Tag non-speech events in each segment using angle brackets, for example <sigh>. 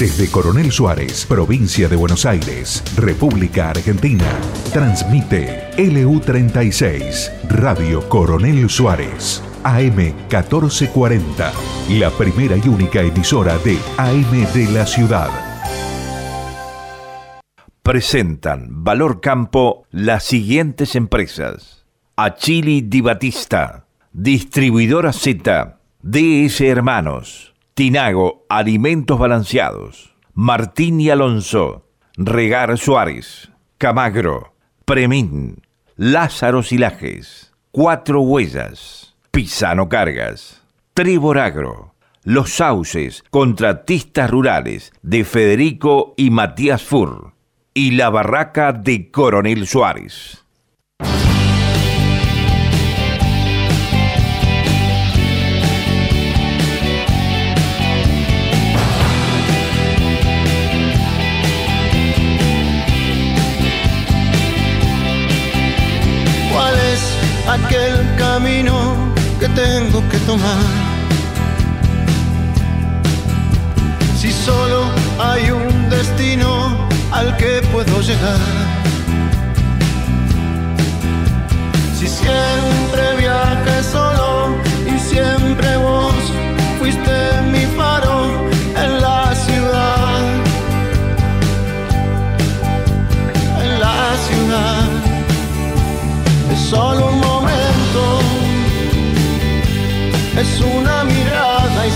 Desde Coronel Suárez, provincia de Buenos Aires, República Argentina, transmite LU36, Radio Coronel Suárez, AM 1440, la primera y única emisora de AM de la ciudad. Presentan Valor Campo las siguientes empresas. Achili Di Batista, Distribuidora Z, DS Hermanos, Tinago Alimentos Balanceados, Martín y Alonso, Regar Suárez, Camagro, Premín, Lázaro Silajes, Cuatro Huellas, Pisano Cargas, Tribor Agro, Los Sauces, Contratistas Rurales de Federico y Matías Fur. Y la Barraca de Coronel Suárez. Tomar. Si solo hay un destino al que puedo llegar. Si siempre viaje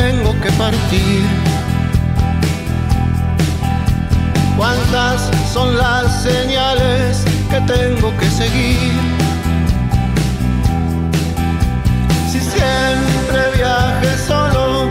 tengo que partir? ¿Cuántas son las señales que tengo que seguir? Si siempre viaje solo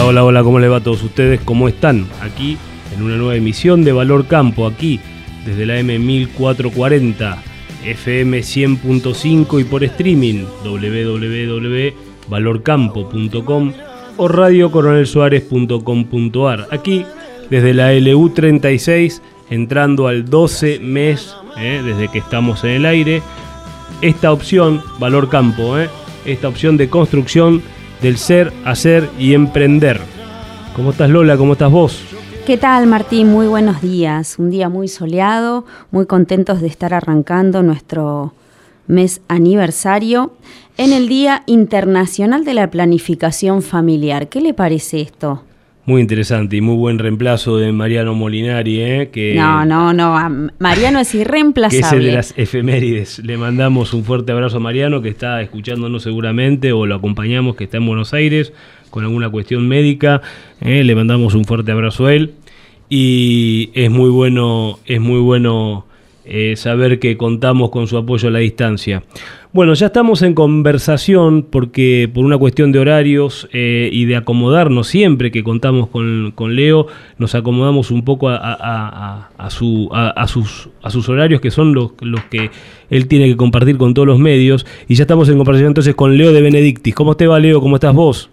Hola, hola, hola, ¿cómo le va a todos ustedes? ¿Cómo están? Aquí en una nueva emisión de Valor Campo, aquí desde la M1440 FM 100.5 y por streaming www.valorcampo.com o radiocoronelsuárez.com.ar. Aquí desde la LU 36 entrando al 12 mes eh, desde que estamos en el aire. Esta opción, Valor Campo, eh, esta opción de construcción del ser, hacer y emprender. ¿Cómo estás Lola? ¿Cómo estás vos? ¿Qué tal Martín? Muy buenos días. Un día muy soleado, muy contentos de estar arrancando nuestro mes aniversario en el Día Internacional de la Planificación Familiar. ¿Qué le parece esto? Muy interesante y muy buen reemplazo de Mariano Molinari, ¿eh? Que, no, no, no, Mariano es irreemplazable. Que es el de las efemérides. Le mandamos un fuerte abrazo a Mariano, que está escuchándonos seguramente, o lo acompañamos, que está en Buenos Aires con alguna cuestión médica. ¿eh? Le mandamos un fuerte abrazo a él y es muy bueno, es muy bueno eh, saber que contamos con su apoyo a la distancia. Bueno, ya estamos en conversación porque por una cuestión de horarios eh, y de acomodarnos siempre que contamos con, Leo, nos acomodamos un poco a, su, sus, a sus horarios que son los, los que él tiene que compartir con todos los medios. Y ya estamos en conversación entonces con Leo de Benedictis. ¿Cómo te va Leo? ¿Cómo estás vos?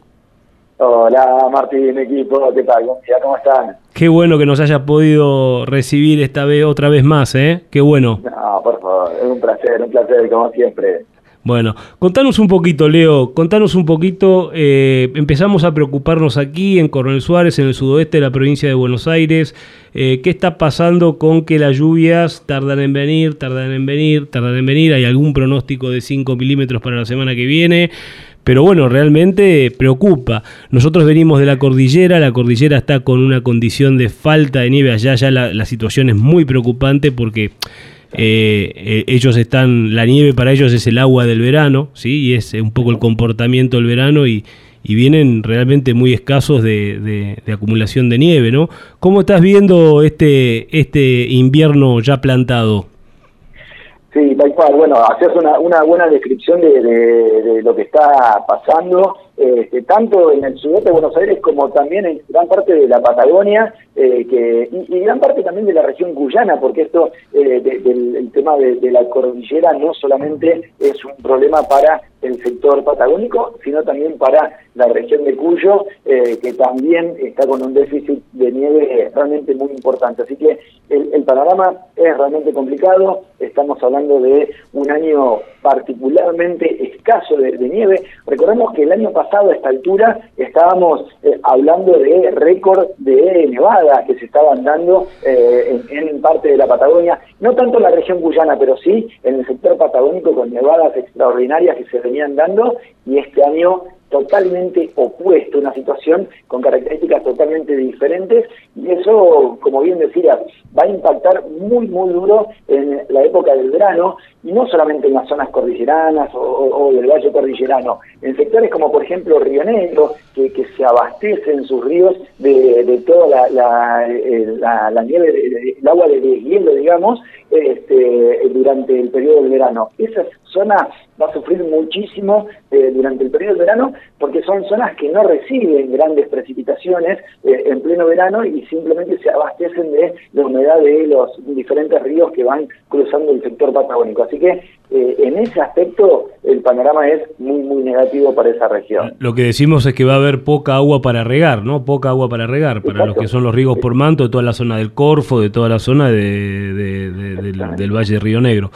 Hola Martín, equipo, ¿qué tal? ¿Cómo están? Qué bueno que nos hayas podido recibir esta vez otra vez más, ¿eh? Qué bueno. No, por favor, es un placer, un placer, como siempre. Bueno, contanos un poquito, Leo, contanos un poquito, eh, empezamos a preocuparnos aquí en Coronel Suárez, en el sudoeste de la provincia de Buenos Aires, eh, ¿qué está pasando con que las lluvias tardan en venir, tardan en venir, tardan en venir? ¿Hay algún pronóstico de 5 milímetros para la semana que viene? Pero bueno, realmente preocupa. Nosotros venimos de la cordillera, la cordillera está con una condición de falta de nieve allá, ya la, situación es muy preocupante porque eh, eh, ellos están, la nieve para ellos es el agua del verano, ¿sí? Y es un poco el comportamiento del verano y, vienen realmente muy escasos de, de, acumulación de nieve, ¿no? ¿Cómo estás viendo este, este invierno ya plantado? Sí, tal cual. Bueno, haces una, una buena descripción de, de, lo que está pasando, este, tanto en el sudeste de Buenos Aires como también en gran parte de la Patagonia eh, que, y, gran parte también de la región guyana, porque esto eh, del el tema de, de, la cordillera no solamente es un problema para el sector patagónico, sino también para la región de Cuyo, eh, que también está con un déficit de nieve realmente muy importante. Así que el, el panorama es realmente complicado, estamos hablando de un año particularmente escaso de, nieve. Recordemos que el año pasado a esta altura estábamos eh, hablando de récord de nevadas que se estaban dando eh, en, parte de la Patagonia, no tanto en la región guyana, pero sí en el sector patagónico con nevadas extraordinarias que se venían dando. Y este año totalmente opuesto, una situación con características totalmente diferentes y eso, como bien decía, va a impactar muy, muy duro en la época del verano y no solamente en las zonas cordilleranas o, del valle cordillerano, en sectores como por ejemplo Río Negro, que, se abastecen sus ríos de, toda la, la, eh, la, nieve, el agua de hielo, digamos, este, durante el periodo del verano. Esa zona va a sufrir muchísimo eh, durante el periodo del verano porque son zonas que no reciben grandes precipitaciones eh, en pleno verano y simplemente se abastecen de la humedad de los diferentes ríos que van cruzando el sector patagónico. Así que eh, en ese aspecto el panorama es muy, muy negativo para esa región. Lo que decimos es que va a haber poca agua para regar, ¿no? Poca agua para regar, para los que son los riegos por manto de toda la zona del Corfo, de toda la zona de, del, Valle de Río Negro.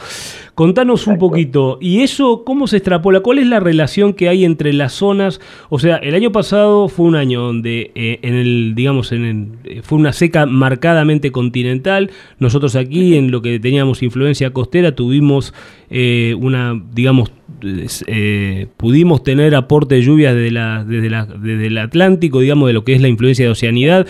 Contanos un poquito, ¿y eso cómo se extrapola? ¿Cuál es la relación que hay entre las zonas? O sea, el año pasado fue un año donde eh, en el, digamos, en el, eh, fue una seca marcadamente continental. Nosotros aquí, en lo que teníamos influencia costera, tuvimos eh, una, digamos, pudimos tener aporte de lluvias desde, la, desde, la, desde el Atlántico, digamos, de lo que es la influencia de oceanidad,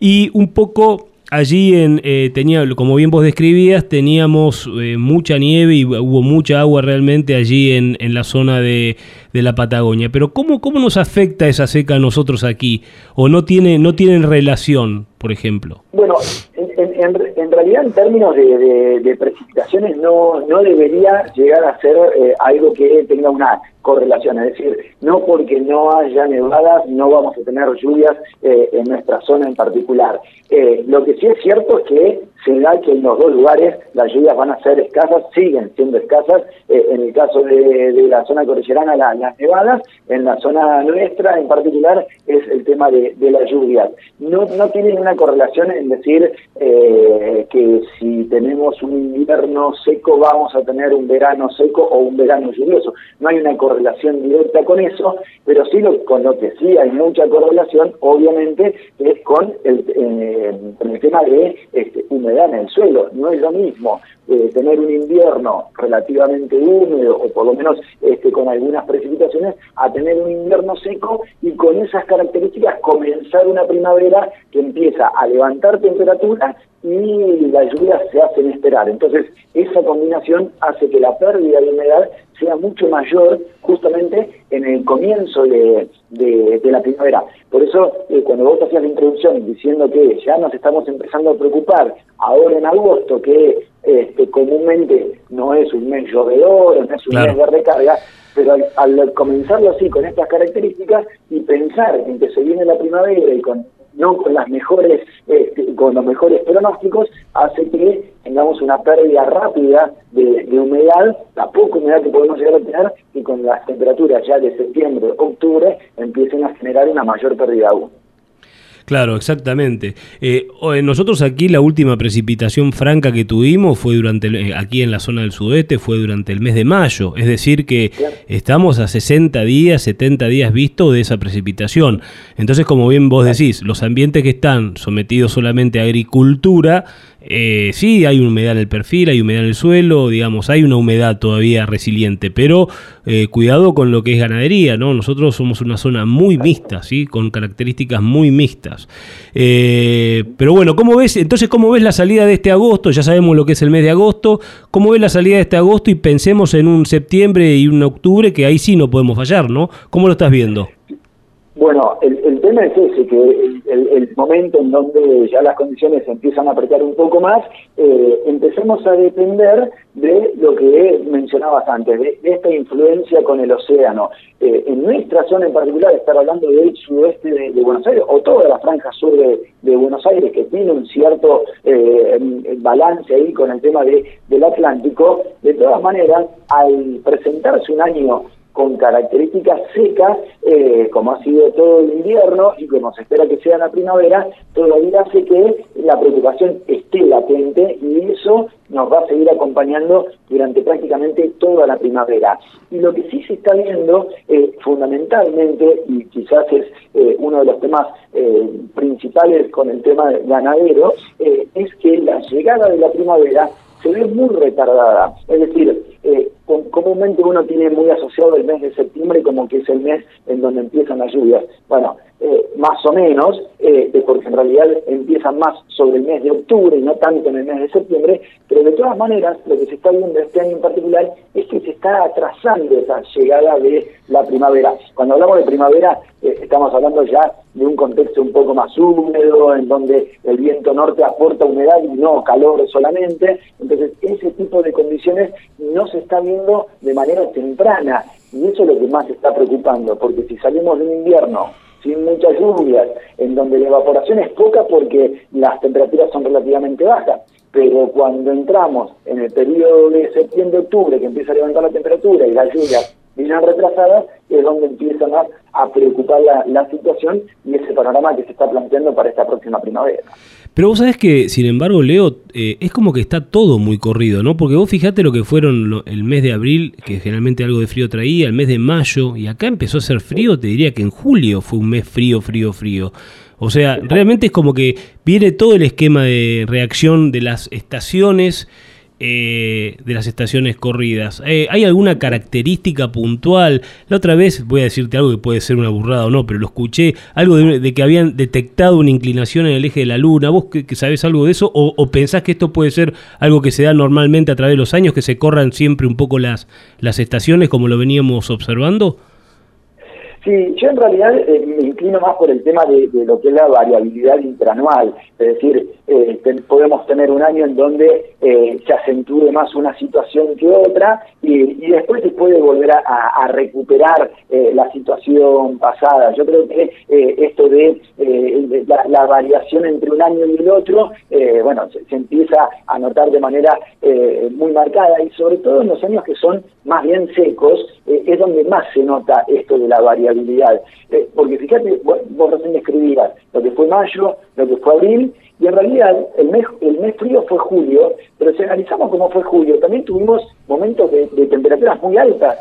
y un poco allí en, eh, tenía, como bien vos describías, teníamos eh, mucha nieve y hubo mucha agua realmente allí en, en la zona de, de, la Patagonia. Pero ¿cómo, ¿cómo nos afecta esa seca a nosotros aquí? ¿O no, tiene, no tienen relación, por ejemplo? Bueno, en, en, realidad en términos de, de, precipitaciones no, no debería llegar a ser eh, algo que tenga una correlación, es decir, no porque no haya nevadas no vamos a tener lluvias eh, en nuestra zona en particular. Eh, lo que sí es cierto es que se da que en los dos lugares las lluvias van a ser escasas, siguen siendo escasas, eh, en el caso de, la zona cordillerana las nevadas, en la zona nuestra en particular es el tema de, las lluvias. No, no tienen una correlación en decir que si tenemos un invierno seco vamos a tener un verano seco o un verano lluvioso. No hay una correlación relación directa con eso, pero sí lo, con lo que sí hay mucha correlación, obviamente, es con el, eh, el tema de este, humedad en el suelo. No es lo mismo eh, tener un invierno relativamente húmedo o por lo menos este, con algunas precipitaciones a tener un invierno seco y con esas características comenzar una primavera que empieza a levantar temperatura y las lluvias se hacen esperar. Entonces, esa combinación hace que la pérdida de humedad sea mucho mayor justamente en el comienzo de, de, la primavera. Por eso, eh, cuando vos hacías la introducción diciendo que ya nos estamos empezando a preocupar ahora en agosto, que este, comúnmente no es un mes llovedor, no es un mes de recarga, pero al, comenzarlo así, con estas características, y pensar en que se viene la primavera y con no con las mejores este, con los mejores pronósticos hace que tengamos una pérdida rápida de, humedad, la poca humedad que podemos llegar a tener, y con las temperaturas ya de septiembre, octubre, empiecen a generar una mayor pérdida aún. Claro, exactamente. Eh, nosotros aquí la última precipitación franca que tuvimos fue durante, eh, aquí en la zona del sudeste, fue durante el mes de mayo. Es decir, que estamos a 60 días, 70 días visto de esa precipitación. Entonces, como bien vos decís, los ambientes que están sometidos solamente a agricultura, eh, sí, hay humedad en el perfil, hay humedad en el suelo, digamos, hay una humedad todavía resiliente, pero eh, cuidado con lo que es ganadería, ¿no? Nosotros somos una zona muy mixta, ¿sí? Con características muy mixtas. Eh, pero bueno, ¿cómo ves? Entonces, ¿cómo ves la salida de este agosto? Ya sabemos lo que es el mes de agosto. ¿Cómo ves la salida de este agosto? Y pensemos en un septiembre y un octubre, que ahí sí no podemos fallar, ¿no? ¿Cómo lo estás viendo? Bueno, el, tema es ese, que el, momento en donde ya las condiciones empiezan a apretar un poco más, eh, empecemos a depender de lo que mencionabas antes, de, esta influencia con el océano. Eh, en nuestra zona en particular, estar hablando del sudeste de, Buenos Aires, o toda la franja sur de, Buenos Aires, que tiene un cierto eh, balance ahí con el tema de, del Atlántico, de todas maneras, al presentarse un año con características secas, eh, como ha sido todo el invierno y como se espera que sea la primavera, todavía hace que la preocupación esté latente y eso nos va a seguir acompañando durante prácticamente toda la primavera. Y lo que sí se está viendo eh, fundamentalmente, y quizás es eh, uno de los temas principales con el tema ganadero, es que la llegada de la primavera se ve muy retardada. Es decir, eh, comúnmente uno tiene muy asociado el mes de septiembre como que es el mes en donde empiezan las lluvias. Bueno, eh, más o menos, eh, porque en realidad empiezan más sobre el mes de octubre y no tanto en el mes de septiembre, pero de todas maneras lo que se está viendo este año en particular es que se está atrasando esa llegada de la primavera. Cuando hablamos de primavera eh, estamos hablando ya de un contexto un poco más húmedo, en donde el viento norte aporta humedad y no calor solamente, entonces ese tipo de condiciones no se está viendo de manera temprana y eso es lo que más está preocupando, porque si salimos de un invierno sin muchas lluvias, en donde la evaporación es poca porque las temperaturas son relativamente bajas, pero cuando entramos en el periodo de septiembre-octubre, que empieza a levantar la temperatura y las lluvias vienen retrasadas, es donde empieza a preocupar la, situación y ese panorama que se está planteando para esta próxima primavera. Pero vos sabés que, sin embargo, Leo, eh, es como que está todo muy corrido, ¿no? Porque vos fijate lo que fueron el mes de abril, que generalmente algo de frío traía, el mes de mayo, y acá empezó a ser frío, te diría que en julio fue un mes frío, frío, frío. O sea, realmente es como que viene todo el esquema de reacción de las estaciones eh, de las estaciones corridas. Eh, ¿Hay alguna característica puntual? La otra vez voy a decirte algo que puede ser una burrada o no, pero lo escuché, algo de, que habían detectado una inclinación en el eje de la luna. ¿Vos que, sabés algo de eso? O, pensás que esto puede ser algo que se da normalmente a través de los años, que se corran siempre un poco las, las estaciones como lo veníamos observando? Sí, yo en realidad eh, me inclino más por el tema de, lo que es la variabilidad interanual, es decir, eh, podemos tener un año en donde eh, se acentúe más una situación que otra y, después se puede volver a, recuperar la situación pasada. Yo creo que esto de la, variación entre un año y el otro, bueno, se, se, empieza a notar de manera muy marcada y sobre todo en los años que son más bien secos, es donde más se nota esto de la variabilidad eh, porque fíjate, vos, vos recién escribías lo que fue mayo, lo que fue abril, y en realidad el mes, el mes frío fue julio, pero si analizamos cómo fue julio, también tuvimos momentos de, temperaturas muy altas.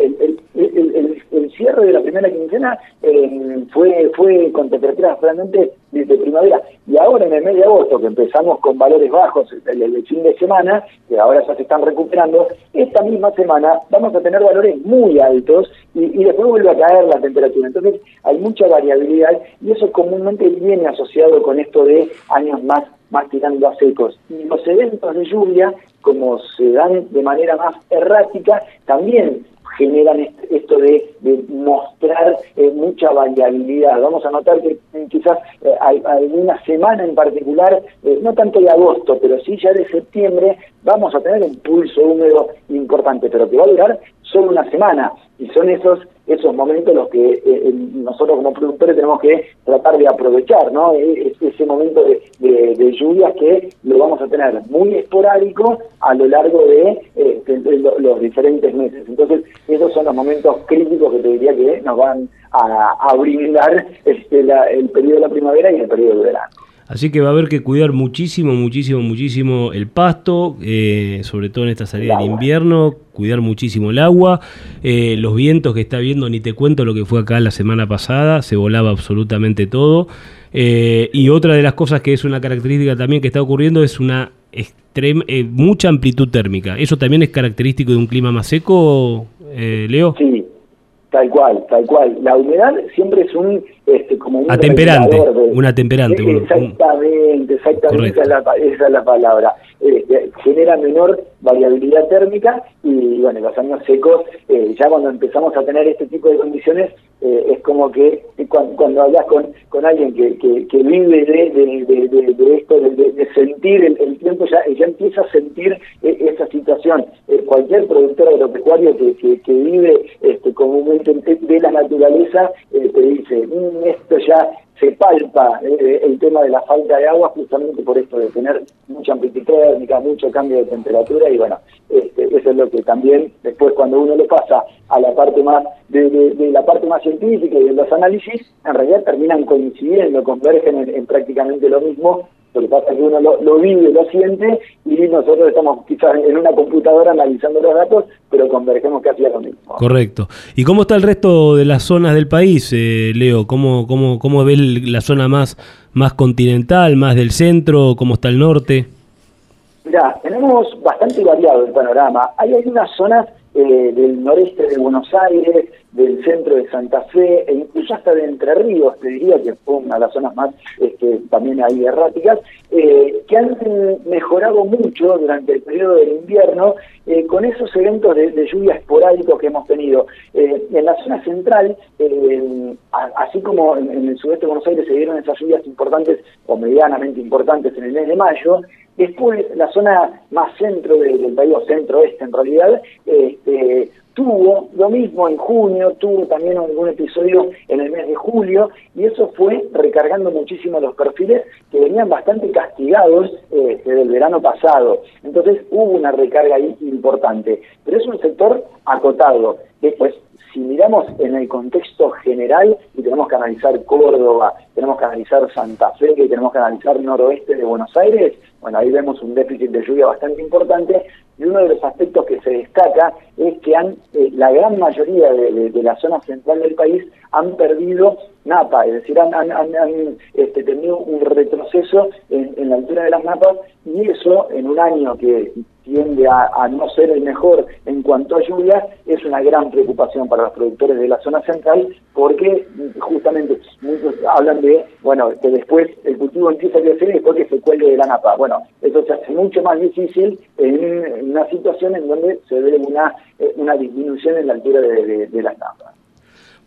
el, el, cierre de la primera quincena eh, fue, fue con temperaturas realmente de, primavera. Y ahora en el mes de agosto, que empezamos con valores bajos el, el, fin de semana, que ahora ya se están recuperando, esta misma semana vamos a tener valores muy altos y, y después vuelve a caer la temperatura. Entonces hay mucha variabilidad y eso comúnmente viene asociado con esto de años más más tirando a secos. Y los eventos de lluvia, como se dan de manera más errática, también generan esto de, mostrar eh, mucha variabilidad. Vamos a notar que eh, quizás eh, alguna semana en particular, no tanto de agosto, pero sí ya de septiembre, vamos a tener un pulso húmedo importante, pero que va a durar solo una semana y son esos esos momentos los que eh, eh, nosotros como productores tenemos que tratar de aprovechar, ¿no? E, ese momento de, lluvias que lo vamos a tener muy esporádico a lo largo de, este, los diferentes meses. Entonces, esos son los momentos críticos que te diría que nos van a, brindar este, el periodo de la primavera y el periodo de verano. Así que va a haber que cuidar muchísimo, muchísimo, muchísimo el pasto, eh, sobre todo en esta salida del invierno, cuidar muchísimo el agua, eh, los vientos que está viendo, ni te cuento lo que fue acá la semana pasada, se volaba absolutamente todo. Eh, y otra de las cosas que es una característica también que está ocurriendo es una extrema, mucha amplitud térmica. ¿Eso también es característico de un clima más seco, Leo? Sí, Tal cual, tal cual. La humedad siempre es un este, como un atemperante, un atemperante. Exactamente, exactamente, esa es, la, esa es, la, palabra. Eh, genera menor variabilidad térmica y bueno, los años secos, eh, ya cuando empezamos a tener este tipo de condiciones, eh, es como que cuando, hablas con, con alguien que, que, vive de, de, esto, de, sentir el, tiempo, ya, ya empieza a sentir esa situación. cualquier productor agropecuario que, que, vive este, comúnmente de la naturaleza te dice, mm, esto ya se palpa eh, el tema de la falta de agua justamente por esto de tener mucha amplitud térmica, mucho cambio de temperatura y bueno, este, eso es lo que también después cuando uno lo pasa a la parte más de, la parte más científica y de los análisis, en realidad terminan coincidiendo, convergen en prácticamente lo mismo lo que pasa es que uno lo, vive, lo siente y nosotros estamos quizás en una computadora analizando los datos, pero convergemos casi a lo mismo. Correcto. ¿Y cómo está el resto de las zonas del país, eh, Leo? ¿Cómo, cómo, ¿Cómo ves la zona más, más continental, más del centro? ¿Cómo está el norte? Mira, tenemos bastante variado el panorama. Hay algunas zonas eh, del noreste de Buenos Aires, del centro de Santa Fe e incluso hasta de Entre Ríos, te diría que fue una de las zonas más este, también ahí erráticas, eh, que han mejorado mucho durante el periodo del invierno eh, con esos eventos de, lluvia esporádicos que hemos tenido. en la zona central, así como en, el sudeste de Buenos Aires se dieron esas lluvias importantes o medianamente importantes en el mes de mayo, Después, la zona más centro del, país, o centro-este en realidad, este, tuvo lo mismo en junio, tuvo también algún episodio en el mes de julio, y eso fue recargando muchísimo los perfiles que venían bastante castigados eh, desde el verano pasado. Entonces hubo una recarga ahí importante, pero es un sector acotado. Después, si miramos en el contexto general, y tenemos que analizar Córdoba, tenemos que analizar Santa Fe, y tenemos que analizar noroeste de Buenos Aires, bueno, ahí vemos un déficit de lluvia bastante importante y uno de los aspectos que se destaca es que han, eh, la gran mayoría de, la zona central del país han perdido napa, es decir, han, este, tenido un retroceso en, la altura de las napas y eso en un año que tiende a, no ser el mejor en cuanto a lluvia, es una gran preocupación para los productores de la zona central, porque justamente muchos hablan de, bueno, que después el cultivo empieza a crecer y después que se cuelgue de la napa. Bueno, eso se hace mucho más difícil en una situación en donde se ve una, eh, una disminución en la altura de, de las napas.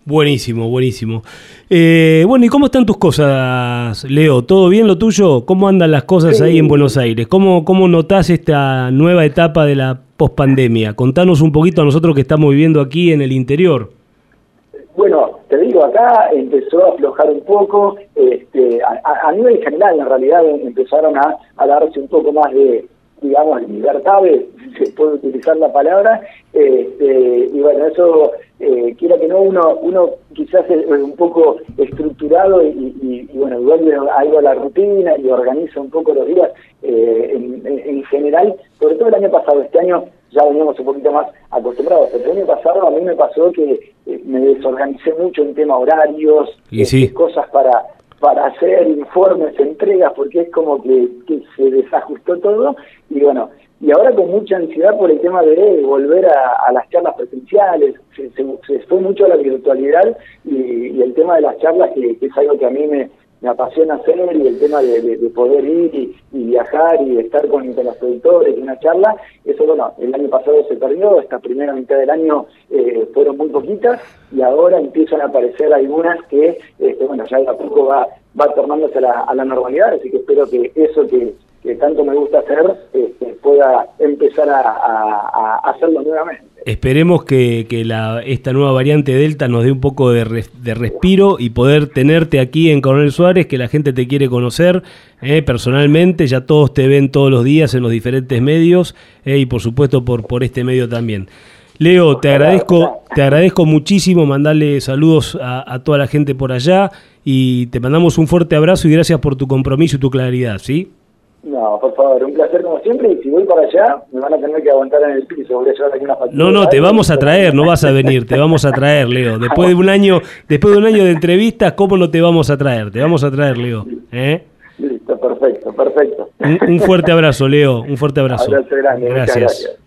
Buenísimo, buenísimo. Eh, bueno, ¿y cómo están tus cosas, Leo? ¿Todo bien lo tuyo? ¿Cómo andan las cosas ahí en Buenos Aires? ¿Cómo, ¿Cómo notás esta nueva etapa de la pospandemia? Contanos un poquito a nosotros que estamos viviendo aquí en el interior. Bueno, te digo, acá empezó a aflojar un poco, este, a, nivel general en realidad empezaron a, a darse un poco más de, digamos, libertades, se puede utilizar la palabra, este, y bueno, eso, eh, quiera que no, uno uno quizás es un poco estructurado y, bueno, vuelve algo a la rutina y organiza un poco los días eh, en, general, sobre todo el año pasado, este año ya veníamos un poquito más acostumbrados, pero el año pasado a mí me pasó que eh, me desorganicé mucho en tema horarios, y sí. cosas para para hacer informes, entregas, porque es como que, se desajustó todo y bueno, y ahora con mucha ansiedad por el tema de volver a, las charlas presenciales, se, fue mucho a la virtualidad y, el tema de las charlas, que, es algo que a mí me, apasiona hacer y el tema de, poder ir y, viajar y estar con, los productores y una charla, eso bueno, el año pasado se perdió, esta primera mitad del año eh, fueron muy poquitas y ahora empiezan a aparecer algunas que, este, bueno, ya de a poco va, va tornándose a la, normalidad, así que espero que eso que, que tanto me gusta hacer, este, pueda empezar a, hacerlo nuevamente. Esperemos que, esta nueva variante Delta nos dé un poco de, respiro y poder tenerte aquí en Coronel Suárez, que la gente te quiere conocer eh, personalmente, ya todos te ven todos los días en los diferentes medios eh, y por supuesto por, por este medio también. Leo, te agradezco, te agradezco muchísimo mandarle saludos a, toda la gente por allá y te mandamos un fuerte abrazo y gracias por tu compromiso y tu claridad, ¿sí? No, por favor, un placer como siempre y si voy para allá me van a tener que aguantar en el piso, voy a llevar aquí una No, no, te vamos a traer, no vas a venir, te vamos a traer, Leo. Después de un año, después de un año de entrevistas, ¿cómo no te vamos a traer? Te vamos a traer, Leo. ¿eh? Listo, perfecto, perfecto. Un, fuerte abrazo, Leo, un fuerte abrazo. Abrazo grande, gracias.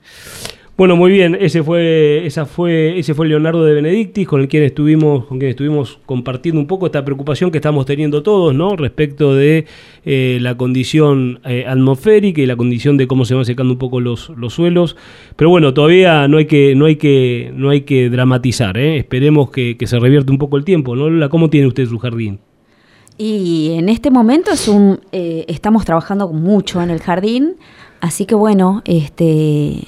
Bueno, muy bien, ese fue, esa fue, ese fue Leonardo de Benedictis, con el quien estuvimos, con quien estuvimos compartiendo un poco esta preocupación que estamos teniendo todos, ¿no? Respecto de eh, la condición eh, atmosférica y la condición de cómo se van secando un poco los, los suelos. Pero bueno, todavía no hay que, no hay que, no hay que dramatizar, ¿eh? Esperemos que, se revierte un poco el tiempo, ¿no? ¿Cómo tiene usted su jardín? Y en este momento es un, eh, estamos trabajando mucho en el jardín, así que bueno, este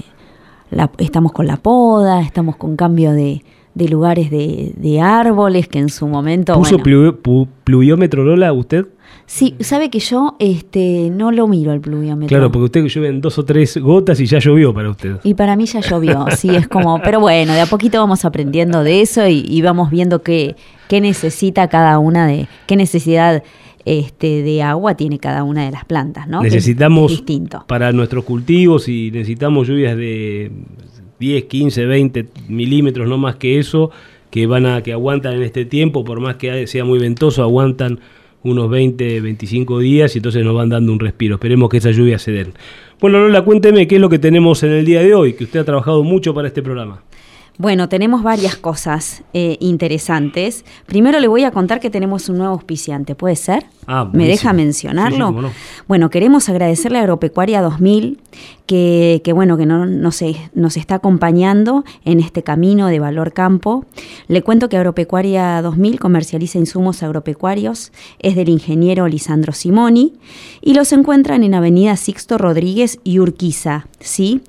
estamos con la poda, estamos con cambio de, lugares de, árboles que en su momento... ¿Puso pluviómetro Lola usted? Sí, sabe que yo este, no lo miro al pluviómetro. Claro, porque usted llueve dos o tres gotas y ya llovió para usted. Y para mí ya llovió, sí, es como... Pero bueno, de a poquito vamos aprendiendo de eso y, vamos viendo qué, qué necesita cada una de... qué necesidad este, de agua tiene cada una de las plantas, ¿no? Necesitamos para nuestros cultivos y necesitamos lluvias de 10, 15, 20 milímetros, no más que eso, que van a que aguantan en este tiempo, por más que sea muy ventoso, aguantan unos 20, 25 días y entonces nos van dando un respiro. Esperemos que esas lluvias se den. Bueno, Lola, cuénteme qué es lo que tenemos en el día de hoy, que usted ha trabajado mucho para este programa. Bueno, tenemos varias cosas eh, interesantes. Primero le voy a contar que tenemos un nuevo auspiciante, ¿puede ser? Ah, ¿Me deja mencionarlo? Bueno, queremos agradecerle a Agropecuaria 2000 que, bueno, que no, nos está acompañando en este camino de valor campo. Le cuento que Agropecuaria 2000 comercializa insumos agropecuarios, es del ingeniero Lisandro Simoni y los encuentran en Avenida Sixto Rodríguez y Urquiza, ¿sí?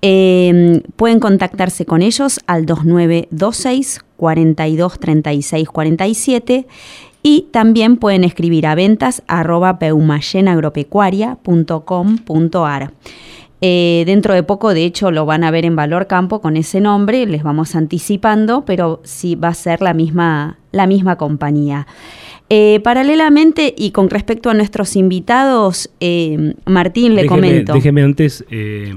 Em, pueden contactarse con ellos al 2926 42 36 47 y también pueden escribir a ventas arroba. Eh, dentro de poco, de hecho, lo van a ver en Valor Campo con ese nombre, les vamos anticipando, pero sí va a ser la misma, la misma compañía. Eh, paralelamente y con respecto a nuestros invitados, eh, Martín, le comento. Déjeme antes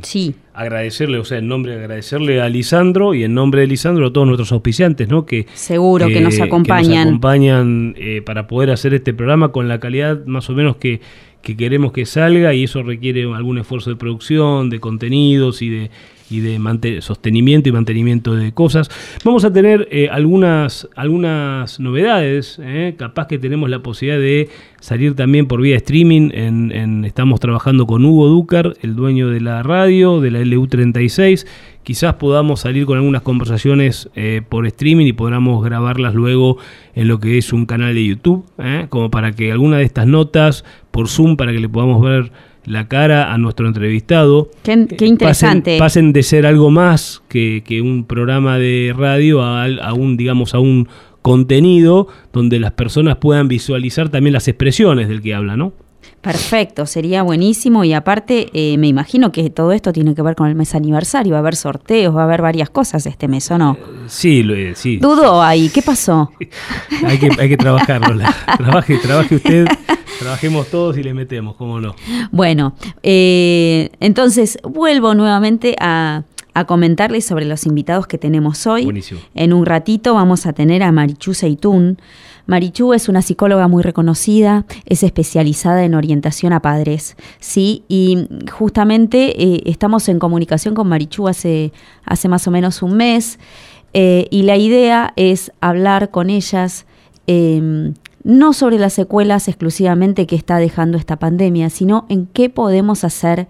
sí agradecerle, o sea, en nombre de agradecerle a Lisandro y en nombre de Lisandro a todos nuestros auspiciantes, ¿no? Que seguro que nos acompañan, acompañan eh, para poder hacer este programa con la calidad más o menos que, que queremos que salga y eso requiere algún esfuerzo de producción, de contenidos y de y de sostenimiento y mantenimiento de cosas. Vamos a tener eh, algunas, algunas novedades, eh, capaz que tenemos la posibilidad de salir también por vía streaming. Estamos trabajando con Hugo Ducar, el dueño de la radio, de la LU36. Quizás podamos salir con algunas conversaciones eh, por streaming y podamos grabarlas luego en lo que es un canal de YouTube, como para que alguna de estas notas por Zoom, para que le podamos ver la cara a nuestro entrevistado. Qué, interesante. Pasen, de ser algo más que, un programa de radio a, un, digamos, a un contenido donde las personas puedan visualizar también las expresiones del que habla, ¿no? Perfecto, sería buenísimo y aparte eh, me imagino que todo esto tiene que ver con el mes aniversario, va a haber sorteos, va a haber varias cosas este mes, ¿o no? Eh, sí, eh, sí. Dudo ahí, ¿qué pasó? <laughs> hay, que, hay que trabajarlo, trabaje, trabaje usted, <laughs> trabajemos todos y le metemos, ¿cómo no? Bueno, entonces vuelvo nuevamente a, a comentarles sobre los invitados que tenemos hoy. Buenísimo. En un ratito vamos a tener a Marichu Seitún. Marichu es una psicóloga muy reconocida, es especializada en orientación a padres, ¿sí? Y justamente eh, estamos en comunicación con Marichu hace, hace más o menos un mes eh, y la idea es hablar con ellas em, no sobre las secuelas exclusivamente que está dejando esta pandemia, sino en qué podemos hacer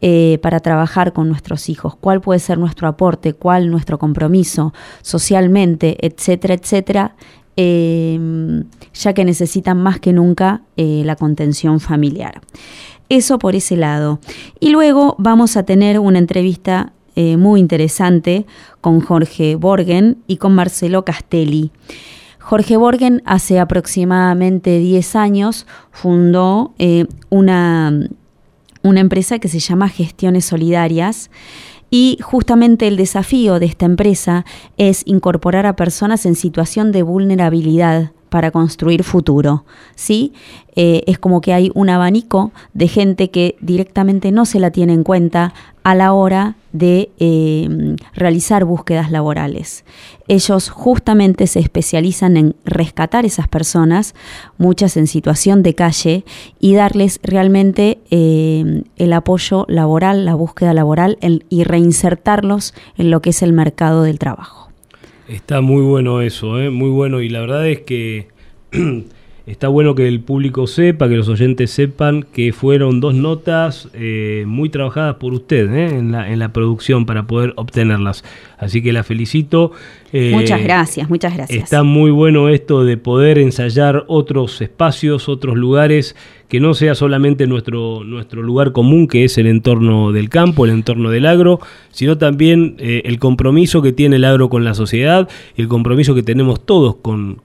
eh, para trabajar con nuestros hijos, cuál puede ser nuestro aporte, cuál nuestro compromiso socialmente, etcétera, etcétera, Em, ya que necesitan más que nunca eh, la contención familiar. Eso por ese lado. Y luego vamos a tener una entrevista eh, muy interesante con Jorge Borgen y con Marcelo Castelli. Jorge Borgen hace aproximadamente 10 años fundó eh, una, una empresa que se llama Gestiones Solidarias. Y justamente el desafío de esta empresa es incorporar a personas en situación de vulnerabilidad para construir futuro. ¿sí? Eh, es como que hay un abanico de gente que directamente no se la tiene en cuenta a la hora de eh, realizar búsquedas laborales. Ellos justamente se especializan en rescatar esas personas, muchas en situación de calle, y darles realmente eh, el apoyo laboral, la búsqueda laboral y reinsertarlos en lo que es el mercado del trabajo. Está muy bueno eso, ¿eh? muy bueno, y la verdad es que <clears throat> está bueno que el público sepa, que los oyentes sepan que fueron dos notas eh, muy trabajadas por usted ¿eh? en, la, en la producción para poder obtenerlas. Así que la felicito. Eh, muchas gracias, muchas gracias. Está muy bueno esto de poder ensayar otros espacios, otros lugares que no sea solamente nuestro, nuestro lugar común, que es el entorno del campo, el entorno del agro, sino también eh, el compromiso que tiene el agro con la sociedad y el compromiso que tenemos todos con,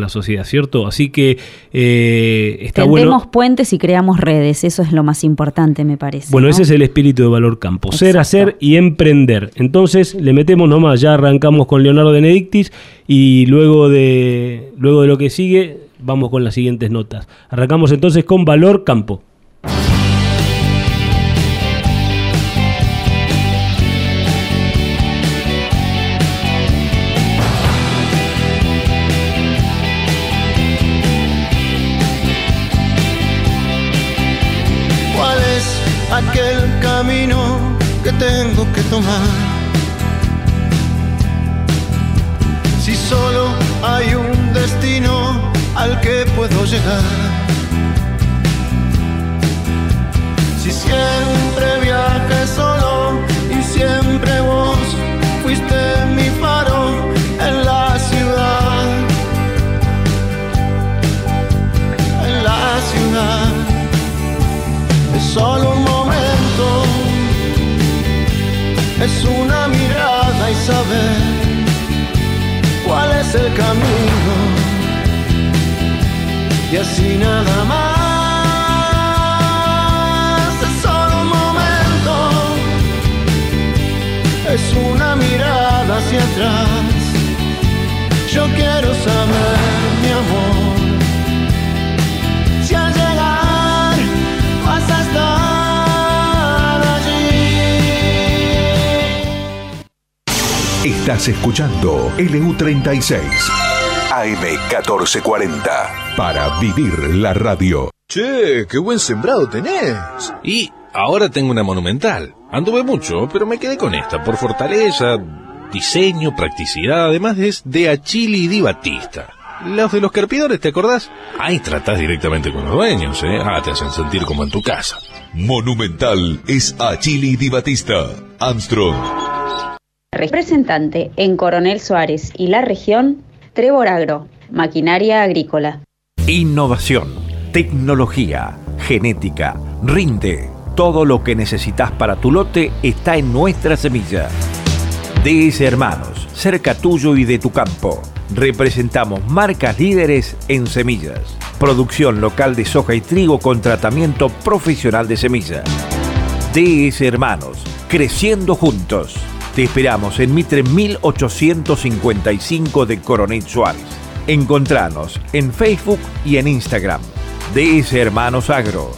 la sociedad, ¿cierto? Así que eh, está Tendemos puentes y creamos redes, eso es lo más importante, me parece. Bueno, ese es el espíritu de Valor Campo, ser, hacer y emprender. Entonces, le metemos nomás, ya arrancamos con Leonardo Benedictis y luego de, luego de lo que sigue vamos con las siguientes notas. Arrancamos entonces con valor campo. Escuchando LU36 AM1440 para vivir la radio. Che, qué buen sembrado tenés. Y ahora tengo una monumental. Anduve mucho, pero me quedé con esta por fortaleza, diseño, practicidad, además es de Achili Di Batista. Los de los carpidores, ¿te acordás? Ahí tratás directamente con los dueños, ¿eh? Ah, te hacen sentir como en tu casa. Monumental es Achili Di Batista. Armstrong. Representante en Coronel Suárez y la región, Trevor Agro, maquinaria agrícola. Innovación, tecnología, genética, rinde. Todo lo que necesitas para tu lote está en nuestra semilla. DS Hermanos, cerca tuyo y de tu campo. Representamos marcas líderes en semillas. Producción local de soja y trigo con tratamiento profesional de semilla. DS Hermanos, creciendo juntos. Te esperamos en Mitre 1855 de Coronel Suárez. Encontranos en Facebook y en Instagram. DS Hermanos Agro.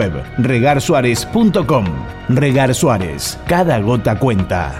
regarsuárez.com. Regar Suárez, cada gota cuenta.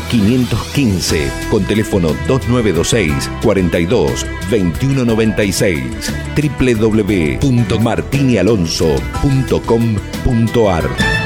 515, con teléfono 2926 42 2196 www.martinialonso.com.ar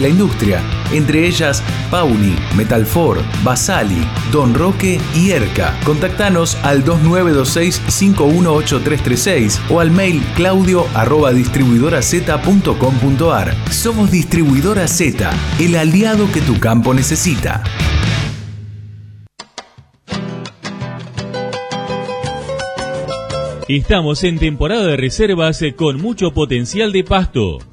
la industria, entre ellas Pauli, Metalfor, Basali, Don Roque y Erca. Contactanos al 2926-518336 o al mail claudio arroba distribuidoraz.com.ar. Somos Distribuidora Z, el aliado que tu campo necesita. Estamos en temporada de reservas con mucho potencial de pasto.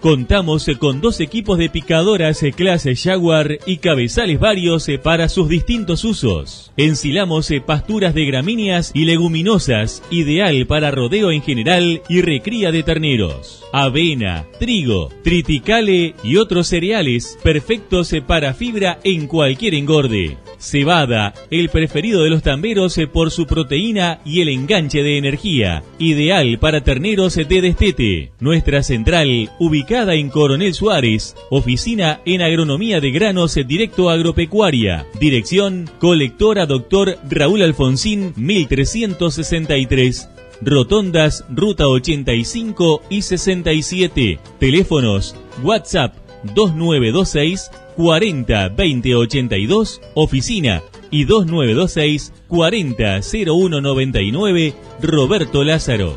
Contamos con dos equipos de picadoras clase Jaguar y cabezales varios para sus distintos usos. Ensilamos pasturas de gramíneas y leguminosas, ideal para rodeo en general y recría de terneros. Avena, trigo, triticale y otros cereales perfectos para fibra en cualquier engorde. Cebada, el preferido de los tamberos por su proteína y el enganche de energía, ideal para terneros de destete. Nuestra central, ubicada en Coronel Suárez, oficina en agronomía de granos directo agropecuaria. Dirección, colectora doctor Raúl Alfonsín, 1363. Rotondas, Ruta 85 y 67. Teléfonos, WhatsApp 2926 40 20 82, oficina y 2926 40 0199, Roberto Lázaro.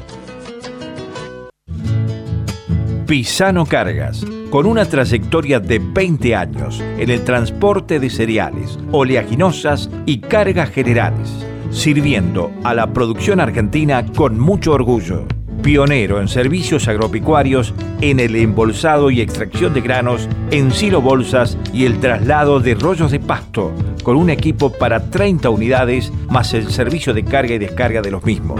Pisano Cargas, con una trayectoria de 20 años en el transporte de cereales, oleaginosas y cargas generales, sirviendo a la producción argentina con mucho orgullo pionero en servicios agropecuarios en el embolsado y extracción de granos en silo bolsas y el traslado de rollos de pasto, con un equipo para 30 unidades más el servicio de carga y descarga de los mismos.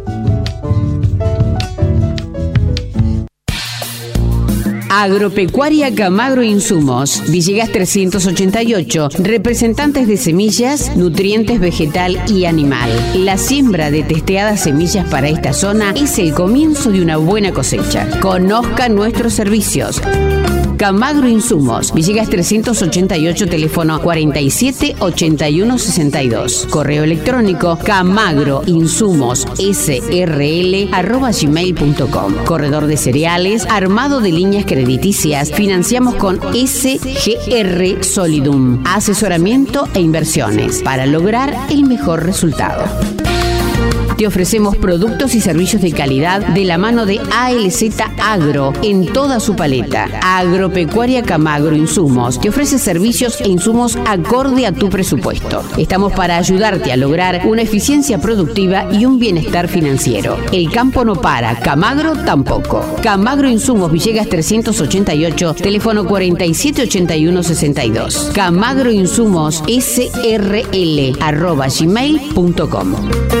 Agropecuaria Camagro Insumos, Villegas 388, representantes de semillas, nutrientes vegetal y animal. La siembra de testeadas semillas para esta zona es el comienzo de una buena cosecha. Conozca nuestros servicios. Camagro Insumos, Villegas 388, teléfono 47 81 62. Correo electrónico camagro insumos srl gmail.com. Corredor de cereales, armado de líneas crediticias, financiamos con SGR Solidum. Asesoramiento e inversiones para lograr el mejor resultado. Te ofrecemos productos y servicios de calidad de la mano de ALZ Agro en toda su paleta. Agropecuaria Camagro Insumos te ofrece servicios e insumos acorde a tu presupuesto. Estamos para ayudarte a lograr una eficiencia productiva y un bienestar financiero. El campo no para, Camagro tampoco. Camagro Insumos Villegas 388, teléfono 478162. Camagro Insumos SRL arroba gmail.com.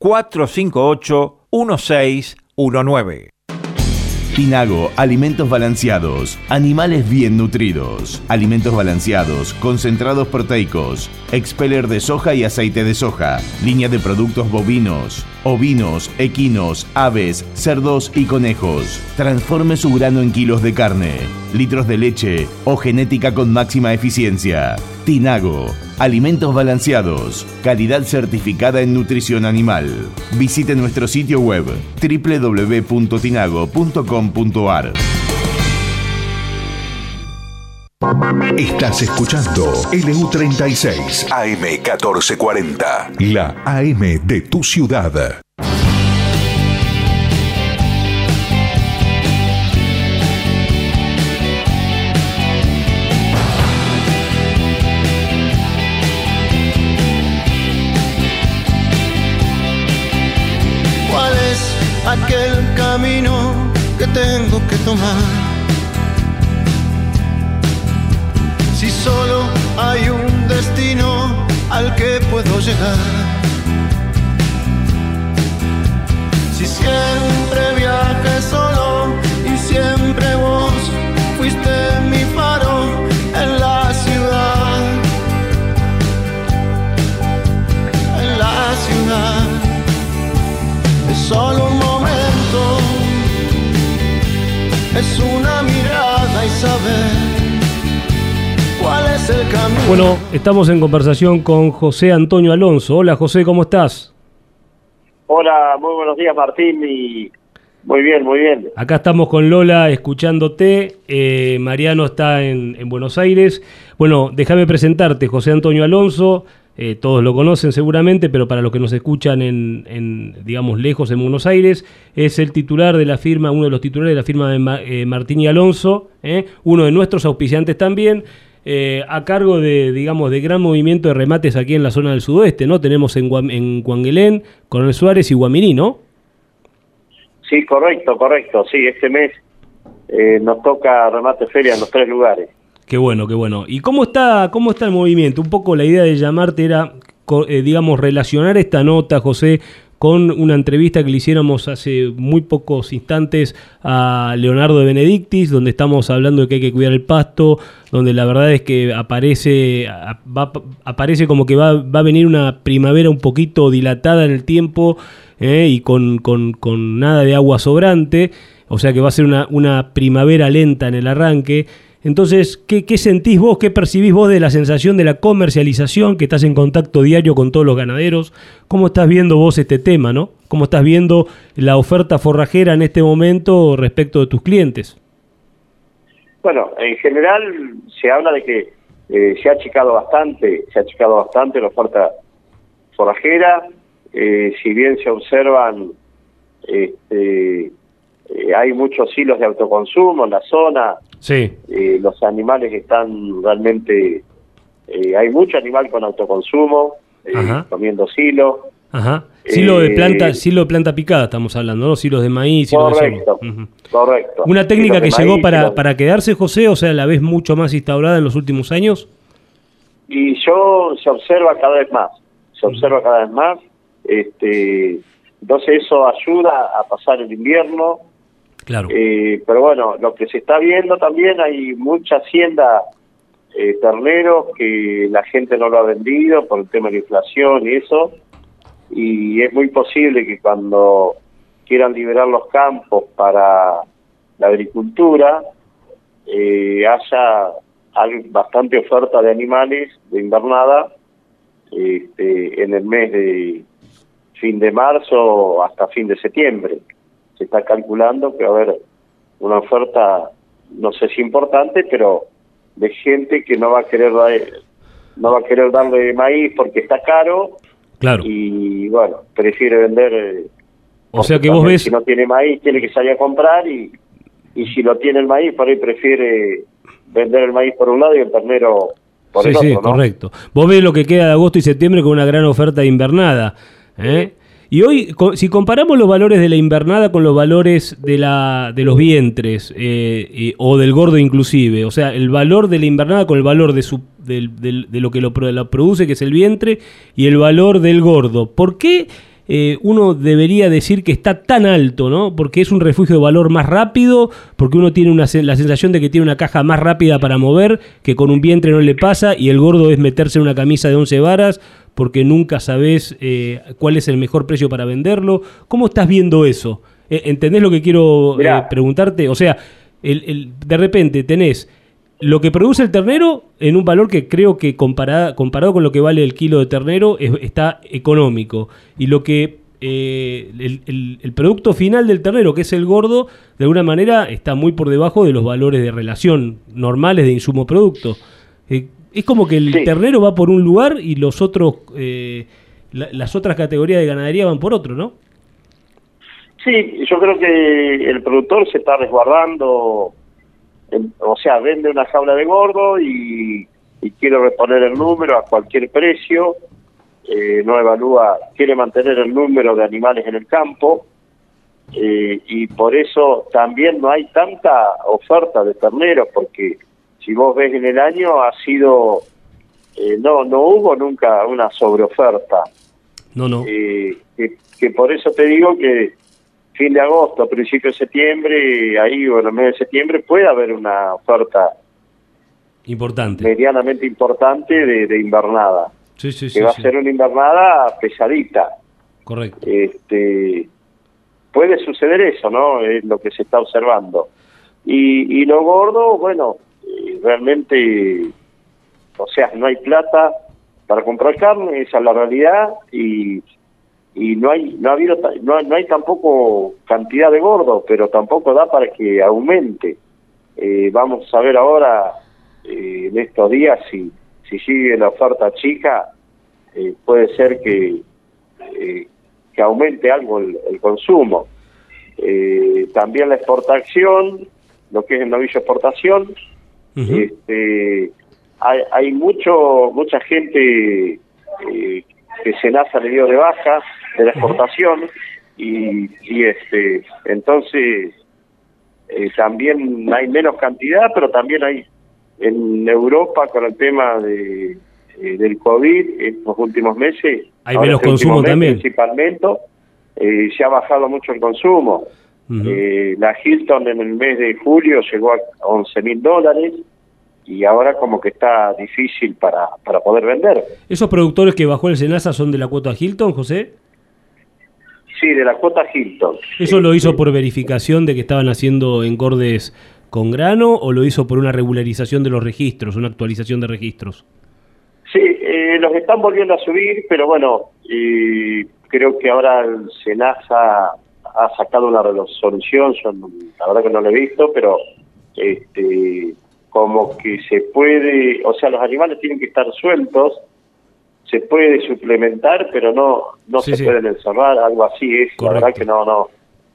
458 1619. Tinago, alimentos balanceados, animales bien nutridos, alimentos balanceados, concentrados proteicos, expeller de soja y aceite de soja, línea de productos bovinos, ovinos, equinos, aves, cerdos y conejos. Transforme su grano en kilos de carne, litros de leche o genética con máxima eficiencia. Tinago, alimentos balanceados, calidad certificada en nutrición animal. Visite nuestro sitio web www.tinago.com.ar. Estás escuchando LU36 AM1440, la AM de tu ciudad. Bueno, estamos en conversación con José Antonio Alonso. Hola José, ¿cómo estás? Hola, muy buenos días Martín y muy bien, muy bien. Acá estamos con Lola escuchándote. Eh, Mariano está en, en Buenos Aires. Bueno, déjame presentarte, José Antonio Alonso. Eh, todos lo conocen seguramente, pero para los que nos escuchan en, en, digamos, lejos en Buenos Aires, es el titular de la firma, uno de los titulares de la firma de Ma- eh, Martín y Alonso, eh, uno de nuestros auspiciantes también, eh, a cargo de, digamos, de gran movimiento de remates aquí en la zona del sudoeste, ¿no? Tenemos en, Guam- en Coronel Suárez y Guaminí, ¿no? Sí, correcto, correcto. Sí, este mes eh, nos toca remate feria en los tres lugares. Qué bueno, qué bueno. ¿Y cómo está, cómo está el movimiento? Un poco la idea de llamarte era, eh, digamos, relacionar esta nota, José, con una entrevista que le hiciéramos hace muy pocos instantes a Leonardo de Benedictis, donde estamos hablando de que hay que cuidar el pasto, donde la verdad es que aparece, va- aparece como que va, va a venir una primavera un poquito dilatada en el tiempo eh, y con, con- con nada de agua sobrante, o sea que va a ser una, una primavera lenta en el arranque. Entonces, ¿qué, ¿qué sentís vos, qué percibís vos de la sensación de la comercialización, que estás en contacto diario con todos los ganaderos? ¿Cómo estás viendo vos este tema, no? ¿Cómo estás viendo la oferta forrajera en este momento respecto de tus clientes? Bueno, en general se habla de que eh, se ha achicado bastante, se ha achicado bastante la oferta forrajera, eh, si bien se observan, este, eh, hay muchos hilos de autoconsumo en la zona, Sí. eh, los animales están realmente, eh, hay mucho animal con autoconsumo, comiendo silo. Ajá. Silo de planta, silo de planta picada estamos hablando, ¿no? Silos de maíz, silos de Correcto, sorgo. Ujú. correcto. Una técnica que de llegó para, para quedarse, José, o sea, la ves mucho más instaurada en los últimos años. Y yo se observa cada vez más, se observa cada vez más, este, entonces eso ayuda a pasar el invierno, Claro. eh, pero bueno, lo que se está viendo también hay mucha hacienda eh, terneros que la gente no lo ha vendido por el tema de la inflación y eso, y es muy posible que cuando quieran liberar los campos para la agricultura, eh, haya bastante oferta de animales de invernada este, en el mes de fin de marzo hasta fin de septiembre. Se está calculando que va a haber una oferta, no sé si importante, pero de gente que no va a querer dar- no va a querer darle maíz porque está caro Claro. Y bueno, prefiere vender. eh, O sea que vos ves- Si no tiene maíz, tiene que salir a comprar y, y si lo tiene el maíz, por ahí prefiere vender el maíz por un lado y el ternero por sí, el sí, otro, ¿no? correcto. Vos ves lo que queda de agosto y septiembre con una gran oferta de invernada. ¿eh? Y hoy, si comparamos los valores de la invernada con los valores de, la, de los vientres eh, eh, o del gordo inclusive, o sea, el valor de la invernada con el valor de, su, del- del- de lo que lo produce, que es el vientre, y el valor del gordo, ¿por qué eh, uno debería decir que está tan alto, ¿no? Porque es un refugio de valor más rápido, porque uno tiene una, la sensación de que tiene una caja más rápida para mover, que con un vientre no le pasa, y el gordo es meterse en una camisa de 11 varas, porque nunca sabes eh, cuál es el mejor precio para venderlo. ¿Cómo estás viendo eso? Eh, ¿Entendés lo que quiero eh, preguntarte? O sea, el- el- de repente tenés lo que produce el ternero en un valor que creo que comparada- comparado con lo que vale el kilo de ternero es- está económico. Y lo que eh, el, el- el producto final del ternero, que es el gordo, de alguna manera está muy por debajo de los valores de relación normales de insumo producto. Eh, es como que el ternero va por un lugar y los otros, eh, la- las otras categorías de ganadería van por otro, ¿no? Sí, yo creo que el productor se está resguardando, o sea, vende una jaula de gordo y, y quiere reponer el número a cualquier precio, eh, no evalúa, quiere mantener el número de animales en el campo eh, y por eso también no hay tanta oferta de terneros, porque si vos ves en el año ha sido, eh, no, no hubo nunca una sobreoferta. No, no. Eh, que, que por eso te digo que fin de agosto, principio de septiembre, ahí o en el mes de septiembre puede haber una oferta Importante. medianamente importante de, de invernada, Sí, sí, que sí, va sí. a ser una invernada pesadita. Correcto. Este, puede suceder eso, ¿no? Es lo que se está observando. Y, y lo gordo, bueno, eh, realmente, o sea, no hay plata para comprar carne, esa es la realidad, y, y no hay no ha habido no, no hay tampoco cantidad de gordo, pero tampoco da para que aumente. Eh, vamos a ver ahora, eh, en estos días, si, si sigue la oferta chica, eh, puede ser que, que aumente algo el, el consumo. También la exportación, lo que es el novillo exportación, este, hay, hay mucho mucha gente eh, que Senasa le dio de baja de la exportación y, y este entonces eh, también hay menos cantidad pero también hay en Europa con el tema de eh, del COVID estos últimos meses Hay menos este consumo mes también. principalmente eh, se ha bajado mucho el consumo. Eh, la Hilton en el mes de julio llegó a 11 mil dólares y ahora como que está difícil para, para poder vender. ¿Esos productores que bajó el Senasa son de la cuota Hilton, José? Sí, de la cuota Hilton. ¿Eso lo hizo por verificación de que estaban haciendo engordes con grano o lo hizo por una regularización de los registros, una actualización de registros? Sí, eh, los están volviendo a subir, pero bueno, eh, creo que ahora el Senasa ha sacado una resolución, yo no- la verdad que no lo he visto, pero este como que se puede, o sea, los animales tienen que estar sueltos, se puede suplementar, pero no no Sí, se sí. pueden encerrar, algo así es, la verdad que no no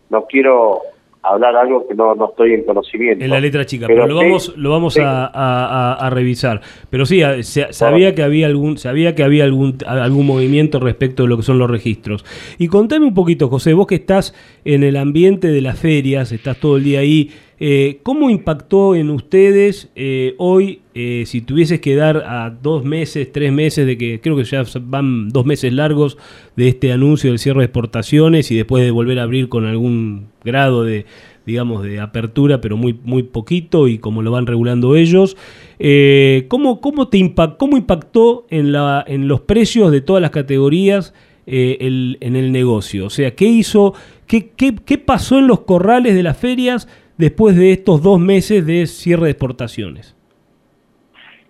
no quiero hablar algo que no, no estoy en conocimiento. En la letra chica, pero, lo vamos, lo vamos a, a- a- revisar. Pero sí, se- sabía que había algún, sabía que había algún, algún movimiento respecto de lo que son los registros. Y contame un poquito, José, vos que estás en el ambiente de las ferias, estás todo el día ahí, eh, ¿cómo impactó en ustedes eh, hoy, eh, si tuvieses que dar a dos meses, tres meses de que, creo que ya van dos meses largos de este anuncio del cierre de exportaciones y después de volver a abrir con algún grado de, digamos, de apertura, pero muy, muy poquito y como lo van regulando ellos. ¿cómo, cómo, te impact, ¿Cómo impactó en, la, en los precios de todas las categorías en el negocio? O sea, ¿qué hizo, qué, qué, qué pasó en los corrales de las ferias después de estos dos meses de cierre de exportaciones?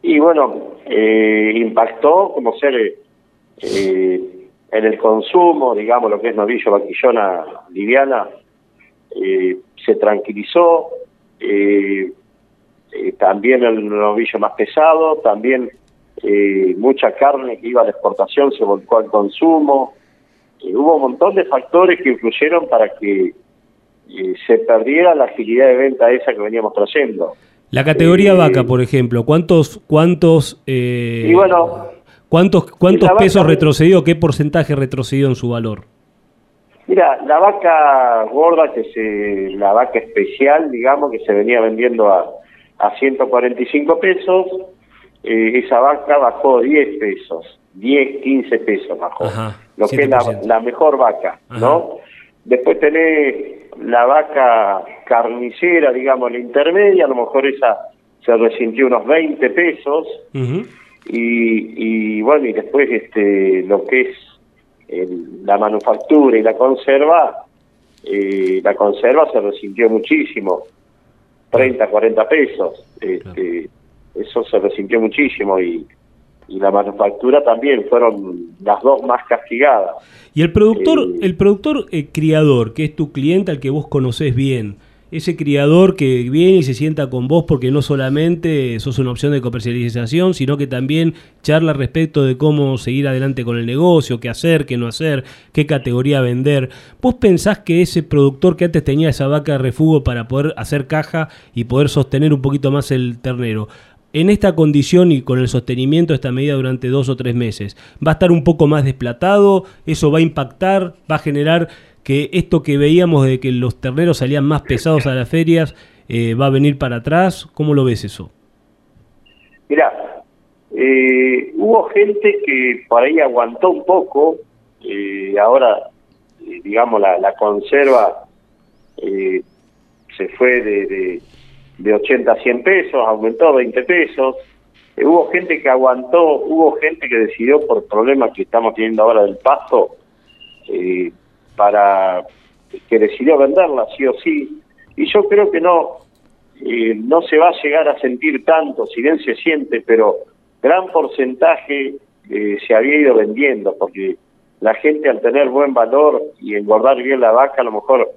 Y bueno, eh, impactó como ser eh, en el consumo, digamos, lo que es novillo, vaquillona, liviana, eh, se tranquilizó, eh, también el novillo más pesado, también mucha carne que iba a la exportación se volcó al consumo, hubo un montón de factores que influyeron para que eh, se perdiera la agilidad de venta esa que veníamos trayendo. La categoría vaca, por ejemplo, ¿cuántos cuántos y bueno, cuántos cuántos pesos vaca- retrocedió, qué porcentaje retrocedió en su valor? Mira, la vaca gorda, que se, la vaca especial, digamos, que se venía vendiendo a, a 145 pesos, eh, esa vaca bajó 10 pesos, 10, 15 pesos bajó, Ajá, lo que es la, 7%. la mejor vaca, ¿no? Después tenés la vaca carnicera, digamos, la intermedia, a lo mejor esa se resintió unos 20 pesos, y, y bueno, y después este lo que es el- la manufactura y la conserva, eh, la conserva se resintió muchísimo, 30, 40 pesos, este, eso se resintió muchísimo y, y la manufactura también fueron las dos más castigadas. Y el productor, el productor eh, criador, que es tu cliente al que vos conocés bien, ese criador que viene y se sienta con vos porque no solamente sos una opción de comercialización, sino que también charla respecto de cómo seguir adelante con el negocio, qué hacer, qué no hacer, qué categoría vender. ¿Vos pensás que ese productor que antes tenía esa vaca de refugo para poder hacer caja y poder sostener un poquito más el ternero, en esta condición y con el sostenimiento de esta medida durante dos o tres meses, ¿va a estar un poco más desplatado? ¿Eso va a impactar? ¿Va a generar que esto que veíamos de que los terneros salían más pesados a las ferias eh, va a venir para atrás? ¿Cómo lo ves eso? Mira, eh, hubo gente que por ahí aguantó un poco, eh, ahora, eh, digamos, la, la conserva se fue de, de 80 a 100 pesos, aumentó 20 pesos. Eh, hubo gente que aguantó, hubo gente que decidió por problemas que estamos teniendo ahora del pasto, eh, para que decidió venderla sí o sí. Y yo creo que no, eh, no se va a llegar a sentir tanto, si bien se siente, pero gran porcentaje se había ido vendiendo, porque la gente al tener buen valor y engordar bien la vaca, a lo mejor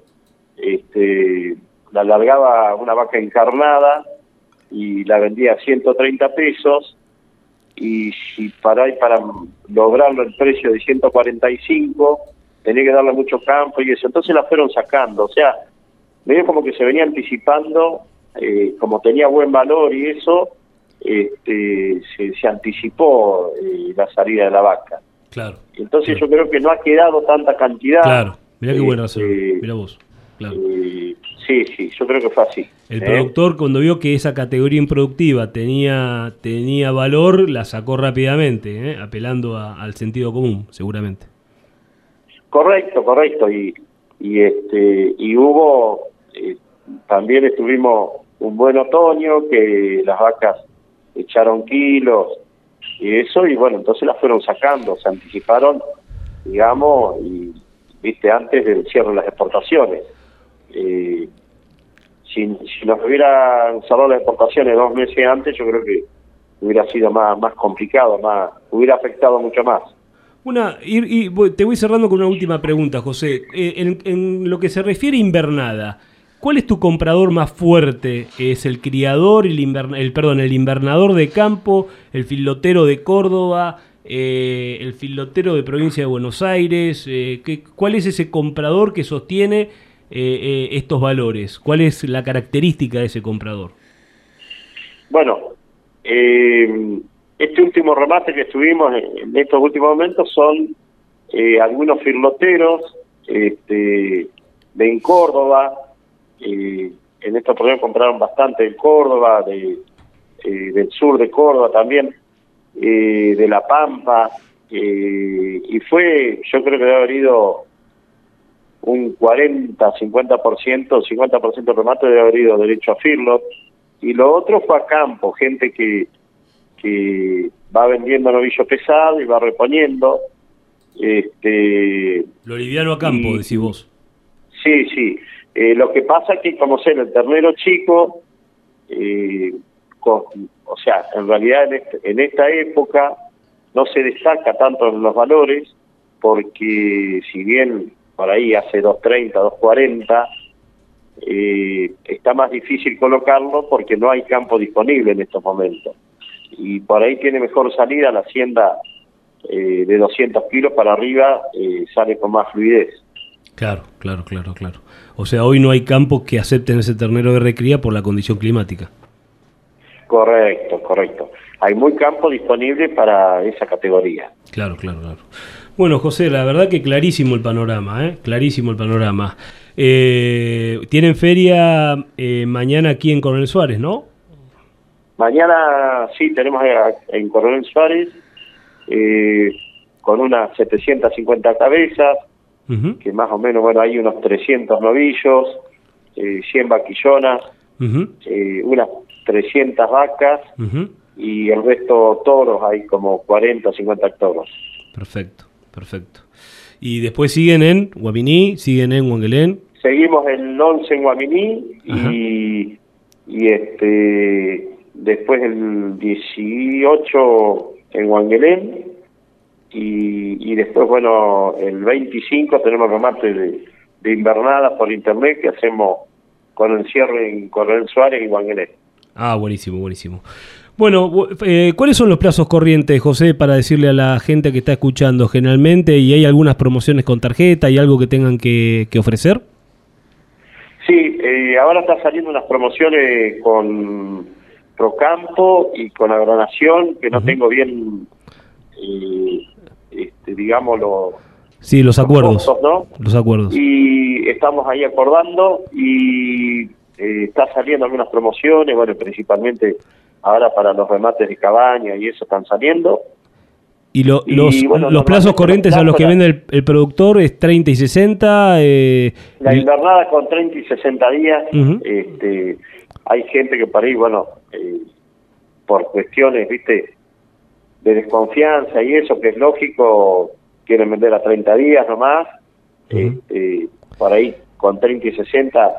este, la largaba una vaca encarnada y la vendía a 130 pesos, y si para lograrlo el precio de 145, tenía que darle mucho campo y eso, entonces la fueron sacando, o sea, medio como que se venía anticipando, eh, como tenía buen valor y eso, este, se, se anticipó eh, la salida de la vaca. Claro. Entonces yo creo que no ha quedado tanta cantidad. Claro, mirá qué buena razón, Este, mirá vos. Claro. eh, sí, sí, yo creo que fue así. El ¿eh? productor cuando vio que esa categoría improductiva tenía, tenía valor, la sacó rápidamente, ¿eh? apelando a- al sentido común, seguramente. Correcto, correcto. Y, y este y hubo eh, también estuvimos un buen otoño que las vacas echaron kilos y eso y bueno entonces las fueron sacando, se anticiparon, digamos y viste antes del cierre de las exportaciones. Eh, si, nos hubieran cerrado las exportaciones dos meses antes, yo creo que hubiera sido más más complicado, más hubiera afectado mucho más. Una, y, te voy cerrando con una última pregunta, José. Eh, en, lo que se refiere a invernada, ¿cuál es tu comprador más fuerte? ¿Es el criador, el, el perdón, el invernador de campo, el filotero de Córdoba, eh, el filotero de provincia de Buenos Aires? Eh, ¿qué- ¿Cuál es ese comprador que sostiene eh, eh, estos valores? ¿Cuál es la característica de ese comprador? Bueno, eh, este último remate que estuvimos en, estos últimos momentos son algunos firloteros este, de en Córdoba. en estos problemas compraron bastante en Córdoba, de, del sur de Córdoba también, de La Pampa. y fue, yo creo que debe haber ido un 40, 50%, 50% del remate debe haber ido derecho a Firlot. Y lo otro fue a campo, gente que, que va vendiendo novillo pesado y va reponiendo. Este, Lo liviano a campo, Y- decís vos. Sí, sí. Eh, lo que pasa es que, como sé, el ternero chico, eh, con- o sea, en realidad en, este- en esta época no se destaca tanto en los valores, porque si bien por ahí hace 2.30, 2.40, eh, está más difícil colocarlo porque no hay campo disponible en estos momentos. y por ahí tiene mejor salida la hacienda eh, de 200 kilos para arriba, eh, sale con más fluidez. Claro, claro, claro, claro. O sea, hoy no hay campos que acepten ese ternero de recría por la condición climática. Correcto, correcto. Hay muy campo disponible para esa categoría. Claro, claro, claro. Bueno, José, la verdad que clarísimo el panorama, ¿eh? Clarísimo el panorama. Eh, tienen feria eh, mañana aquí en Coronel Suárez, ¿no? Mañana sí, tenemos en Coronel Suárez eh, con unas 750 cabezas, que más o menos, bueno, hay unos 300 novillos, eh, 100 vaquillonas, eh, unas 300 vacas y el resto toros, hay como 40 o 50 toros. Perfecto, perfecto. Y después siguen en Guaminí, siguen en Huanguelén. Seguimos el 11 en Guaminí y, y este después el 18 en Huanguelén y, y después, bueno, el 25 tenemos remate de, de invernada por internet que hacemos con el cierre en Coronel Suárez y Huanguelén. Ah, buenísimo, buenísimo. Bueno, eh, ¿cuáles son los plazos corrientes, José, para decirle a la gente que está escuchando generalmente? ¿Y hay algunas promociones con tarjeta y algo que tengan que, que ofrecer? Sí, eh, ahora está saliendo unas promociones con Procampo y con Agronación, que no tengo bien, eh, este, digamos, los, Sí, los acuerdos. costos, ¿no? Los acuerdos. y estamos ahí acordando y eh, está saliendo algunas promociones, bueno, principalmente ahora para los remates de cabaña y eso están saliendo. Y, lo- Y, los, bueno, los plazos corrientes a los que vende el, el productor es 30 y 60. Eh, La invernada con 30 y 60 días, Ujú. este, hay gente que para ahí, bueno, eh, por cuestiones, viste, de desconfianza y eso, que es lógico, quieren vender a 30 días nomás, este, por ahí con 30 y 60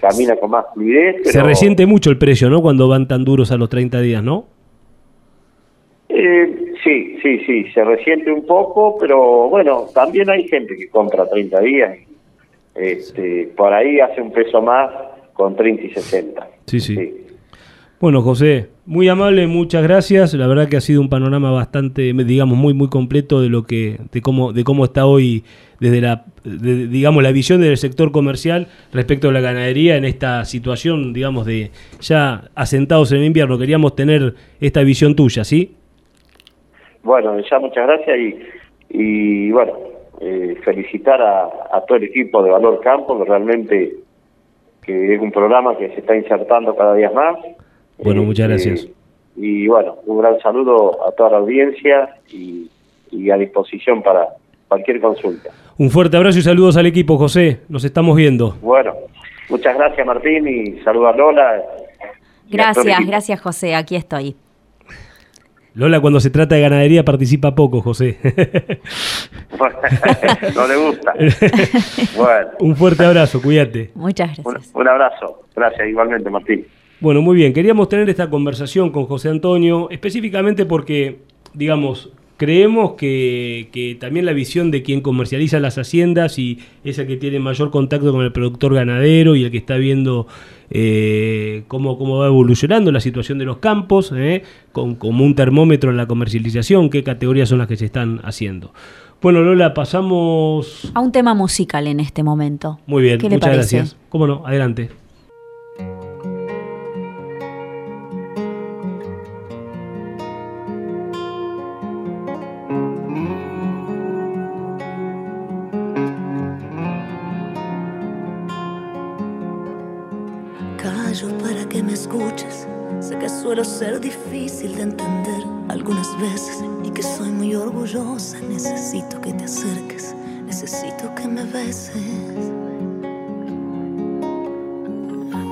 camina con más fluidez. Pero, Se resiente mucho el precio, ¿no? Cuando van tan duros a los 30 días, ¿no? Eh, sí, sí, sí, se resiente un poco, pero bueno, también hay gente que compra 30 días. Este, Por ahí hace un peso más con 30 y 60. Sí, sí. Bueno, José, muy amable, muchas gracias. La verdad que ha sido un panorama bastante, digamos, muy, muy completo de lo que, de cómo, de cómo está hoy, desde la, de- digamos, la visión del sector comercial respecto a la ganadería en esta situación, digamos, de ya asentados en el invierno. Queríamos tener esta visión tuya, ¿sí? Bueno, ya muchas gracias y, y bueno, eh, felicitar a, a todo el equipo de Valor Campo, que realmente que es un programa que se está insertando cada día más. Bueno, muchas Este, gracias. Y bueno, un gran saludo a toda la audiencia y, y a disposición para cualquier consulta. Un fuerte abrazo y saludos al equipo, José. Nos estamos viendo. Bueno, muchas gracias Martín y saludos a Lola. Gracias, gracias José, aquí estoy. Lola, cuando se trata de ganadería, participa poco, José. <laughs> no le gusta. <laughs> Bueno, Un fuerte abrazo, cuídate. Muchas gracias. un, un abrazo. Gracias igualmente Martín. Bueno, muy bien. Queríamos tener esta conversación con José Antonio, específicamente porque, digamos, creemos que, que también la visión de quien comercializa las haciendas y es el que tiene mayor contacto con el productor ganadero y el que está viendo eh, cómo, cómo va evolucionando la situación de los campos, eh, con, como un termómetro en la comercialización, qué categorías son las que se están haciendo. Bueno, Lola, pasamos... A un tema musical en este momento. Muy bien, ¿Qué le muchas parece? gracias. ¿Cómo no? Adelante. Suelo ser difícil de entender algunas veces y que soy muy orgullosa. Necesito que te acerques, necesito que me beses.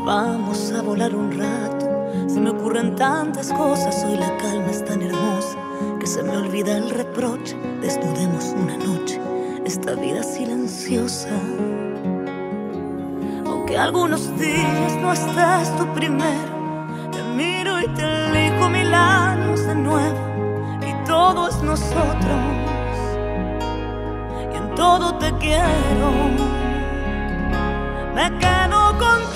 Vamos a volar un rato. Se me ocurren tantas cosas. Hoy la calma es tan hermosa que se me olvida el reproche. Desnudemos una noche esta vida silenciosa. Aunque algunos días no estés tú primero, miro y te elijo mil años de nuevo. Y todo es nosotros, y en todo te quiero. Me quedo contigo,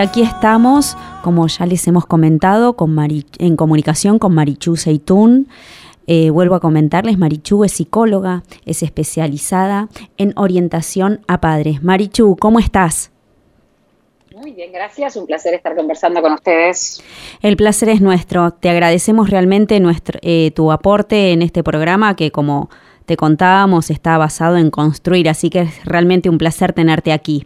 aquí estamos, como ya les hemos comentado, con en comunicación con Marichu Seitún. Eh, vuelvo a comentarles, Marichu es psicóloga, es especializada en orientación a padres. Marichu, ¿cómo estás? Muy bien, gracias. Un placer estar conversando con ustedes. El placer es nuestro. Te agradecemos realmente nuestro, eh, tu aporte en este programa que, como te contábamos, está basado en construir, así que es realmente un placer tenerte aquí.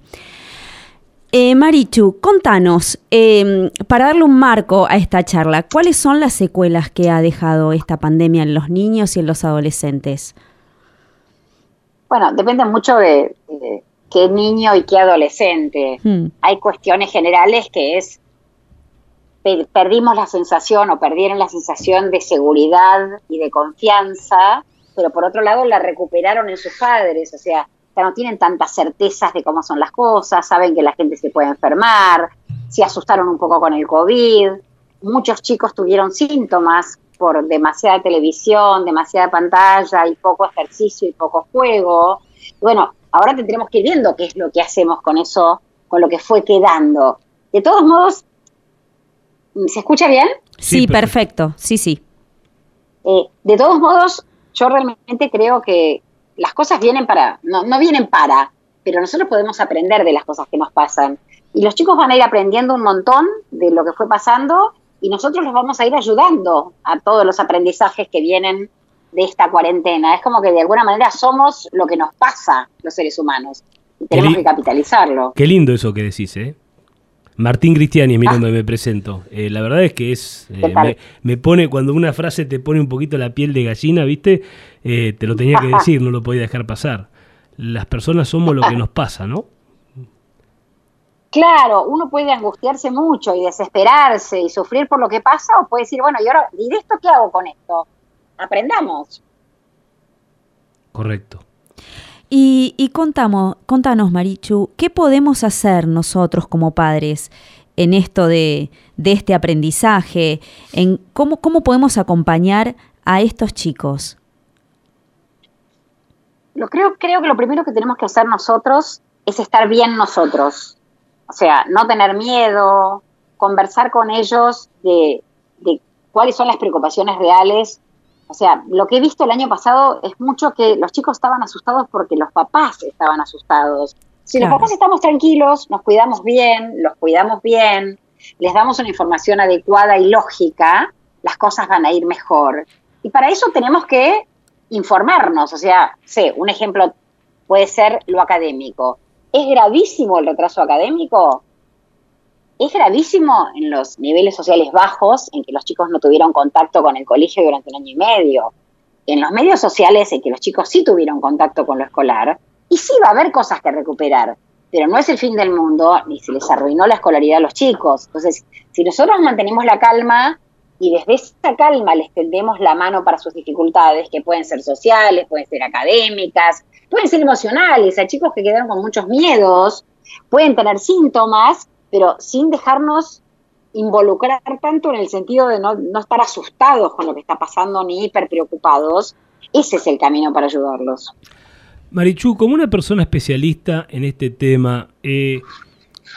Eh, Marichu, contanos, em, para darle un marco a esta charla, ¿cuáles son las secuelas que ha dejado esta pandemia en los niños y en los adolescentes? Bueno, depende mucho de, qué niño y qué adolescente. Hmm. Hay cuestiones generales que es, perdimos la sensación o perdieron la sensación de seguridad y de confianza, pero por otro lado la recuperaron en sus padres, o sea, ya no tienen tantas certezas de cómo son las cosas, saben que la gente se puede enfermar, se asustaron un poco con el COVID, muchos chicos tuvieron síntomas por demasiada televisión, demasiada pantalla y poco ejercicio y poco juego. Bueno, ahora tendremos que ir viendo qué es lo que hacemos con eso, con lo que fue quedando. De todos modos, ¿se escucha bien? Sí, perfecto. sí, sí. Eh, de todos modos, yo realmente creo que, las cosas vienen para, no, no vienen para, pero nosotros podemos aprender de las cosas que nos pasan. Y los chicos van a ir aprendiendo un montón de lo que fue pasando y nosotros los vamos a ir ayudando a todos los aprendizajes que vienen de esta cuarentena. Es como que de alguna manera somos lo que nos pasa los seres humanos y tenemos que capitalizarlo. Qué lindo eso que decís, ¿eh? Martín Cristiani, mira ah. donde me presento. Eh, la verdad es que es eh, me, pone, cuando una frase te pone un poquito la piel de gallina, ¿viste? Eh, te lo tenía que <laughs> decir, no lo podía dejar pasar. Las personas somos lo que nos pasa, ¿no? Claro, uno puede angustiarse mucho y desesperarse y sufrir por lo que pasa, o puede decir, bueno, ¿y ahora, ¿y de esto qué hago con esto? Aprendamos. Correcto. Y, contamos, contanos, Marichu, ¿qué podemos hacer nosotros como padres en esto de, este aprendizaje? En cómo, ¿Cómo podemos acompañar a estos chicos? Lo creo, creo que lo primero que tenemos que hacer nosotros es estar bien nosotros. O sea, no tener miedo, conversar con ellos de, de cuáles son las preocupaciones reales o sea, lo que he visto el año pasado es mucho que los chicos estaban asustados porque los papás estaban asustados. Si los papás estamos tranquilos, nos cuidamos bien, los cuidamos bien, les damos una información adecuada y lógica, las cosas van a ir mejor. Y para eso tenemos que informarnos. O sea, sé, un ejemplo puede ser lo académico. ¿Es gravísimo el retraso académico? Es gravísimo en los niveles sociales bajos, en que los chicos no tuvieron contacto con el colegio durante un año y medio. En los medios sociales, en que los chicos sí tuvieron contacto con lo escolar, y sí va a haber cosas que recuperar, pero no es el fin del mundo, ni se les arruinó la escolaridad a los chicos. Entonces, si nosotros mantenemos la calma y desde esa calma les tendemos la mano para sus dificultades, que pueden ser sociales, pueden ser académicas, pueden ser emocionales, hay chicos que quedaron con muchos miedos, pueden tener síntomas, pero sin dejarnos involucrar tanto en el sentido de no, estar asustados con lo que está pasando ni hiper preocupados, ese es el camino para ayudarlos. Marichu, como una persona especialista en este tema, eh,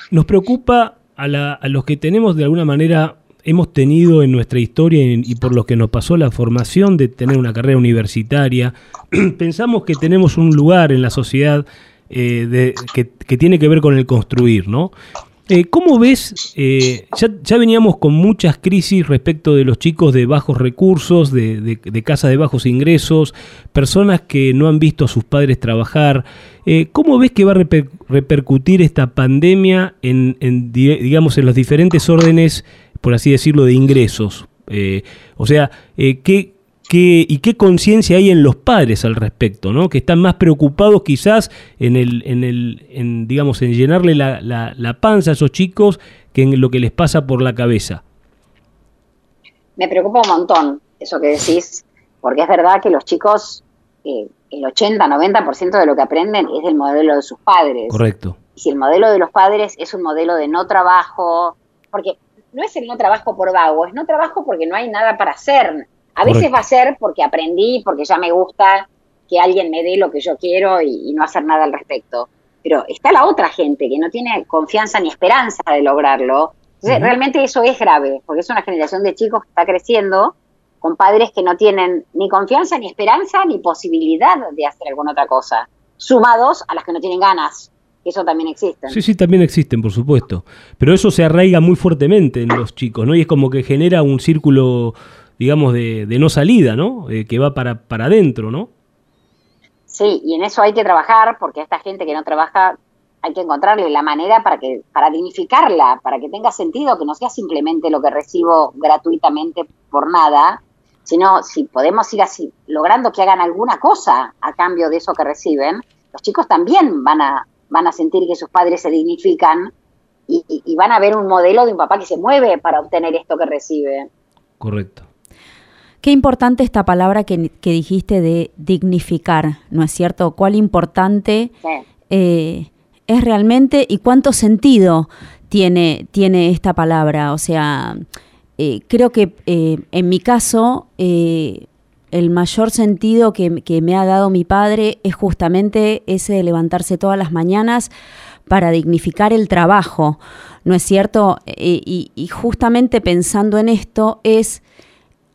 nos preocupa a, los que tenemos de alguna manera, hemos tenido en nuestra historia y, por lo que nos pasó la formación de tener una carrera universitaria, <clears throat> pensamos que tenemos un lugar en la sociedad eh, que, que, tiene que ver con el construir, ¿no? Eh, ¿Cómo ves? Eh, ya, veníamos con muchas crisis respecto de los chicos de bajos recursos, de, casa de bajos ingresos, personas que no han visto a sus padres trabajar. Eh, ¿Cómo ves que va a repercutir esta pandemia en, digamos, en los diferentes órdenes, por así decirlo, de ingresos? o sea, ¿qué, y qué conciencia hay en los padres al respecto, ¿no? Que están más preocupados quizás en el, en el, en, digamos, en llenarle la, la, panza a esos chicos que en lo que les pasa por la cabeza. Me preocupa un montón eso que decís, porque es verdad que los chicos, eh, el 80-90% de lo que aprenden es del modelo de sus padres. Correcto. Y si el modelo de los padres es un modelo de no trabajo, porque no es el no trabajo por vago, es no trabajo porque no hay nada para hacer a veces va a ser porque aprendí, porque ya me gusta que alguien me dé lo que yo quiero y, no hacer nada al respecto. pero está la otra gente que no tiene confianza ni esperanza de lograrlo. Entonces, realmente eso es grave, porque es una generación de chicos que está creciendo con padres que no tienen ni confianza, ni esperanza, ni posibilidad de hacer alguna otra cosa, sumados a las que no tienen ganas. Eso también existe. Sí, sí, también existen, por supuesto. Pero eso se arraiga muy fuertemente en los chicos, ¿no? Y es como que genera un círculo, digamos, de, no salida, ¿no? Eh, que va para, para adentro, ¿no? Sí, y en eso hay que trabajar, porque a esta gente que no trabaja hay que encontrarle la manera para que para dignificarla, para que tenga sentido, que no sea simplemente lo que recibo gratuitamente por nada, sino si podemos ir así, logrando que hagan alguna cosa a cambio de eso que reciben, los chicos también van a, van a sentir que sus padres se dignifican y, van a ver un modelo de un papá que se mueve para obtener esto que recibe. Correcto. Qué importante esta palabra que, dijiste de dignificar, ¿no es cierto? Cuál importante eh, es realmente y cuánto sentido tiene, tiene esta palabra. O sea, eh, creo que eh, en mi caso eh, el mayor sentido que, me ha dado mi padre es justamente ese de levantarse todas las mañanas para dignificar el trabajo, ¿no es cierto? Y, justamente pensando en esto es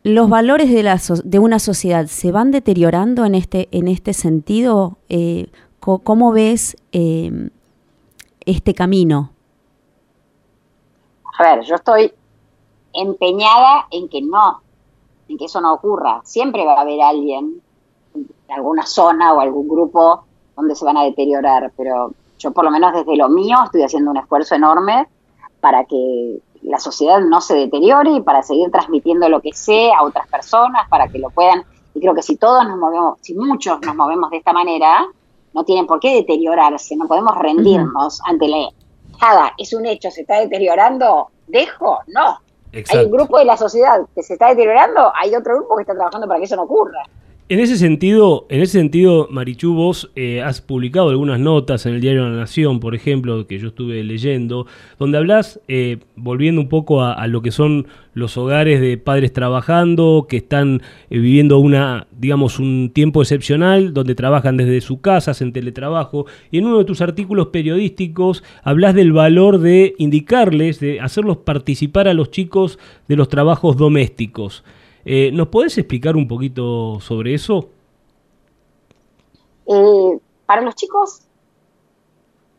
los valores de, la de una sociedad se van deteriorando en este, en este sentido. ¿Cómo ves este camino? A ver, yo estoy empeñada en que no, en que eso no ocurra. Siempre va a haber alguien en alguna zona o algún grupo donde se van a deteriorar, pero yo por lo menos desde lo mío estoy haciendo un esfuerzo enorme para que la sociedad no se deteriore y para seguir transmitiendo lo que sé a otras personas, para que lo puedan. Y creo que si todos nos movemos, si muchos nos movemos de esta manera, no tienen por qué deteriorarse, no podemos rendirnos ante la... Nada, es un hecho, se está deteriorando, dejo, no, hay un grupo de la sociedad que se está deteriorando, hay otro grupo que está trabajando para que eso no ocurra. En ese sentido, en ese sentido, Marichu, vos eh, has publicado algunas notas en el diario La Nación, por ejemplo, que yo estuve leyendo, donde hablas, eh, volviendo un poco a, lo que son los hogares de padres trabajando, que están eh, viviendo una, digamos, un tiempo excepcional, donde trabajan desde su casa, en teletrabajo, y en uno de tus artículos periodísticos hablas del valor de indicarles, de hacerlos participar a los chicos de los trabajos domésticos. Eh, ¿Nos podés explicar un poquito sobre eso? Eh, para los chicos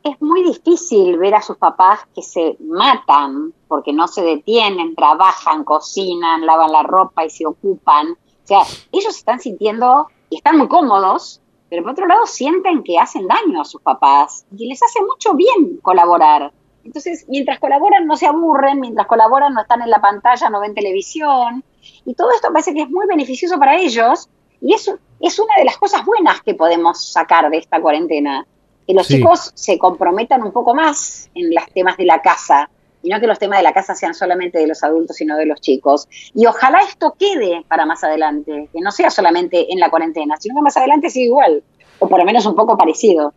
es muy difícil ver a sus papás que se matan porque no se detienen, trabajan, cocinan, lavan la ropa y se ocupan. O sea, ellos están sintiendo y están muy cómodos, pero por otro lado sienten que hacen daño a sus papás y les hace mucho bien colaborar. Entonces, mientras colaboran no se aburren, mientras colaboran no están en la pantalla, no ven televisión, y todo esto parece que es muy beneficioso para ellos y eso es una de las cosas buenas que podemos sacar de esta cuarentena. Que los chicos se comprometan un poco más en los temas de la casa y no que los temas de la casa sean solamente de los adultos, sino de los chicos. Y ojalá esto quede para más adelante, que no sea solamente en la cuarentena, sino que más adelante sea igual, o por lo menos un poco parecido.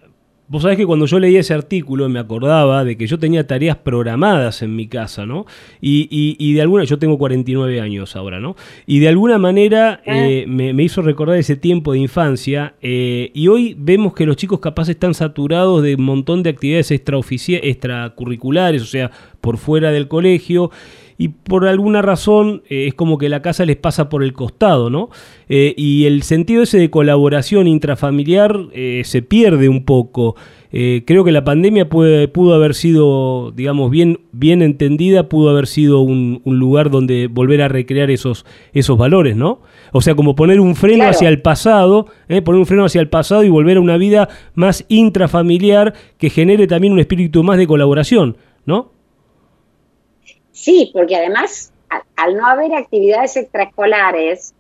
Vos sabés que cuando yo leía ese artículo me acordaba de que yo tenía tareas programadas en mi casa, ¿no? Y, y, de alguna, yo tengo 49 años ahora, ¿no? Y de alguna manera ah. eh, me, hizo recordar ese tiempo de infancia eh, y hoy vemos que los chicos capaz están saturados de un montón de actividades extracurriculares, o sea, por fuera del colegio y por alguna razón eh, es como que la casa les pasa por el costado, ¿no? Eh, y el sentido ese de colaboración intrafamiliar eh, se pierde un poco. creo que la pandemia puede, pudo haber sido, digamos, bien, bien entendida, pudo haber sido un, lugar donde volver a recrear esos, esos valores, ¿no? O sea, como poner un freno hacia el pasado, poner un freno hacia el pasado y volver a una vida más intrafamiliar que genere también un espíritu más de colaboración, ¿no? Sí, porque además, al, no haber actividades extraescolares,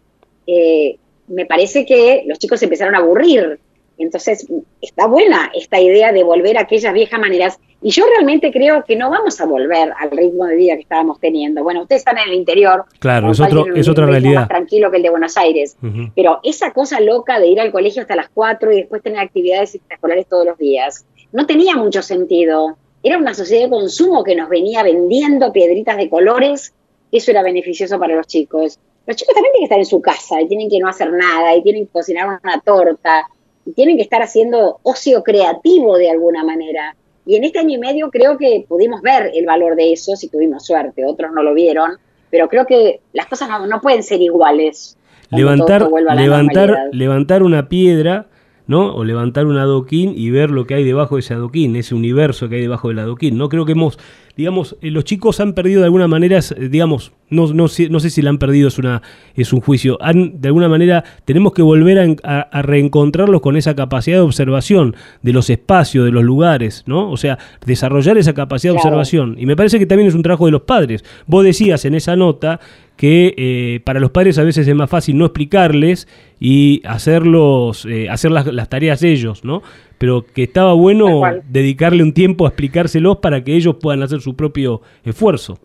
eh, me parece que los chicos empezaron a aburrir. Entonces, está buena esta idea de volver a aquellas viejas maneras. Y yo realmente creo que no vamos a volver al ritmo de vida que estábamos teniendo. Bueno, ustedes están en el interior. Claro, es, otro, es otra realidad. Más tranquilo que el de Buenos Aires. Pero esa cosa loca de ir al colegio hasta las 4 y después tener actividades extraescolares todos los días, no tenía mucho sentido era una sociedad de consumo que nos venía vendiendo piedritas de colores, eso era beneficioso para los chicos. Los chicos también tienen que estar en su casa y tienen que no hacer nada y tienen que cocinar una torta. y tienen que estar haciendo ocio creativo de alguna manera. Y en este año y medio creo que pudimos ver el valor de eso, si tuvimos suerte, otros no lo vieron, pero creo que las cosas no, pueden ser iguales. Levantar, levantar, levantar una piedra ¿no? O levantar un adoquín y ver lo que hay debajo de ese adoquín, ese universo que hay debajo del adoquín, ¿no? Creo que hemos, digamos, eh, los chicos han perdido de alguna manera, eh, digamos, no, no, sé, no sé si la han perdido, es, una, es un juicio, han, de alguna manera tenemos que volver a, reencontrarlos con esa capacidad de observación de los espacios, de los lugares, ¿no? O sea, desarrollar esa capacidad de observación. Y me parece que también es un trabajo de los padres. Vos decías en esa nota que eh, para los padres a veces es más fácil no explicarles y hacerlos, eh, hacer las, tareas ellos, ¿no? Pero que estaba bueno dedicarle un tiempo a explicárselos para que ellos puedan hacer su propio esfuerzo.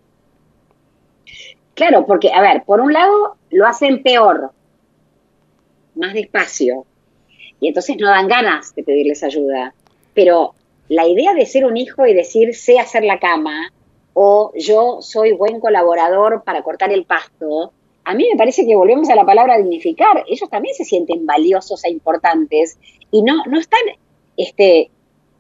Claro, porque, a ver, por un lado lo hacen peor, más despacio, y entonces no dan ganas de pedirles ayuda. Pero la idea de ser un hijo y decir sé hacer la cama, o yo soy buen colaborador para cortar el pasto, a mí me parece que volvemos a la palabra dignificar. Ellos también se sienten valiosos e importantes y no, no están este,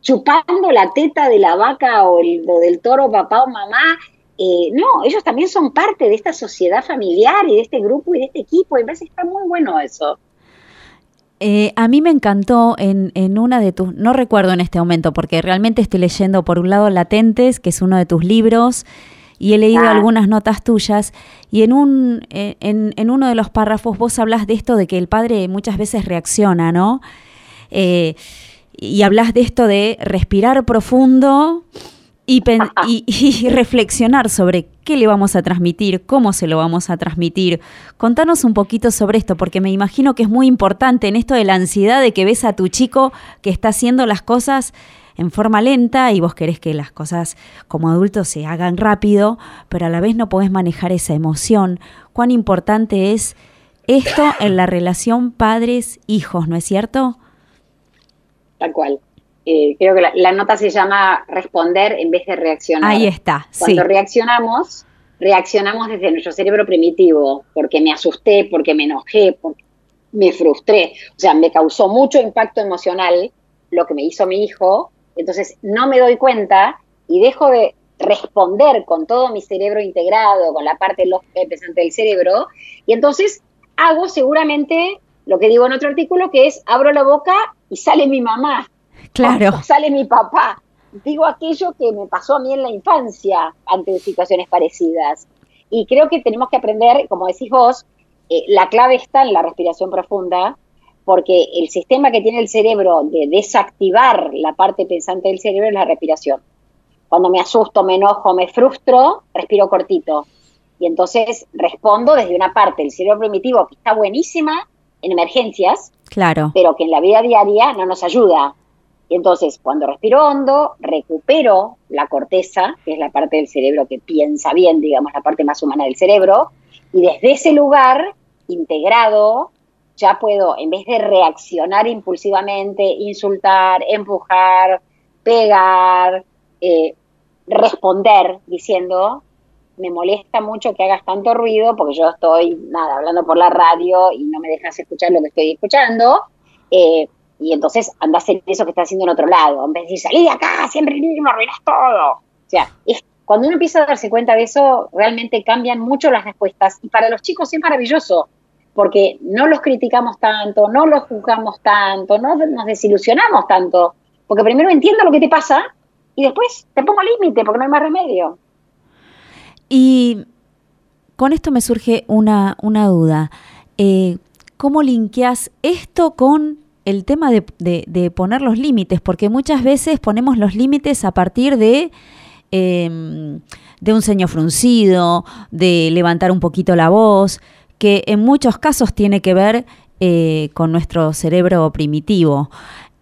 chupando la teta de la vaca o, el, del toro papá o mamá. Eh, no, ellos también son parte de esta sociedad familiar y de este grupo y de este equipo. Y me parece que está muy bueno eso. Eh, a mí me encantó en, en, una de tus, no recuerdo en este momento, porque realmente estoy leyendo por un lado Latentes, que es uno de tus libros, y he leído algunas notas tuyas, y en, un, eh, en, en, uno de los párrafos vos hablas de esto de que el padre muchas veces reacciona, ¿no? Eh, y hablas de esto de respirar profundo <laughs> y, y, reflexionar sobre qué le vamos a transmitir, cómo se lo vamos a transmitir. Contanos un poquito sobre esto, porque me imagino que es muy importante en esto de la ansiedad de que ves a tu chico que está haciendo las cosas en forma lenta y vos querés que las cosas como adultos se hagan rápido, pero a la vez no podés manejar esa emoción. Cuán importante es esto en la relación padres-hijos, ¿no es cierto? Tal cual. Eh, creo que la, nota se llama responder en vez de reaccionar. Ahí está. Cuando reaccionamos, reaccionamos desde nuestro cerebro primitivo, porque me asusté, porque me enojé, porque me frustré. O sea, me causó mucho impacto emocional lo que me hizo mi hijo. Entonces no me doy cuenta y dejo de responder con todo mi cerebro integrado, con la parte lógica y pesante del cerebro. Y entonces hago seguramente lo que digo en otro artículo, que es abro la boca y sale mi mamá. Claro. sale mi papá. Digo aquello que me pasó a mí en la infancia ante situaciones parecidas. Y creo que tenemos que aprender, como decís vos, eh, la clave está en la respiración profunda, porque el sistema que tiene el cerebro de desactivar la parte pensante del cerebro es la respiración. Cuando me asusto, me enojo, me frustro, respiro cortito. Y entonces respondo desde una parte del cerebro primitivo que está buenísima en emergencias, claro. pero que en la vida diaria no nos ayuda. Y entonces, cuando respiro hondo, recupero la corteza, que es la parte del cerebro que piensa bien, digamos, la parte más humana del cerebro, y desde ese lugar, integrado, ya puedo, en vez de reaccionar impulsivamente, insultar, empujar, pegar, eh, responder diciendo, me molesta mucho que hagas tanto ruido porque yo estoy, nada, hablando por la radio y no me dejas escuchar lo que estoy escuchando. Eh, y entonces andás en eso que estás haciendo en otro lado. En vez de decir, salí de acá, siempre mismo, arruinas todo. O sea, es, cuando uno empieza a darse cuenta de eso, realmente cambian mucho las respuestas. Y para los chicos es maravilloso, porque no los criticamos tanto, no los juzgamos tanto, no nos desilusionamos tanto. Porque primero entiendo lo que te pasa y después te pongo límite porque no hay más remedio. Y con esto me surge una, una duda. Eh, ¿Cómo linkeas esto con el tema de, poner los límites, porque muchas veces ponemos los límites a partir de, em, de un ceño fruncido, de levantar un poquito la voz, que en muchos casos tiene que ver eh, con nuestro cerebro primitivo.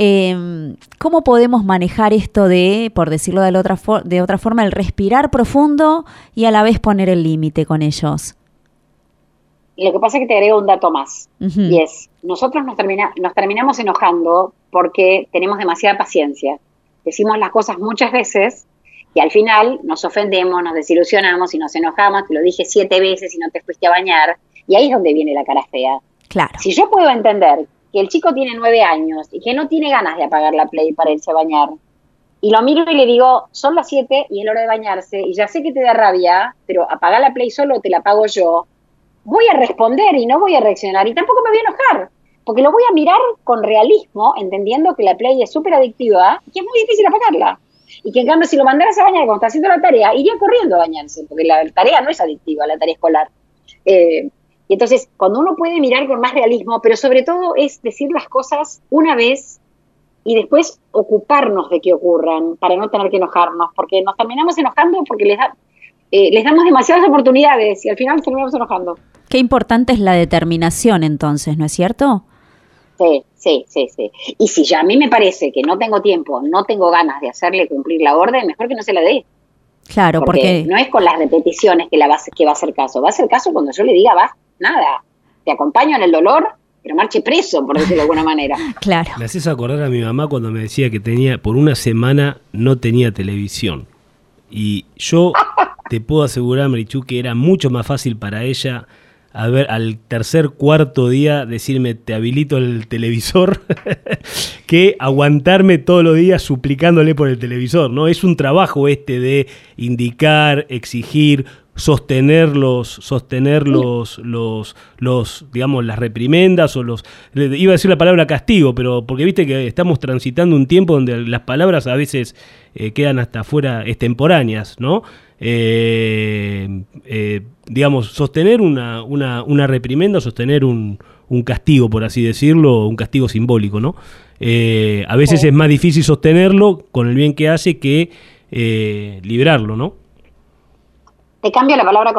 Em, ¿Cómo podemos manejar esto de, por decirlo de, otra de otra forma, el respirar profundo y a la vez poner el límite con ellos? Lo que pasa es que te agrego un dato más, y es, nosotros nos, termina, nos terminamos enojando porque tenemos demasiada paciencia. Decimos las cosas muchas veces y al final nos ofendemos, nos desilusionamos y nos enojamos, te lo dije siete veces y no te fuiste a bañar, y ahí es donde viene la cara fea. Claro. Si yo puedo entender que el chico tiene nueve años y que no tiene ganas de apagar la play para irse a bañar. Y lo miro y le digo, son las siete y es hora de bañarse y ya sé que te da rabia, pero apaga la play solo te la pago yo. Voy a responder y no voy a reaccionar y tampoco me voy a enojar, porque lo voy a mirar con realismo, entendiendo que la play es súper adictiva y que es muy difícil apagarla. Y que en cambio si lo mandaras a bañar cuando está haciendo la tarea, iría corriendo a bañarse, porque la tarea no es adictiva, la tarea escolar. Eh, y entonces, cuando uno puede mirar con más realismo, pero sobre todo es decir las cosas una vez y después ocuparnos de que ocurran para no tener que enojarnos, porque nos terminamos enojando porque les, eh, les damos demasiadas oportunidades y al final nos terminamos enojando. Qué importante es la determinación entonces, ¿no es cierto? Sí, sí, sí, sí. Y si ya a mí me parece que no tengo tiempo, no tengo ganas de hacerle cumplir la orden, mejor que no se la dé. Claro, porque, no es con las repeticiones que, la va, que va a hacer caso. Va a hacer caso cuando yo le diga, va, nada, te acompaño en el dolor, pero marche preso, por decirlo de alguna manera. <laughs> Claro. Me haces acordar a mi mamá cuando me decía que tenía, por una semana no tenía televisión. Y yo te puedo asegurar, Marichu, que era mucho más fácil para ella a ver, al tercer, cuarto día decirme te habilito el televisor, <laughs> que aguantarme todos los días suplicándole por el televisor, ¿no? Es un trabajo este de indicar, exigir, sostener los, sostener los, los, los, digamos, las reprimendas o los, iba a decir la palabra castigo, pero porque viste que estamos transitando un tiempo donde las palabras a veces eh, quedan hasta fuera extemporáneas, ¿no? Eh, eh, digamos, sostener una, una, una reprimenda, sostener un, un, castigo, por así decirlo, un castigo simbólico, ¿no? Eh, a veces es más difícil sostenerlo con el bien que hace que eh, librarlo, ¿no? Te cambio la palabra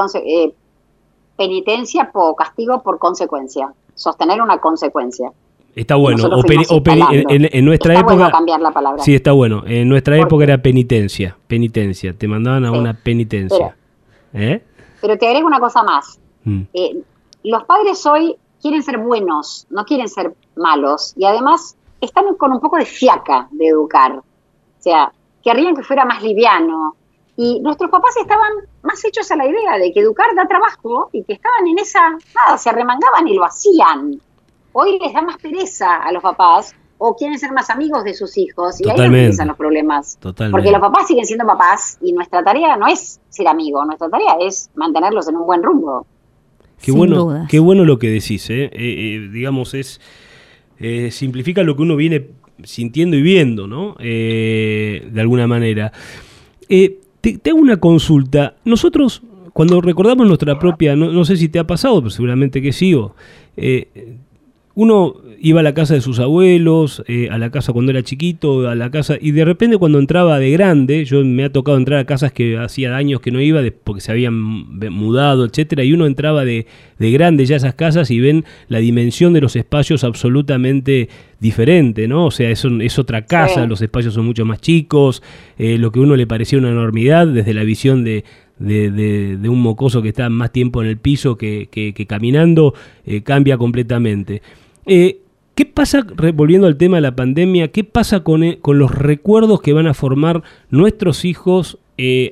penitencia por castigo por consecuencia. Sostener una consecuencia. Está bueno. O, en, nuestra está época. Bueno cambiar la palabra. Sí, está bueno. En nuestra época era penitencia. Penitencia. Te mandaban a una penitencia. Pero, ¿Eh? pero, te agrego una cosa más. Mm. Eh, los padres hoy quieren ser buenos, no quieren ser malos. Y además están con un poco de fiaca de educar. O sea, querrían que fuera más liviano. Y nuestros papás estaban más hechos a la idea de que educar da trabajo y que estaban en esa. Nada, se arremangaban y lo hacían hoy les da más pereza a los papás o quieren ser más amigos de sus hijos y ahí empiezan los problemas. Porque los papás siguen siendo papás y nuestra tarea no es ser amigo, nuestra tarea es mantenerlos en un buen rumbo. Qué bueno, qué bueno lo que decís, ¿eh? Eh, eh, digamos, es simplifica lo que uno viene sintiendo y viendo, ¿no? de alguna manera. te, hago una consulta. Nosotros, cuando recordamos nuestra propia, no, no, sé si te ha pasado, pero seguramente que sí, o, uno iba a la casa de sus abuelos, eh, a la casa cuando era chiquito, a la casa, y de repente cuando entraba de grande, yo me ha tocado entrar a casas que hacía años que no iba, porque se habían mudado, etcétera, y uno entraba de, de grande ya a esas casas y ven la dimensión de los espacios absolutamente diferente, ¿no? O sea, es, es otra casa, los espacios son mucho más chicos, eh, lo que a uno le parecía una enormidad desde la visión de, de, un mocoso que está más tiempo en el piso que, caminando, eh, cambia completamente. Eh, ¿Qué pasa, volviendo al tema de la pandemia, qué pasa con, eh, con los recuerdos que van a formar nuestros hijos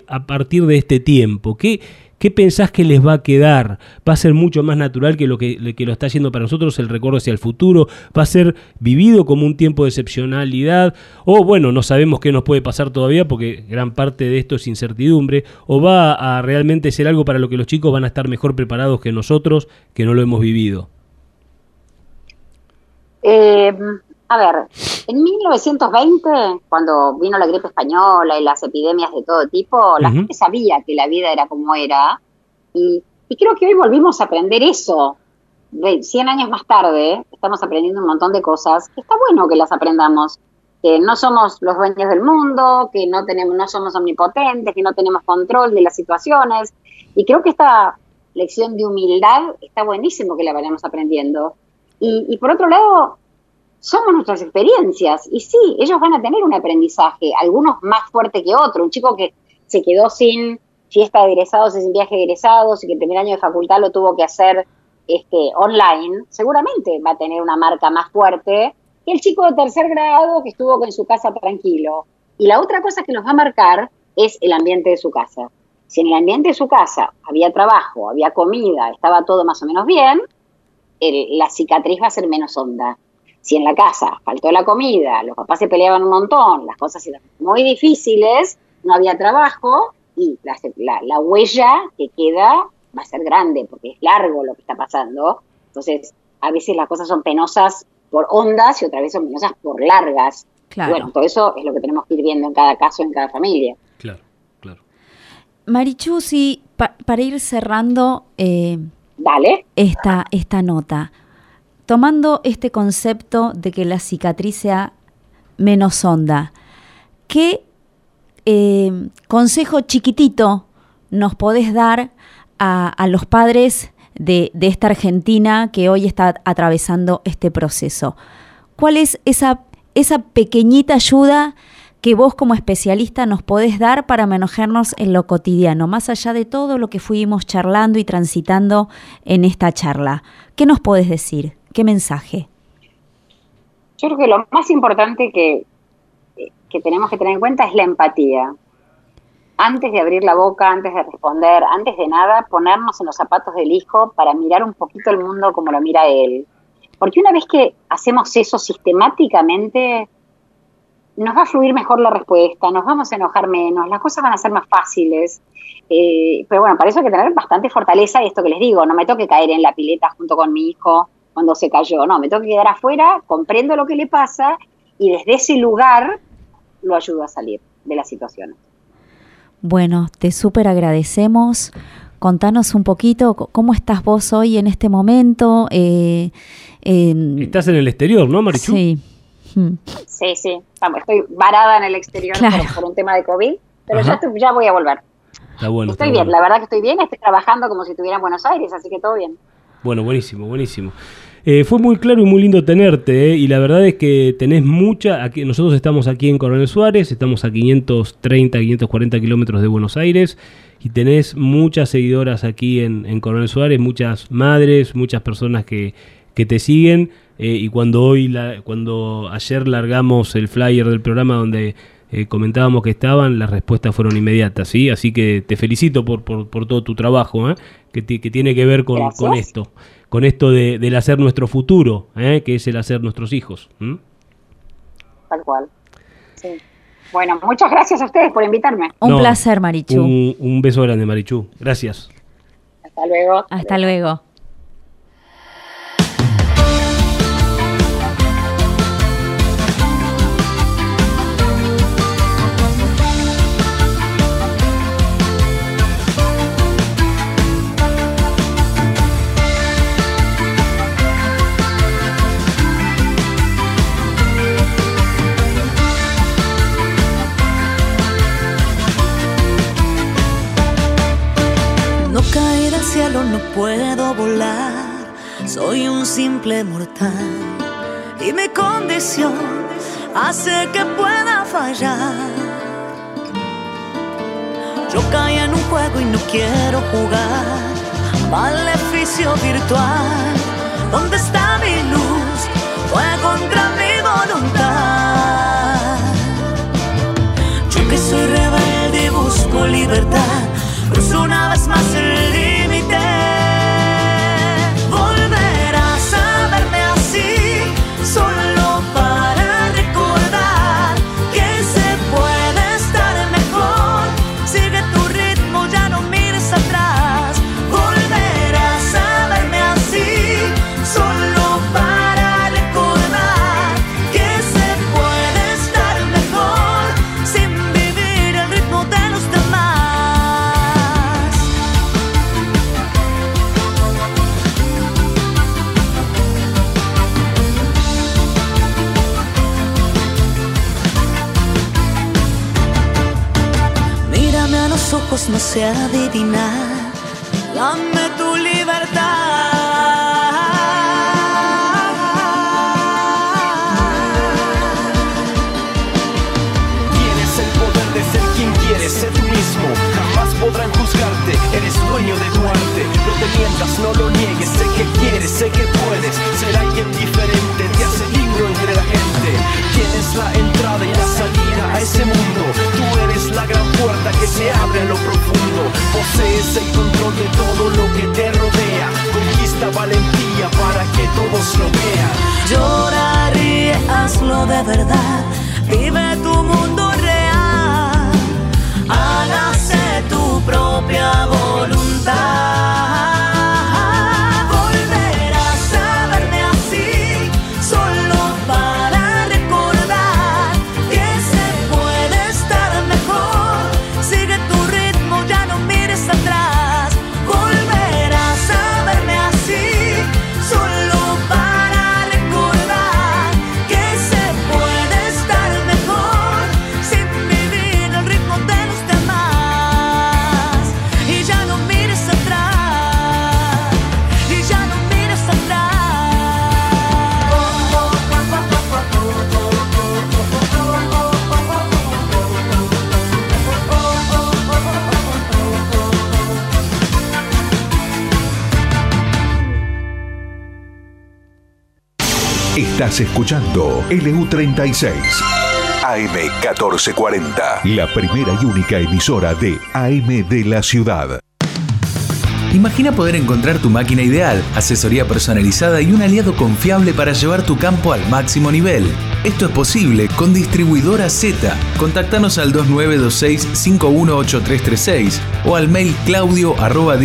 a partir de este tiempo? ¿Qué, ¿Qué pensás que les va a quedar? ¿Va a ser mucho más natural que lo que, lo está haciendo para nosotros el recuerdo hacia el futuro? ¿Va a ser vivido como un tiempo de excepcionalidad? O bueno, no sabemos qué nos puede pasar todavía porque gran parte de esto es incertidumbre. ¿O va a realmente ser algo para lo que los chicos van a estar mejor preparados que nosotros que no lo hemos vivido? Eh, a ver, en 1920, cuando vino la gripe española y las epidemias de todo tipo, la gente sabía que la vida era como era. Y, creo que hoy volvimos a aprender eso. De 100 años más tarde, estamos aprendiendo un montón de cosas que está bueno que las aprendamos. Que no somos los dueños del mundo, que no, tenemos, no somos omnipotentes, que no tenemos control de las situaciones. Y creo que esta lección de humildad está buenísimo que la vayamos aprendiendo. Y, por otro lado, somos nuestras experiencias. Y sí, ellos van a tener un aprendizaje, algunos más fuerte que otros. Un chico que se quedó sin fiesta de egresados sin viaje de egresados y que el primer año de facultad lo tuvo que hacer este, online, seguramente va a tener una marca más fuerte que el chico de tercer grado que estuvo en su casa tranquilo. Y la otra cosa que nos va a marcar es el ambiente de su casa. Si en el ambiente de su casa había trabajo, había comida, estaba todo más o menos bien, la cicatriz va a ser menos honda. si en la casa faltó la comida, los papás se peleaban un montón, las cosas eran muy difíciles, no había trabajo y la, la, huella que queda va a ser grande porque es largo lo que está pasando. Entonces, a veces las cosas son penosas por ondas y otras veces son penosas por largas. Bueno, todo eso es lo que tenemos que ir viendo en cada caso, en cada familia. Claro, claro. Marichu, si para ir cerrando eh, Esta, esta nota, tomando este concepto de que la cicatriz sea menos honda, ¿qué eh, consejo chiquitito nos podés dar a, los padres de, de, esta Argentina que hoy está atravesando este proceso? ¿Cuál es esa, esa pequeñita ayuda que vos como especialista nos podés dar para manejarnos en lo cotidiano, más allá de todo lo que fuimos charlando y transitando en esta charla? ¿Qué nos podés decir? ¿Qué mensaje? Yo creo que lo más importante que, que tenemos que tener en cuenta es la empatía. Antes de abrir la boca, antes de responder, antes de nada, ponernos en los zapatos del hijo para mirar un poquito el mundo como lo mira él. Porque una vez que hacemos eso sistemáticamente, nos va a fluir mejor la respuesta, nos vamos a enojar menos, las cosas van a ser más fáciles. Eh, pero bueno, para eso hay que tener bastante fortaleza y esto que les digo, no me toque caer en la pileta junto con mi hijo cuando se cayó, no, me toque quedar afuera, comprendo lo que le pasa y desde ese lugar lo ayudo a salir de la situación. Bueno, te súper agradecemos. Contanos un poquito cómo estás vos hoy en este momento. Eh, Estás en el exterior, ¿no, Marichu? Sí. Hmm. Sí, sí. estoy varada en el exterior por, un tema de COVID, pero ya, ya, voy a volver. Está bueno. Estoy bien, la verdad que estoy bien. Estoy trabajando como si estuviera en Buenos Aires, así que todo bien. Bueno, buenísimo, buenísimo. Eh, fue muy claro y muy lindo tenerte, eh, y la verdad es que tenés mucha. Aquí, nosotros estamos aquí en Coronel Suárez, estamos a 530, 540 kilómetros de Buenos Aires, y tenés muchas seguidoras aquí en, en Coronel Suárez, muchas madres, muchas personas que, que te siguen. Eh, y cuando hoy, la, cuando ayer largamos el flyer del programa donde comentábamos que estaban, las respuestas fueron inmediatas, ¿sí? Así que te felicito por, por, por todo tu trabajo, que, que, tiene que ver con, con esto con esto de, del hacer nuestro futuro, ¿eh? que es el hacer nuestros hijos. Tal cual. Sí. Bueno, muchas gracias a ustedes por invitarme. Un placer, Marichu. Un, un beso grande, Marichu. Gracias. Hasta luego. Hasta luego. No puedo volar, soy un simple mortal y mi condición hace que pueda fallar. Yo caí en un juego y no quiero jugar, maleficio virtual, ¿dónde está mi luz? Fue contra mi voluntad. Yo que soy rebelde y busco libertad, cruzo una vez más el día no sé adivinar. Dame posees el control de todo lo que te rodea. Conquista valentía para que todos lo vean. Llora, ríe, hazlo de verdad. Vive tu mundo real. Hágase tu propia voluntad. Estás escuchando LU36 AM1440, la primera y única emisora de AM de la ciudad. Imagina poder encontrar tu máquina ideal, asesoría personalizada y un aliado confiable para llevar tu campo al máximo nivel. Esto es posible con Distribuidora Z. Contactanos al 2926-518336 o al mail claudio arroba.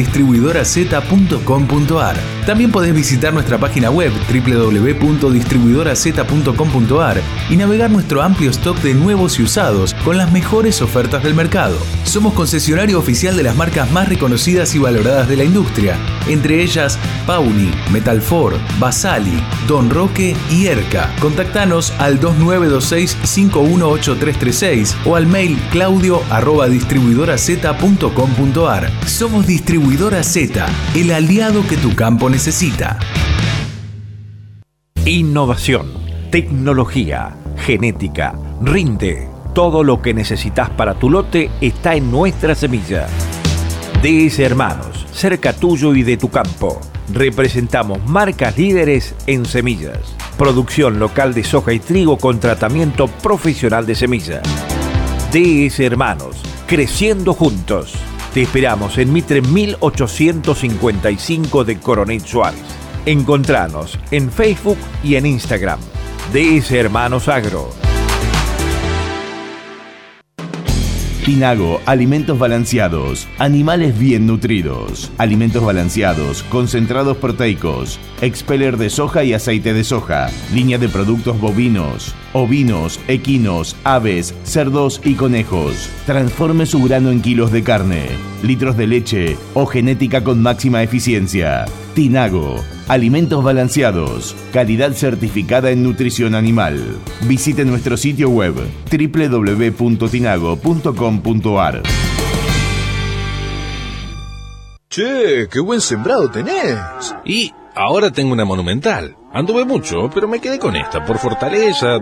También podés visitar nuestra página web www.distribuidoraz.com.ar y navegar nuestro amplio stock de nuevos y usados con las mejores ofertas del mercado. Somos concesionario oficial de las marcas más reconocidas y valoradas de la industria, entre ellas Pauni, Metalfor, Basali, Don Roque y Erca. Contactanos al 2926-518336 o al mail claudio arroba. Somos Distribuidora Z, el aliado que tu campo necesita. Innovación, tecnología, genética, rinde. Todo lo que necesitas para tu lote está en nuestra semilla. DS Hermanos, cerca tuyo y de tu campo. Representamos marcas líderes en semillas. Producción local de soja y trigo con tratamiento profesional de semilla. DS Hermanos, creciendo juntos. Te esperamos en Mitre 1855 de Coronel Suárez. Encontranos en Facebook y en Instagram. DS Hermanos Agro. Tinago, alimentos balanceados, animales bien nutridos, alimentos balanceados, concentrados proteicos, expeller de soja y aceite de soja, línea de productos bovinos, ovinos, equinos, aves, cerdos y conejos. Transforme su grano en kilos de carne, litros de leche o genética con máxima eficiencia. Tinago, alimentos balanceados, calidad certificada en nutrición animal. Visite nuestro sitio web www.tinago.com.ar. Che, qué buen sembrado tenés. Y ahora tengo una monumental. Anduve mucho, pero me quedé con esta por fortaleza,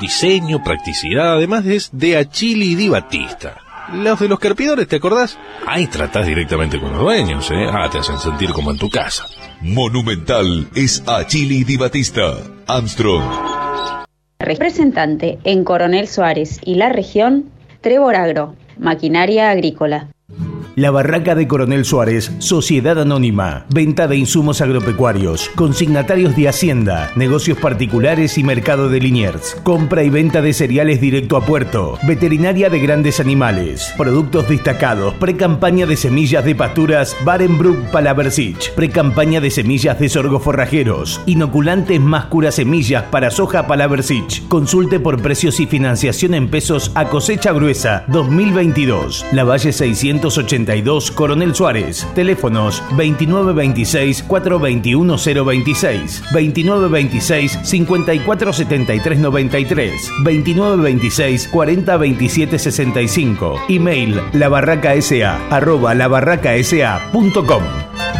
diseño, practicidad, además es de Achili Di Batista. Los de los carpidores, ¿te acordás? Ahí tratás directamente con los dueños, ¿eh? Ah, te hacen sentir como en tu casa. Monumental es Achili Di Batista. Armstrong. Representante en Coronel Suárez y la región, Trevor Agro, maquinaria agrícola. La Barraca de Coronel Suárez, Sociedad Anónima, venta de insumos agropecuarios, consignatarios de Hacienda, negocios particulares y mercado de Liniers, compra y venta de cereales directo a puerto, veterinaria de grandes animales, productos destacados, pre-campaña de semillas de pasturas Barenbrook Palaversich, pre-campaña de semillas de sorgo forrajeros, inoculantes más cura semillas para soja Palaversich. Consulte por precios y financiación en pesos a cosecha gruesa 2022. La Valle 680 Coronel Suárez. Teléfonos 2926-421-026, 2926-547393, 2926-402765. Email labarracasa arroba labarracasa.com.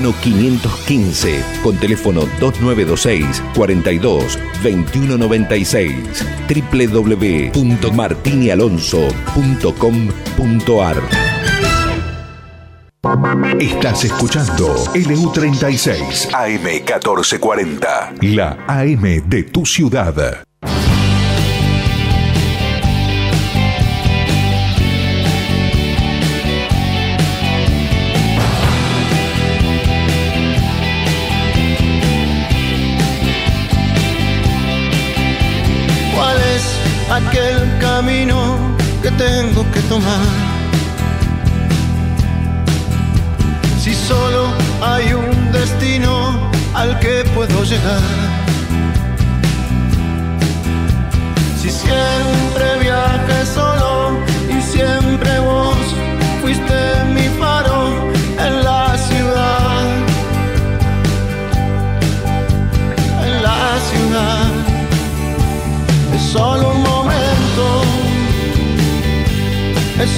Belgrano 515, con teléfono 2926 42 2196, www.martinialonso.com.ar. Estás escuchando LU36 AM1440, la AM de tu ciudad. Si solo hay un destino al que puedo llegar. Si siempre viajé solo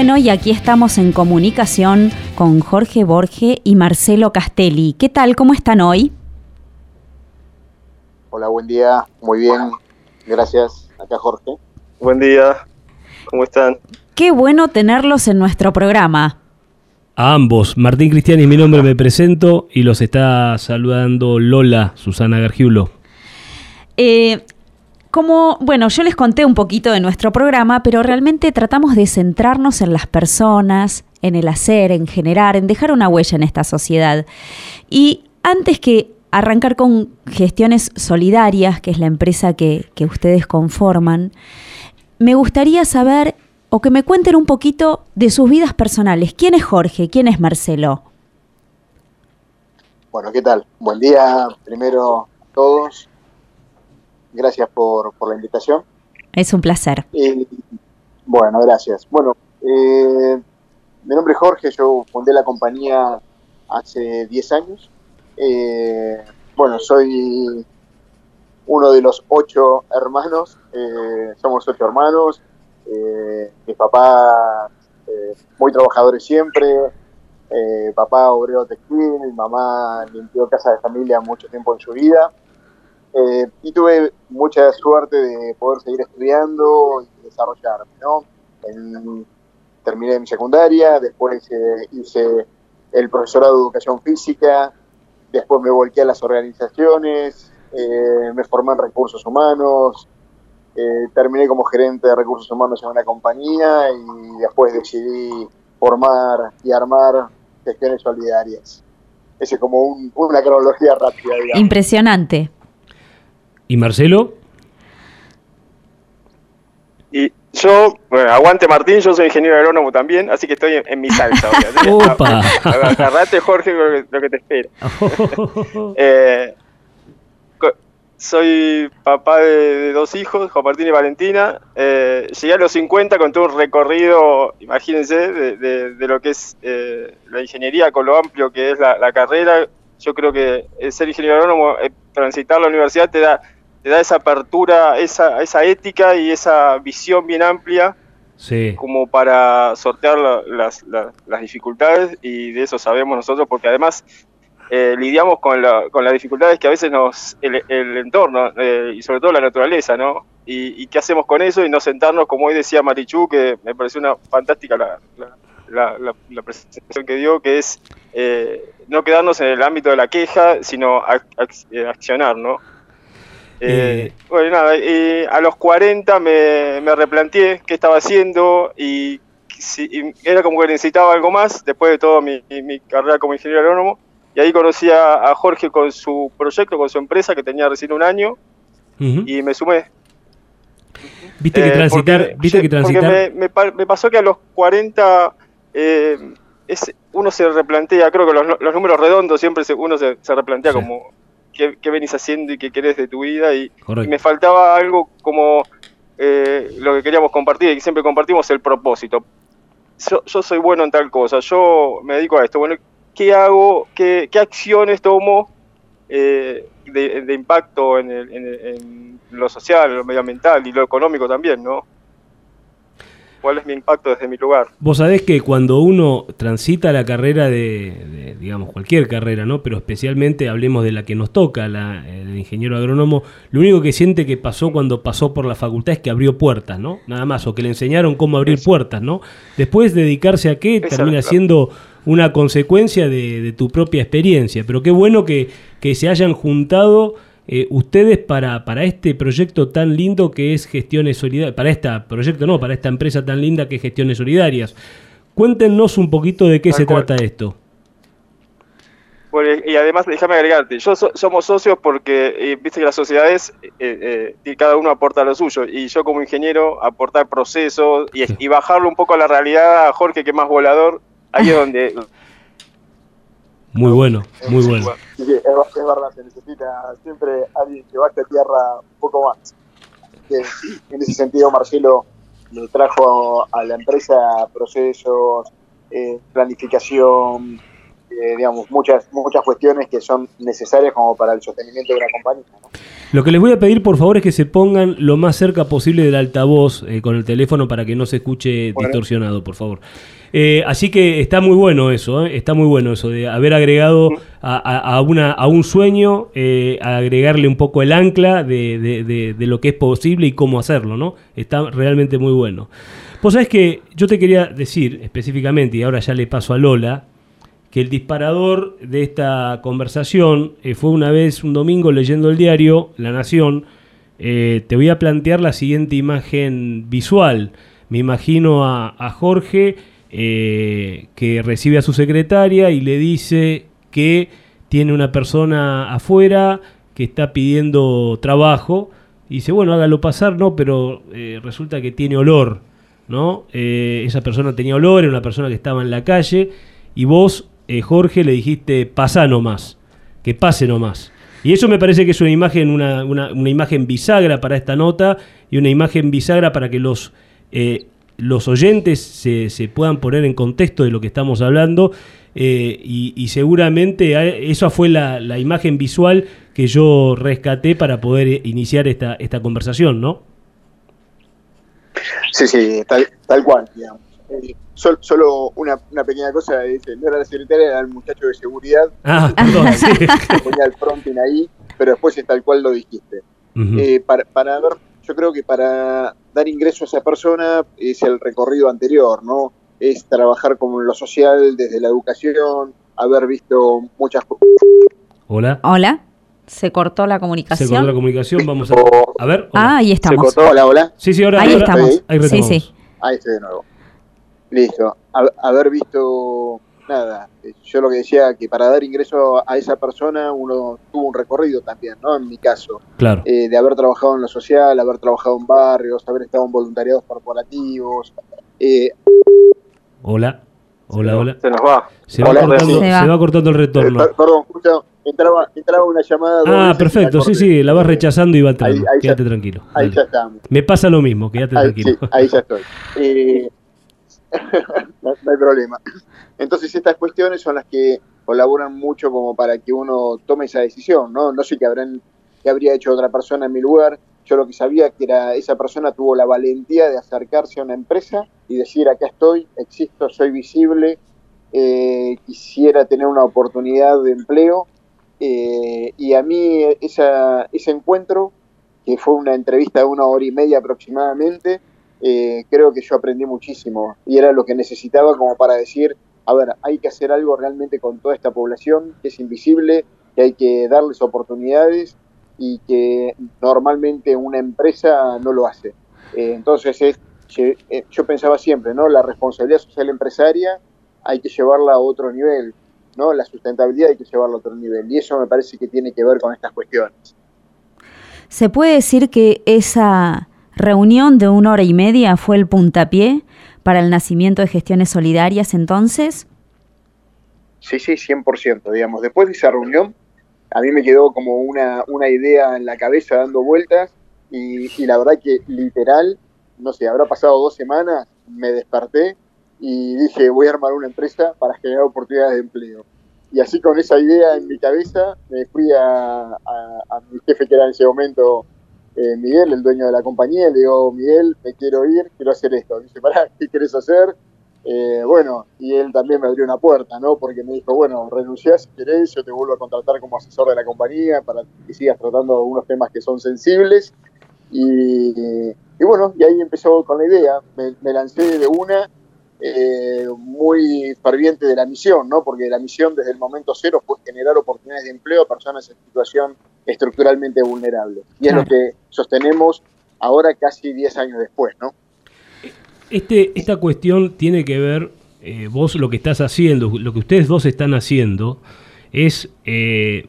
Bueno, y aquí estamos en comunicación con Jorge Borge y Marcelo Castelli. ¿Qué tal? ¿Cómo están hoy? Hola, buen día. Muy bien. Gracias. Acá Jorge. Buen día. ¿Cómo están? Qué bueno tenerlos en nuestro programa. A ambos, Martín Cristiani, mi nombre me presento y los está saludando Lola Susana Gargiulo. Eh, como, bueno, yo les conté un poquito de nuestro programa, pero realmente tratamos de centrarnos en las personas, en el hacer, en generar, en dejar una huella en esta sociedad. Y antes que arrancar con Gestiones Solidarias, que es la empresa que, que ustedes conforman, me gustaría saber o que me cuenten un poquito de sus vidas personales. ¿Quién es Jorge? ¿Quién es Marcelo? Bueno, ¿qué tal? Buen día primero a todos. Gracias por, por la invitación. Es un placer. Eh, bueno, gracias. Bueno, eh, mi nombre es Jorge, yo fundé la compañía hace 10 años. Eh, bueno, soy uno de los ocho hermanos, eh, somos ocho hermanos, eh, mi papá eh, muy trabajadores siempre, papá obrero textil, mi mamá limpió casa de familia mucho tiempo en su vida. Eh, y tuve mucha suerte de poder seguir estudiando y desarrollarme, ¿no? En- terminé mi secundaria, después eh, hice el profesorado de educación física, después me volqué a las organizaciones, eh, me formé en recursos humanos, eh, terminé como gerente de recursos humanos en una compañía y después decidí formar y armar gestiones solidarias. Ese es como un- una cronología rápida, digamos. Impresionante. ¿Y Marcelo? Y yo, bueno, aguante Martín, yo soy ingeniero agrónomo también, así que estoy en, en mi salsa. Opa. <laughs> Agarrate, Jorge, lo que, lo que te espera. <laughs> Eh, soy papá de, de dos hijos, Juan Martín y Valentina. Eh, llegué a los 50 con todo un recorrido, imagínense, de, de- de lo que es eh, la ingeniería, con lo amplio que es la, la carrera. Yo creo que ser ingeniero agrónomo, transitar la universidad te da, te da esa apertura, esa, esa ética y esa visión bien amplia Sí. como para sortear la- las, la- las dificultades y de eso sabemos nosotros porque además eh, lidiamos con, la- con las dificultades que a veces nos el, el entorno eh, y sobre todo la naturaleza, ¿no? Y, y qué hacemos con eso y no sentarnos, como hoy decía Marichu, que me pareció una fantástica la, la- la- la- la presentación que dio, que es eh, no quedarnos en el ámbito de la queja, sino ac- ac- eh, accionar, ¿no? Eh, bueno, nada, y a los 40 me, me replanteé qué estaba haciendo y, si- y era como que necesitaba algo más después de toda mi, carrera como ingeniero agrónomo. Y ahí conocí a, a Jorge con su proyecto, con su empresa que tenía recién un año. y me sumé. Viste que Eh, transitar, porque- viste que porque transitar. me, me me pasó que a los 40 eh, es- uno se replantea, creo que los, los números redondos siempre se- uno se, se replantea como qué, qué venís haciendo y qué querés de tu vida y, me faltaba algo como eh, lo que queríamos compartir y que siempre compartimos el propósito. Yo, yo soy bueno en tal cosa, yo me dedico a esto, bueno, ¿qué hago? ¿Qué, qué acciones tomo eh, de, de impacto en, el- en en lo social, lo medioambiental y lo económico también, ¿no? ¿Cuál es mi impacto desde mi lugar? Vos sabés que cuando uno transita la carrera de, de, digamos, cualquier carrera, ¿no? Pero especialmente hablemos de la que nos toca, la eh, de ingeniero agrónomo, lo único que siente que pasó cuando pasó por la facultad es que abrió puertas, ¿no? Nada más, o que le enseñaron cómo abrir puertas, ¿no? Después dedicarse a qué Esa termina siendo una consecuencia de, de tu propia experiencia. Pero qué bueno que, que se hayan juntado eh, ustedes para, para este proyecto tan lindo que es Gestiones Solidarias, para este proyecto no, para esta empresa tan linda que es Gestiones Solidarias. Cuéntenos un poquito de qué Tal se cual. trata esto. Bueno, y además, déjame agregarte, yo so- somos socios porque, eh, viste que las sociedades, eh, eh, cada uno aporta lo suyo, y yo como ingeniero aportar procesos y, y bajarlo un poco a la realidad, a Jorge que es más volador, ahí es <laughs> donde... Muy bueno, muy bueno. Sí, es, es verdad, se necesita siempre alguien que baje a tierra un poco más. Que, en ese sentido, Marcelo le trajo a la empresa procesos, eh, planificación, eh, digamos, muchas, muchas cuestiones que son necesarias como para el sostenimiento de una compañía. Lo que les voy a pedir, por favor, es que se pongan lo más cerca posible del altavoz eh, con el teléfono para que no se escuche Bueno. distorsionado, por favor. Eh, así que está muy bueno eso, ¿eh? está muy bueno eso de haber agregado a, una, a un sueño, eh, agregarle un poco el ancla de, de- lo que es posible y cómo hacerlo, ¿no? Está realmente muy bueno. Vos sabés que yo te quería decir específicamente, y ahora ya le paso a Lola, que el disparador de esta conversación fue una vez un domingo leyendo el diario La Nación. te voy a plantear la siguiente imagen visual. Me imagino a Jorge eh, que recibe a su secretaria y le dice que tiene una persona afuera que está pidiendo trabajo. Y dice, bueno, hágalo pasar, no, pero eh, resulta que tiene olor, ¿no? Eh, esa persona tenía olor, era una persona que estaba en la calle, y vos, Jorge, le dijiste, pasa nomás, que pase nomás. Y eso me parece que es una imagen, una, una- imagen bisagra para esta nota y una imagen bisagra para que los, los oyentes se, se puedan poner en contexto de lo que estamos hablando. eh, y, y seguramente a- esa fue la, la imagen visual que yo rescaté para poder iniciar esta, esta conversación, ¿no? Sí, sí, tal, tal cual, digamos. Eh, sol- solo una, una pequeña cosa, dice, no era la secretaria, era el muchacho de seguridad. Ah, <laughs> perdón, sí. Ponía el fronting ahí, pero después es tal cual lo dijiste. Eh, para, para ver, yo creo que para dar ingreso a esa persona es el recorrido anterior, ¿no? Es trabajar con lo social, desde la educación, haber visto muchas cosas. Hola. Hola, se cortó la Se comunicación. cortó la comunicación, vamos a, a ver. hola. Ah, ahí estamos. Hola, hola. Sí, sí, ahora, Ahí ahora- estamos. ahí Sí, retomamos. sí. Ahí estoy de nuevo. Listo. Ha- haber visto, nada, eh, yo lo que decía, que para dar ingreso a esa persona uno tuvo un recorrido también, ¿no? En mi caso. Claro. Eh, de haber trabajado en lo social, haber trabajado en barrios, haber estado en voluntariados corporativos. Eh, Hola. Hola, hola. Se nos va. Se va, cortando, se se va. cortando el retorno. per- perdón, justo entraba, entraba una llamada. Ah, perfecto, sí, sí, la vas rechazando y va entrando. Ahí- ahí ya- quédate tranquilo. Ahí dale. ya estamos. Me pasa lo mismo, quédate Ahí, tranquilo. sí, ahí ya estoy. Eh, <laughs> <laughs> no, hay problema. Entonces estas cuestiones son las que colaboran mucho como para que uno tome esa decisión, ¿no? No sé qué habrán, qué habría hecho otra persona en mi lugar. Yo lo que sabía que era esa persona tuvo la valentía de acercarse a una empresa y decir acá estoy, existo, soy visible, eh, quisiera tener una oportunidad de empleo. eh, y a mí esa, ese encuentro, que fue una entrevista de una hora y media aproximadamente, eh, creo que yo aprendí muchísimo y era lo que necesitaba como para decir, a ver, hay que hacer algo realmente con toda esta población que es invisible, que hay que darles oportunidades y que normalmente una empresa no lo hace. Eh, entonces, es, eh, yo pensaba siempre, ¿no? La responsabilidad social empresaria hay que llevarla a otro nivel, ¿no? La sustentabilidad hay que llevarla a otro nivel y eso me parece que tiene que ver con estas cuestiones. ¿Se puede decir que esa reunión de una hora y media fue el puntapié para el nacimiento de gestiones solidarias entonces? Sí, sí, 100%, digamos. Después de esa reunión, a mí me quedó como una, una idea en la cabeza dando vueltas y, la verdad que literal, no sé, habrá pasado dos semanas, me desperté y dije, voy a armar una empresa para generar oportunidades de empleo. Y así con esa idea en mi cabeza, me fui a, a, mi jefe que era en ese momento eh, Miguel, el dueño de la compañía, le digo, Miguel, me quiero ir, quiero hacer esto. dice, pará, ¿qué quieres hacer? Eh, bueno, y él también me abrió una puerta, ¿no? Porque me dijo, bueno, renunciá si querés, yo te vuelvo a contratar como asesor de la compañía para que sigas tratando unos temas que son sensibles. Y, bueno, y ahí empezó con la idea, me, me lancé de una eh, muy ferviente de la misión, ¿no? Porque la misión desde el momento cero fue generar oportunidades de empleo a personas en situación estructuralmente vulnerable. Y es lo que sostenemos ahora casi 10 años después, ¿no? Este, esta cuestión tiene que ver, eh, vos lo que estás haciendo, lo que ustedes dos están haciendo, es eh,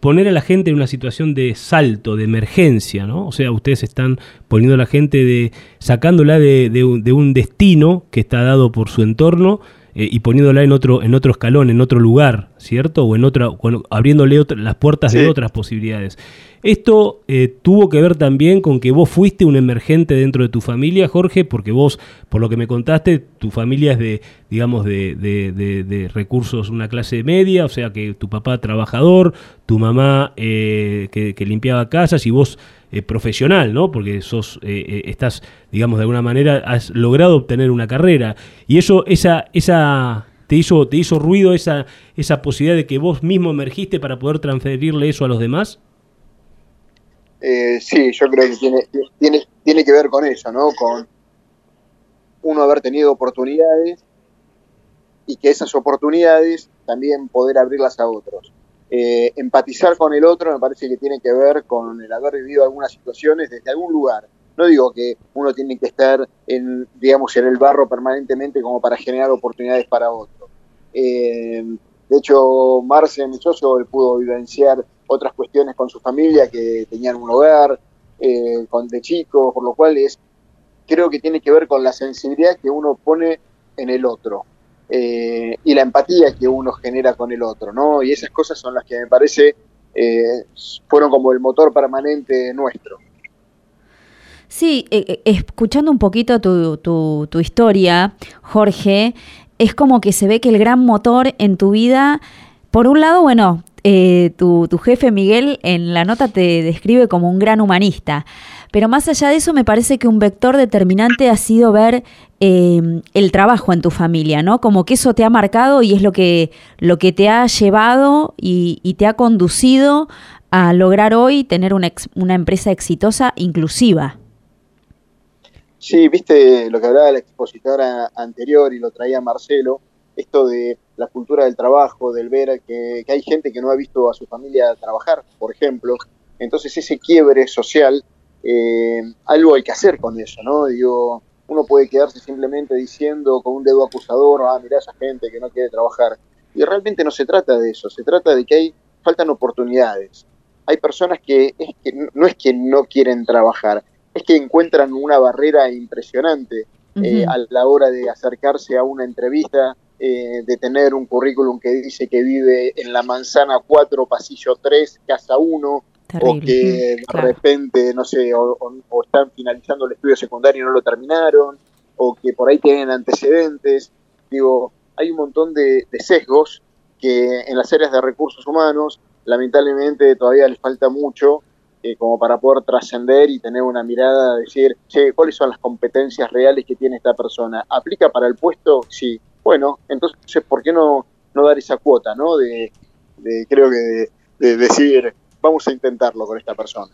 poner a la gente en una situación de salto, de emergencia, ¿no? O sea, ustedes están poniendo a la gente de, sacándola de, de, un destino que está dado por su entorno eh, y poniéndola en otro, en otro escalón, en otro lugar, ¿cierto? O en otra, abriéndole las puertas de otras posibilidades. Esto eh, tuvo que ver también con que vos fuiste un emergente dentro de tu familia, Jorge, porque vos, por lo que me contaste, tu familia es de, digamos, de, de, recursos, una clase media, o sea que tu papá trabajador, tu mamá eh, que, limpiaba casas y vos eh, profesional, ¿no? Porque sos, estás, digamos, de alguna manera, has logrado obtener una carrera. Y eso, esa, esa, te hizo, te hizo ruido esa, esa posibilidad de que vos mismo emergiste para poder transferirle eso a los demás. Eh, sí, yo creo que tiene, tiene, tiene que ver con eso, ¿no? Con uno haber tenido oportunidades y que esas oportunidades también poder abrirlas a otros. Eh, empatizar con el otro me parece que tiene que ver con el haber vivido algunas situaciones desde algún lugar. No digo que uno tiene que estar en, digamos, en el barro permanentemente como para generar oportunidades para otro. Eh, de hecho, Marce, mi socio, él pudo vivenciar otras cuestiones con su familia que tenían un hogar eh, con, de chicos, por lo cual es, creo que tiene que ver con la sensibilidad que uno pone en el otro eh, y la empatía que uno genera con el otro, ¿no? Y esas cosas son las que me parece eh, fueron como el motor permanente nuestro. Sí, escuchando un poquito tu, tu, tu historia, Jorge, es como que se ve que el gran motor en tu vida, por un lado, bueno, eh, tu, jefe Miguel en la nota te describe como un gran humanista. Pero más allá de eso, me parece que un vector determinante ha sido ver em, el trabajo en tu familia, ¿no? Como que eso te ha marcado y es lo que, lo que te ha llevado y, te ha conducido a lograr hoy tener una, una empresa exitosa inclusiva. Sí, viste lo que hablaba la expositora anterior y lo traía Marcelo, esto de la cultura del trabajo, del ver que, hay gente que no ha visto a su familia trabajar, por ejemplo. Entonces ese quiebre social, eh, algo hay que hacer con eso, ¿no? Digo, uno puede quedarse simplemente diciendo con un dedo acusador, ah, mira esa gente que no quiere trabajar. Y realmente no se trata de eso, se trata de que hay, faltan oportunidades. Hay personas que, es que no es que no quieren trabajar, es que encuentran una barrera impresionante eh, a la hora de acercarse a una entrevista, eh, de tener un currículum que dice que vive en la manzana 4, pasillo 3, casa 1, o que de repente, no sé, o, están finalizando el estudio secundario y no lo terminaron, o que por ahí tienen antecedentes. Digo, hay un montón de, sesgos que en las áreas de recursos humanos, lamentablemente todavía les falta mucho eh, como para poder trascender y tener una mirada, decir, che, ¿cuáles son las competencias reales que tiene esta persona? ¿Aplica para el puesto? Sí. Bueno, entonces, ¿por qué no, no dar esa cuota, ¿no? De, creo que de, decir, vamos a intentarlo con esta persona.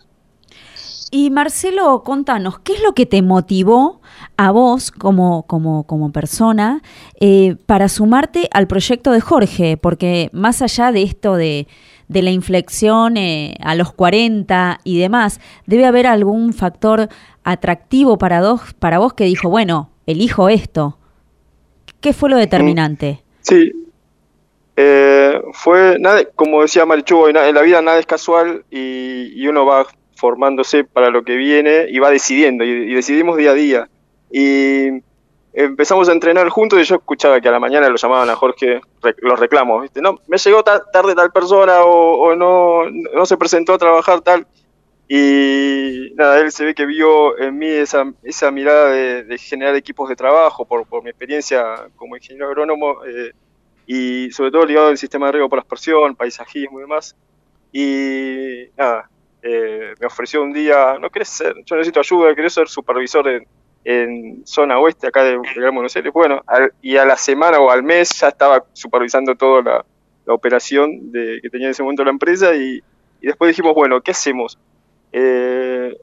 Y Marcelo, contanos, ¿qué es lo que te motivó a vos como, como, como persona eh, para sumarte al proyecto de Jorge? Porque más allá de esto de, de la inflexión eh, a los 40 y demás, debe haber algún factor atractivo para, dos, para vos que dijo, bueno, elijo esto. ¿Qué fue lo determinante? Sí, eh, fue, nada, como decía Marichu, en la vida nada es casual y, uno va formándose para lo que viene y va decidiendo, y, decidimos día a día. Y empezamos a entrenar juntos y yo escuchaba que a la mañana lo llamaban a Jorge los reclamos, ¿viste? No, me llegó tarde tal persona o, no, no se presentó a trabajar tal. Y nada, él se ve que vio en mí esa, esa mirada de, generar equipos de trabajo por, por mi experiencia como ingeniero agrónomo eh, y sobre todo ligado al sistema de riego por aspersión, paisajismo y demás. Y nada, eh, me ofreció un día, no querés ser, yo necesito ayuda, querés ser supervisor en, en zona oeste acá de, Buenos Aires. Bueno, y a la semana o al mes ya estaba supervisando toda la, operación de, que tenía en ese momento la empresa y, y después dijimos, bueno, ¿qué hacemos? eh,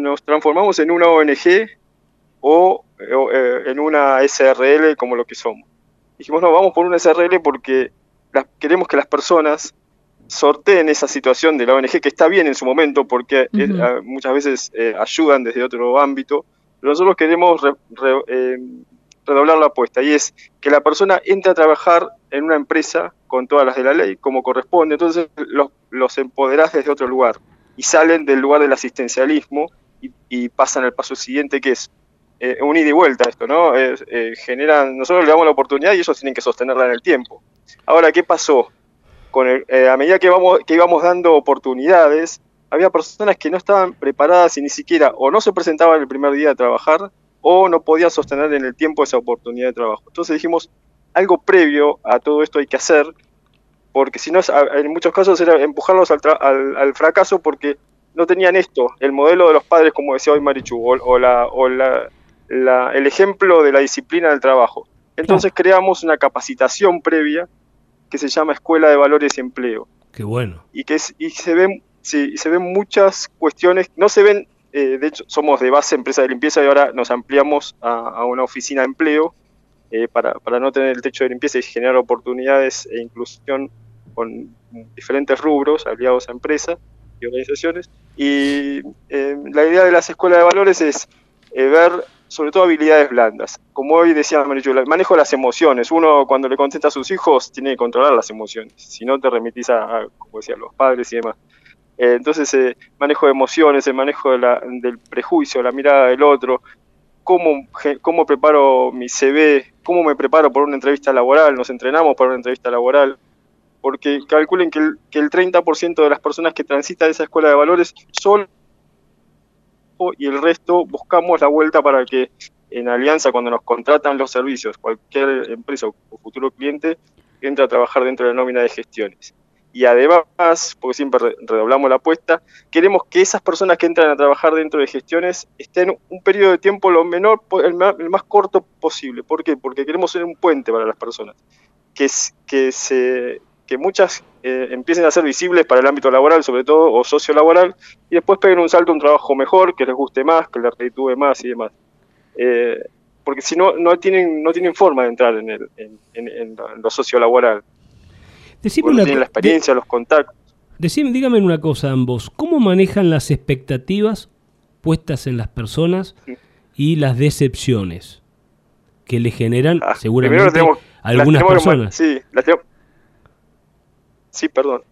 nos transformamos en una ONG o, eh, en una SRL como lo que somos. Dijimos, no, vamos por una SRL porque queremos que las personas sorteen esa situación de la ONG, que está bien en su momento porque eh, muchas veces eh, ayudan desde otro ámbito, pero nosotros queremos redoblar la apuesta y es que la persona entre a trabajar en una empresa con todas las de la ley, como corresponde, entonces los, los empoderás desde otro lugar y salen del lugar del asistencialismo y, pasan al paso siguiente que es eh, un ida y vuelta esto, ¿no? Eh, generan, nosotros le damos la oportunidad y ellos tienen que sostenerla en el tiempo. Ahora, ¿qué pasó? Con eh, a medida que, vamos, que íbamos dando oportunidades, había personas que no estaban preparadas y ni siquiera o no se presentaban el primer día a trabajar o no podían sostener en el tiempo esa oportunidad de trabajo. Entonces dijimos, algo previo a todo esto hay que hacer porque si no, en muchos casos era empujarlos al, fracaso porque no tenían esto, el modelo de los padres, como decía hoy Marichu, o, la, o la, el ejemplo de la disciplina del trabajo. Entonces creamos una capacitación previa que se llama Escuela de Valores y Empleo. Qué bueno. Y que y se ven, sí, se ven muchas cuestiones, no se ven, eh, de hecho somos de base empresa de limpieza y ahora nos ampliamos a, una oficina de empleo eh, para, para no tener el techo de limpieza y generar oportunidades e inclusión con diferentes rubros aliados a empresas y organizaciones. Y eh, la idea de las escuelas de valores es eh, ver sobre todo habilidades blandas. Como hoy decía Marichu, el manejo las emociones. Uno cuando le contesta a sus hijos tiene que controlar las emociones, si no te remitís a, como decían los padres y demás. Eh, entonces, manejo de emociones, el manejo del prejuicio, la mirada del otro, cómo, cómo preparo mi CV, cómo me preparo por una entrevista laboral, nos entrenamos para una entrevista laboral, porque calculen que el, que el 30% de las personas que transitan esa escuela de valores y el resto buscamos la vuelta para que en alianza cuando nos contratan los servicios, cualquier empresa o futuro cliente entre a trabajar dentro de la nómina de gestiones. Y además, porque siempre redoblamos la apuesta, queremos que esas personas que entran a trabajar dentro de gestiones estén un periodo de tiempo lo menor, el más, corto posible. ¿Por qué? Porque queremos ser un puente para las personas. Que se que muchas eh, empiecen a ser visibles para el ámbito laboral, sobre todo, o sociolaboral, y después peguen un salto a un trabajo mejor, que les guste más, que les reditúe más y demás. Eh, porque si no, no tienen, no tienen forma de entrar en, el, en, lo sociolaboral. Decime no tienen la experiencia, los contactos. Decime, dígame una cosa ambos, ¿cómo manejan las expectativas puestas en las personas y las decepciones que le generan ah, seguramente algunas personas? Sí, las tenemos, Sí, perdón.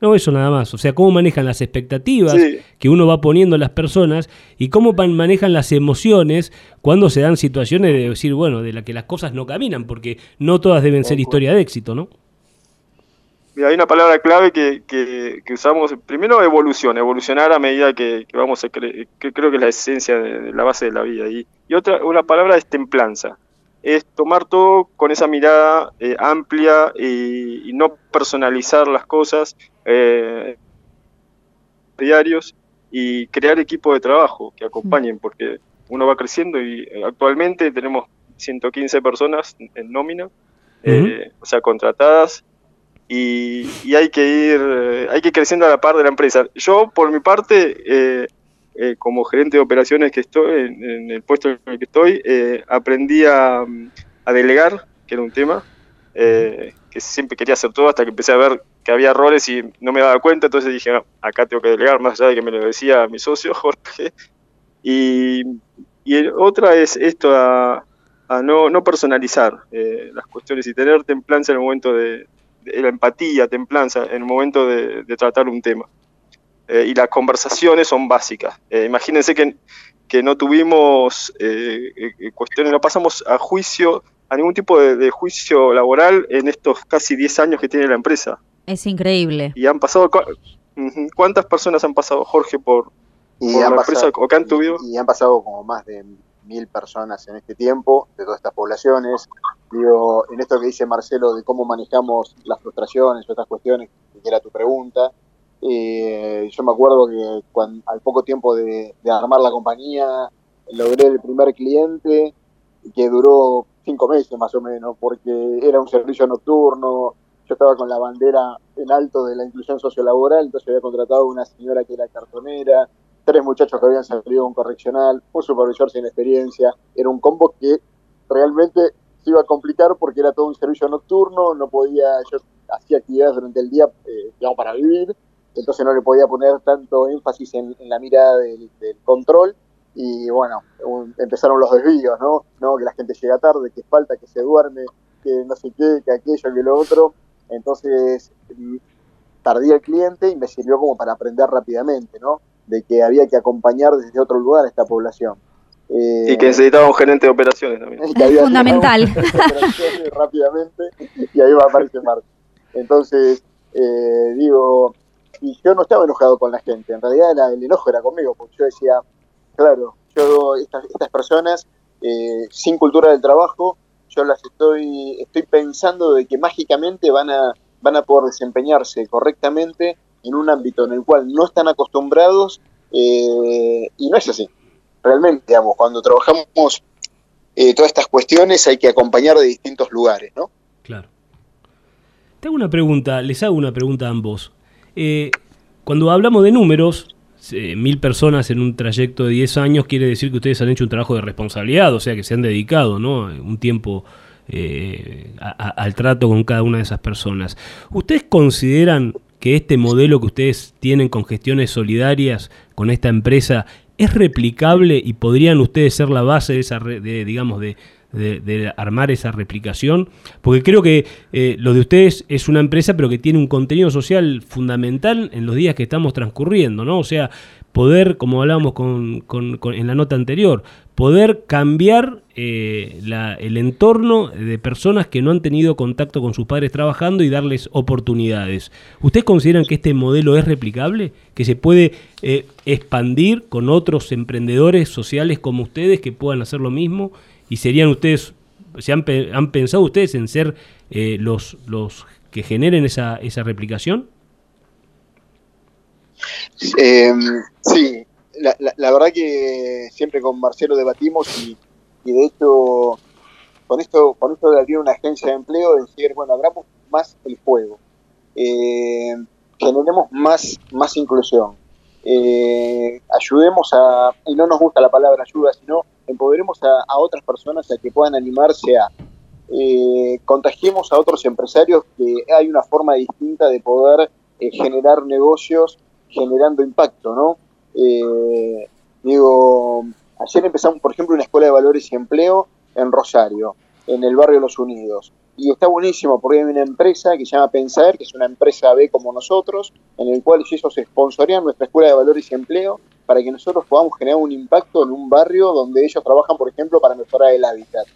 No, eso nada más. O sea, cómo manejan las expectativas que uno va poniendo a las personas y cómo manejan las emociones cuando se dan situaciones de decir, bueno, de la que las cosas no caminan, porque no todas deben ser historia de éxito, ¿no? Mira, hay una palabra clave que, que, usamos, primero evolución, evolucionar a medida que, vamos a creer, que creo que es la esencia de, la base de la vida. Y, y otra, una palabra es templanza es tomar todo con esa mirada eh, amplia y, no personalizar las cosas eh, diarios y crear equipos de trabajo que acompañen, porque uno va creciendo y eh, actualmente tenemos 115 personas en nómina, o sea, contratadas, y, hay que ir, hay que ir creciendo a la par de la empresa. Yo, por mi parte, eh, como gerente de operaciones que estoy, en, el puesto en el que estoy, eh, aprendí a, delegar, que era un tema, eh, que siempre quería hacer todo hasta que empecé a ver que había errores y no me daba cuenta, entonces dije, acá tengo que delegar, más allá de que me lo decía mi socio <laughs> Jorge. Y, otra es esto a, no, no, personalizar las cuestiones y tener templanza en el momento de, la empatía, templanza en el momento de tratar un tema. Eh, y las conversaciones son básicas. Eh, imagínense que, que no tuvimos eh, cuestiones, no pasamos a juicio, a ningún tipo de, juicio laboral en estos casi 10 años que tiene la empresa. Es increíble. Y han pasado, ¿cuántas personas han pasado, Jorge, por, la empresa o que han tuvido? Y han pasado como más de mil personas en este tiempo, de todas estas poblaciones. Digo, en esto que dice Marcelo de cómo manejamos las frustraciones o estas cuestiones, que era tu pregunta, eh, yo me acuerdo que cuando, al poco tiempo de, armar la compañía, logré el primer cliente que duró cinco meses más o menos, porque era un servicio nocturno, yo estaba con la bandera en alto de la inclusión sociolaboral, entonces había contratado a una señora que era cartonera, tres muchachos que habían salido de un correccional, un supervisor sin experiencia, era un combo que realmente se iba a complicar porque era todo un servicio nocturno, no podía, yo hacía actividades durante el día, eh, digamos, para vivir, entonces no le podía poner tanto énfasis en, la mirada del, control, y bueno, empezaron los desvíos, ¿no? ¿no? Que la gente llega tarde, que falta, que se duerme, que no sé qué, que aquello, que lo otro, entonces tardí el cliente y me sirvió como para aprender rápidamente, ¿no? de que había que acompañar desde otro lugar a esta población. y que necesitaba un gerente de operaciones también. <laughs> Es fundamental. rápidamente y ahí va a aparecer Marco. Entonces, eh, digo, y yo no estaba enojado con la gente, en realidad el enojo era conmigo, porque yo decía, claro, yo estas, estas personas eh, sin cultura del trabajo, yo las estoy, estoy pensando de que mágicamente van a, van a poder desempeñarse correctamente en un ámbito en el cual no están acostumbrados eh, y no es así. Realmente, digamos, cuando trabajamos eh, todas estas cuestiones hay que acompañar de distintos lugares, ¿no? Claro. Te hago una pregunta, les hago una pregunta a ambos. Eh, cuando hablamos de números, mil personas en un trayecto de 10 años quiere decir que ustedes han hecho un trabajo de responsabilidad, o sea que se han dedicado ¿no? un tiempo al trato con cada una de esas personas. ¿Ustedes consideran que este modelo que ustedes tienen con gestiones solidarias con esta empresa es replicable y podrían ustedes ser la base de esa, de, digamos, de, de, armar esa replicación? Porque creo que eh, lo de ustedes es una empresa, pero que tiene un contenido social fundamental en los días que estamos transcurriendo, ¿no? O sea, poder, como hablábamos con, en la nota anterior, poder cambiar eh, el entorno de personas que no han tenido contacto con sus padres trabajando y darles oportunidades. ¿Ustedes consideran que este modelo es replicable? ¿Que se puede eh, expandir con otros emprendedores sociales como ustedes que puedan hacer lo mismo? ¿Y serían ustedes, se han, pensado ustedes en ser eh, los, los que generen esa, esa replicación? Eh, sí, la, la, verdad que siempre con Marcelo debatimos y, de hecho con esto, con esto de una agencia de empleo, decir, bueno, abramos más el juego, eh, generemos más, más inclusión, eh, ayudemos a, y no nos gusta la palabra ayuda, sino empoderemos a, otras personas a que puedan animarse a, eh, contagiemos a otros empresarios que hay una forma distinta de poder eh, generar negocios generando impacto, ¿no? Eh, digo, ayer empezamos, por ejemplo, una escuela de valores y empleo en Rosario, en el barrio Los Unidos. Y está buenísimo porque hay una empresa que se llama Pensar, que es una empresa B como nosotros, en el cual ellos sponsorean nuestra escuela de valores y empleo para que nosotros podamos generar un impacto en un barrio donde ellos trabajan, por ejemplo, para mejorar el hábitat.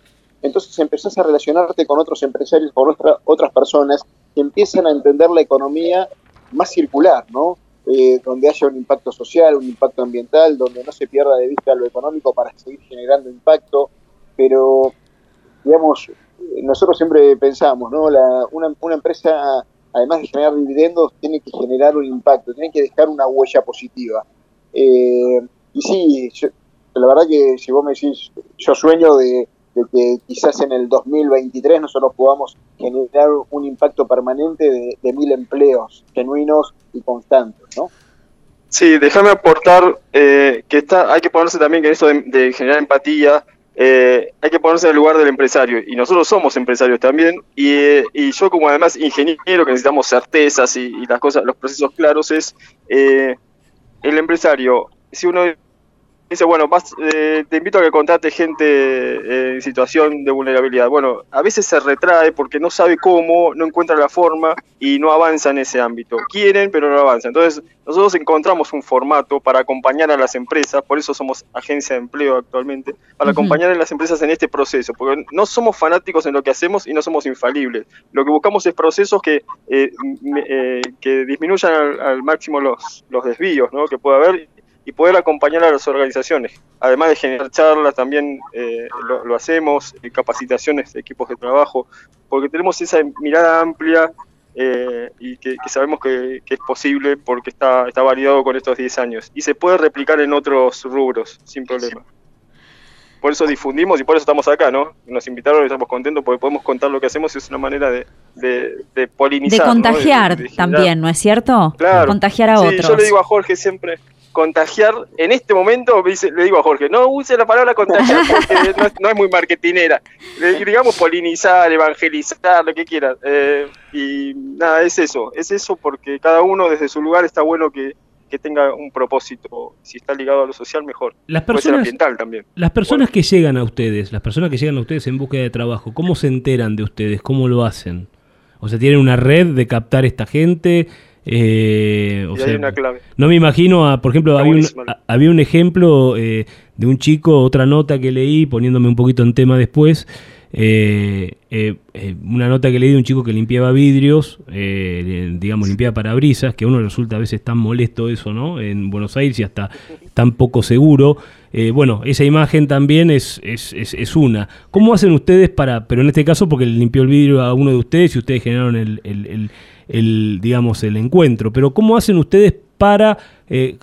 Entonces empezás a relacionarte con otros empresarios, con otras personas que empiezan a entender la economía más circular, ¿no? Eh, donde haya un impacto social, un impacto ambiental, donde no se pierda de vista lo económico para seguir generando impacto, pero digamos, nosotros siempre pensamos, ¿no? La, una, una, empresa, además de generar dividendos, tiene que generar un impacto, tiene que dejar una huella positiva. Eh, y sí, la verdad que si vos me decís, yo sueño de, de que quizás en el 2023 nosotros podamos generar un impacto permanente de, mil empleos genuinos y constantes, ¿no? Sí, déjame aportar eh, que está, hay que ponerse también que eso de, generar empatía, eh, hay que ponerse en el lugar del empresario y nosotros somos empresarios también y, eh, yo como además ingeniero que necesitamos certezas y, las cosas, los procesos claros es el empresario, si uno dice, bueno, vas, eh, te invito a que contrate gente eh, en situación de vulnerabilidad. Bueno, a veces se retrae porque no sabe cómo, no encuentra la forma y no avanza en ese ámbito. Quieren, pero no avanza. Entonces, nosotros encontramos un formato para acompañar a las empresas, por eso somos agencia de empleo actualmente, para acompañar a las empresas en este proceso, porque no somos fanáticos en lo que hacemos y no somos infalibles. Lo que buscamos es procesos que, eh, que disminuyan al, al máximo los, los desvíos ¿no? que pueda haber y poder acompañar a las organizaciones. Además de generar charlas, también eh, lo, hacemos, eh, capacitaciones de equipos de trabajo, porque tenemos esa mirada amplia eh, y que, sabemos que, es posible porque está, está variado con estos 10 años y se puede replicar en otros rubros sin problema. Por eso difundimos y por eso estamos acá, ¿no? Nos invitaron y estamos contentos porque podemos contar lo que hacemos y es una manera de, de, polinizar. De contagiar también, ¿no es cierto? Claro. Contagiar a sí, Yo le digo a Jorge siempre, contagiar, en este momento le digo a Jorge, no use la palabra contagiar porque <laughs> no, es muy marketinera. digamos polinizar, evangelizar, lo que quieras. Eh, y nada, es eso, es eso porque cada uno desde su lugar está bueno que, tenga un propósito, si está ligado a lo social, mejor. Las personas, ambiental también. Las personas que llegan a ustedes, las personas que llegan a ustedes en búsqueda de trabajo, ¿cómo se enteran de ustedes? ¿Cómo lo hacen? O sea, ¿tienen una red de captar esta gente? Eh, o sea, No me imagino, por ejemplo, había un, había un, ejemplo eh, de un chico, otra nota que leí, poniéndome un poquito en tema después, eh, una nota que leí de un chico que limpiaba vidrios, digamos, limpiaba parabrisas, que a uno resulta a veces tan molesto eso, ¿no? En Buenos Aires y hasta tan poco seguro. bueno, esa imagen también es, es, es, una. ¿Cómo hacen ustedes para, pero en este caso porque limpió el vidrio a uno de ustedes y ustedes generaron el, el el, digamos, el encuentro. Pero ¿cómo hacen ustedes para, eh,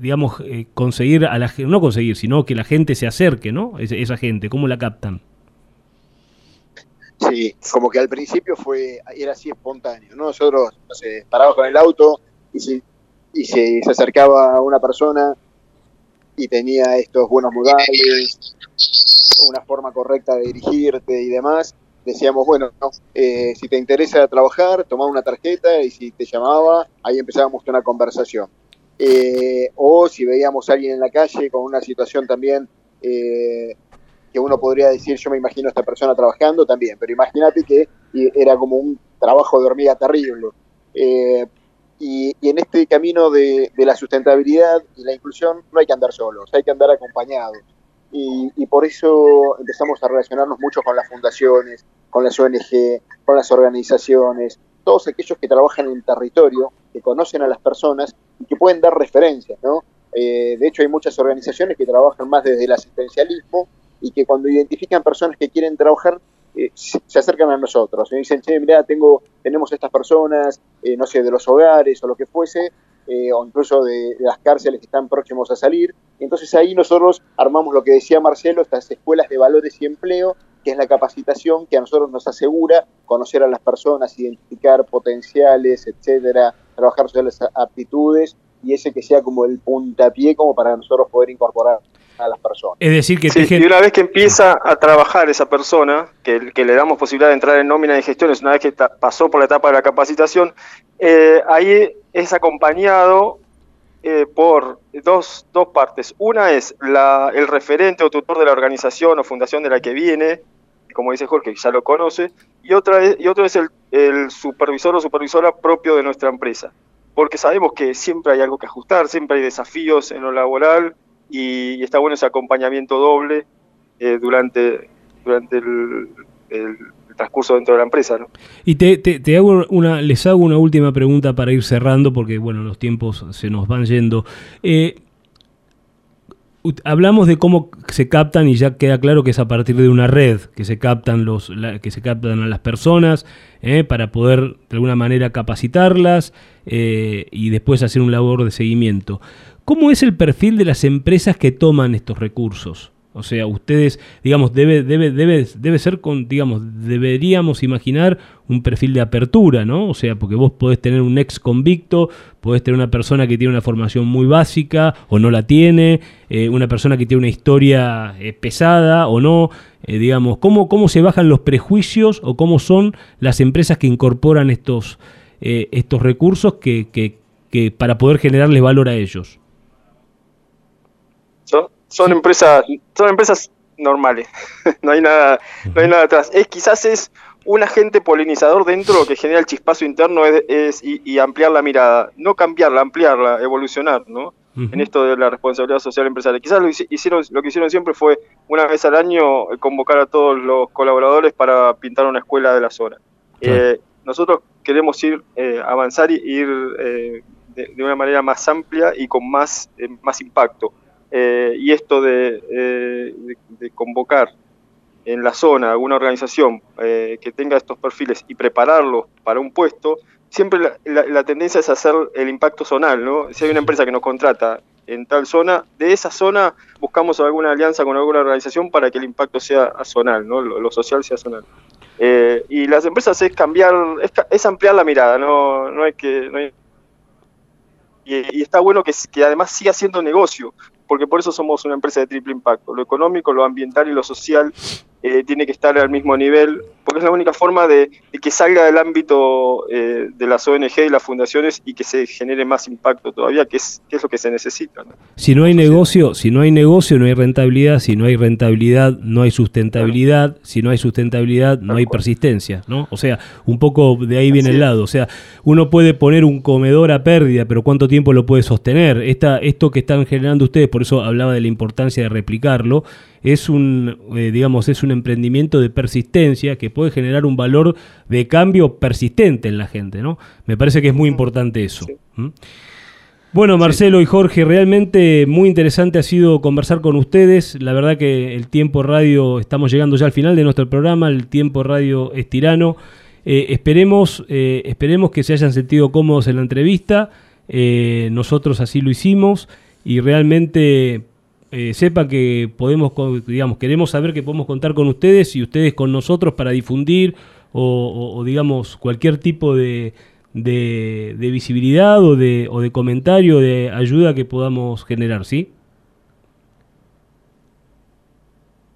digamos, eh, conseguir a la no conseguir, sino que la gente se acerque, ¿no? esa gente, ¿cómo la captan? Sí, como que al principio fue era así espontáneo, ¿no? Nosotros parábamos con el auto y, si, y se, se acercaba una persona y tenía estos buenos modales, una forma correcta de dirigirte y demás, decíamos, bueno, eh, si te interesa trabajar, toma una tarjeta y si te llamaba, ahí empezábamos una conversación. Eh, o si veíamos a alguien en la calle con una situación también eh, que uno podría decir, yo me imagino a esta persona trabajando también, pero imagínate que era como un trabajo de hormiga terrible. Y, en este camino de, de la sustentabilidad y la inclusión no hay que andar solos, hay que andar acompañados y, por eso empezamos a relacionarnos mucho con las fundaciones, con las ONG, con las organizaciones, todos aquellos que trabajan en territorio, que conocen a las personas y que pueden dar referencias, ¿no? Eh, de hecho, hay muchas organizaciones que trabajan más desde el asistencialismo y que cuando identifican personas que quieren trabajar, eh, se acercan a nosotros y dicen, che, mira, tengo, tenemos estas personas, eh, no sé, de los hogares o lo que fuese, eh, o incluso de, las cárceles que están próximos a salir. Entonces ahí nosotros armamos lo que decía Marcelo, estas escuelas de valores y empleo, que es la capacitación que a nosotros nos asegura conocer a las personas, identificar potenciales, etcétera, trabajar sobre las aptitudes y ese que sea como el puntapié como para nosotros poder incorporar a las personas. Es decir, que y una vez que empieza a trabajar esa persona, que, que, le damos posibilidad de entrar en nómina de gestiones, una vez que pasó por la etapa de la capacitación, eh, ahí es acompañado eh, por dos, dos partes. Una es la, el referente o tutor de la organización o fundación de la que viene, como dice Jorge, ya lo conoce, y, otra es, y otro es el, el supervisor o supervisora propio de nuestra empresa. Porque sabemos que siempre hay algo que ajustar, siempre hay desafíos en lo laboral y, está bueno ese acompañamiento doble eh, durante, durante el, transcurso dentro de la empresa. ¿no? Y te, te, hago una, les hago una última pregunta para ir cerrando, porque bueno, los tiempos se nos van yendo. Eh, hablamos de cómo se captan y ya queda claro que es a partir de una red que se captan los que se captan a las personas eh, para poder de alguna manera capacitarlas eh, y después hacer un labor de seguimiento. ¿Cómo es el perfil de las empresas que toman estos recursos? O sea, ustedes, digamos, debe, debe, debe, debe ser con, digamos, deberíamos imaginar un perfil de apertura, ¿no? O sea, porque vos podés tener un ex convicto, podés tener una persona que tiene una formación muy básica o no la tiene, eh, una persona que tiene una historia eh, pesada o no, eh, digamos, ¿cómo, ¿cómo se bajan los prejuicios o cómo son las empresas que incorporan estos, estos recursos que, que, para poder generarles valor a ellos? Son, son empresas, son empresas normales. <laughs> no hay nada, no hay nada atrás. Es quizás es un agente polinizador dentro que genera el chispazo interno es, y, ampliar la mirada, no cambiarla, ampliarla, evolucionar, ¿no? En esto de la responsabilidad social empresarial. Quizás lo, hicieron, lo que hicieron siempre fue una vez al año convocar a todos los colaboradores para pintar una escuela de la zona. Eh, nosotros queremos ir eh, avanzar y ir eh, de, una manera más amplia y con más, más impacto. Y esto de, de convocar en la zona alguna organización eh, que tenga estos perfiles y prepararlos para un puesto, siempre la, tendencia es hacer el impacto zonal, ¿no? Si hay una empresa que nos contrata en tal zona, de esa zona buscamos alguna alianza con alguna organización para que el impacto sea zonal, ¿no? Lo, social sea zonal. Eh, y las empresas es cambiar, es, ampliar la mirada, no, no hay que... y, está bueno que, que además siga siendo negocio, porque por eso somos una empresa de triple impacto. Lo económico, lo ambiental y lo social eh, tiene que estar al mismo nivel, porque es la única forma de, que salga del ámbito eh, de las ONG y las fundaciones y que se genere más impacto todavía, que es, que es lo que se necesita. Si no hay negocio, si no hay negocio, no hay rentabilidad, si no hay rentabilidad, no hay sustentabilidad, si no hay sustentabilidad, no hay persistencia, ¿no? O sea, un poco de ahí viene el lado. O sea, uno puede poner un comedor a pérdida, pero ¿cuánto tiempo lo puede sostener? Esta, esto que están generando ustedes, por eso hablaba de la importancia de replicarlo, es un, eh, digamos, es un emprendimiento de persistencia que puede generar un valor de cambio persistente en la gente, ¿no? Me parece que es muy importante eso. Bueno, Marcelo y Jorge, realmente muy interesante ha sido conversar con ustedes. La verdad que el tiempo radio, estamos llegando ya al final de nuestro programa, el tiempo radio es tirano. Eh, esperemos, eh, esperemos que se hayan sentido cómodos en la entrevista. nosotros así lo hicimos y realmente eh, sepa que podemos, digamos, queremos saber que podemos contar con ustedes y ustedes con nosotros para difundir o, digamos, cualquier tipo de, visibilidad o de, o de comentario, de ayuda que podamos generar, ¿sí?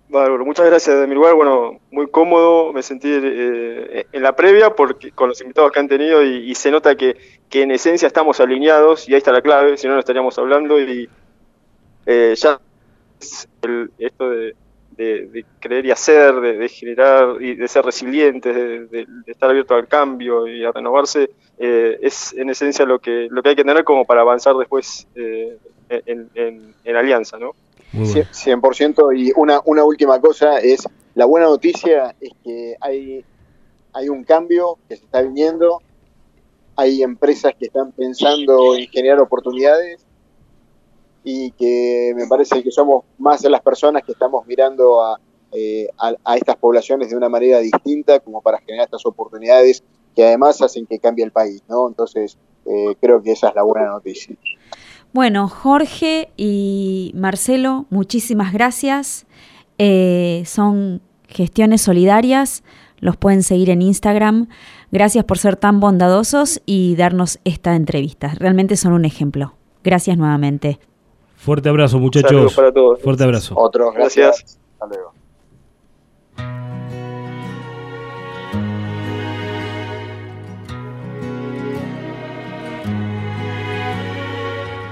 Bárbaro, muchas gracias de mi lugar. Bueno, muy cómodo, me sentí eh, en la previa porque con los invitados que han tenido y, se nota que, que, en esencia estamos alineados y ahí está la clave, si no, no estaríamos hablando y, eh, ya el, esto de, creer y hacer, de, generar y de ser resiliente, de, estar abierto al cambio y a renovarse, eh, es en esencia lo que, lo que hay que tener como para avanzar después eh, en, alianza, ¿no? 100% y una, una última cosa es, la buena noticia es que hay, hay un cambio que se está viniendo, hay empresas que están pensando en generar oportunidades y que me parece que somos más las personas que estamos mirando eh, a, a, estas poblaciones de una manera distinta como para generar estas oportunidades que además hacen que cambie el país, ¿no? Entonces, eh, creo que esa es la buena noticia. Bueno, Jorge y Marcelo, muchísimas gracias. Eh, son gestiones solidarias, los pueden seguir en Instagram. Gracias por ser tan bondadosos y darnos esta entrevista. Realmente son un ejemplo. Gracias nuevamente. Fuerte abrazo, muchachos. Saludos para todos. Fuerte abrazo. Otro, gracias. Hasta luego.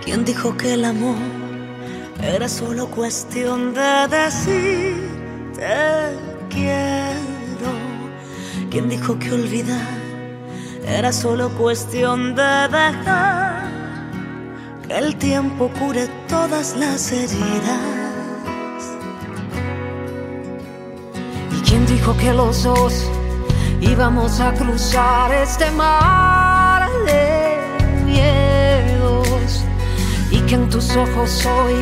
¿Quién dijo que el amor era solo cuestión de decir te quiero? ¿Quién dijo que olvidar era solo cuestión de dejar? El tiempo cure todas las heridas. ¿Y quién dijo que los dos íbamos a cruzar este mar de miedos? Y que en tus ojos hoy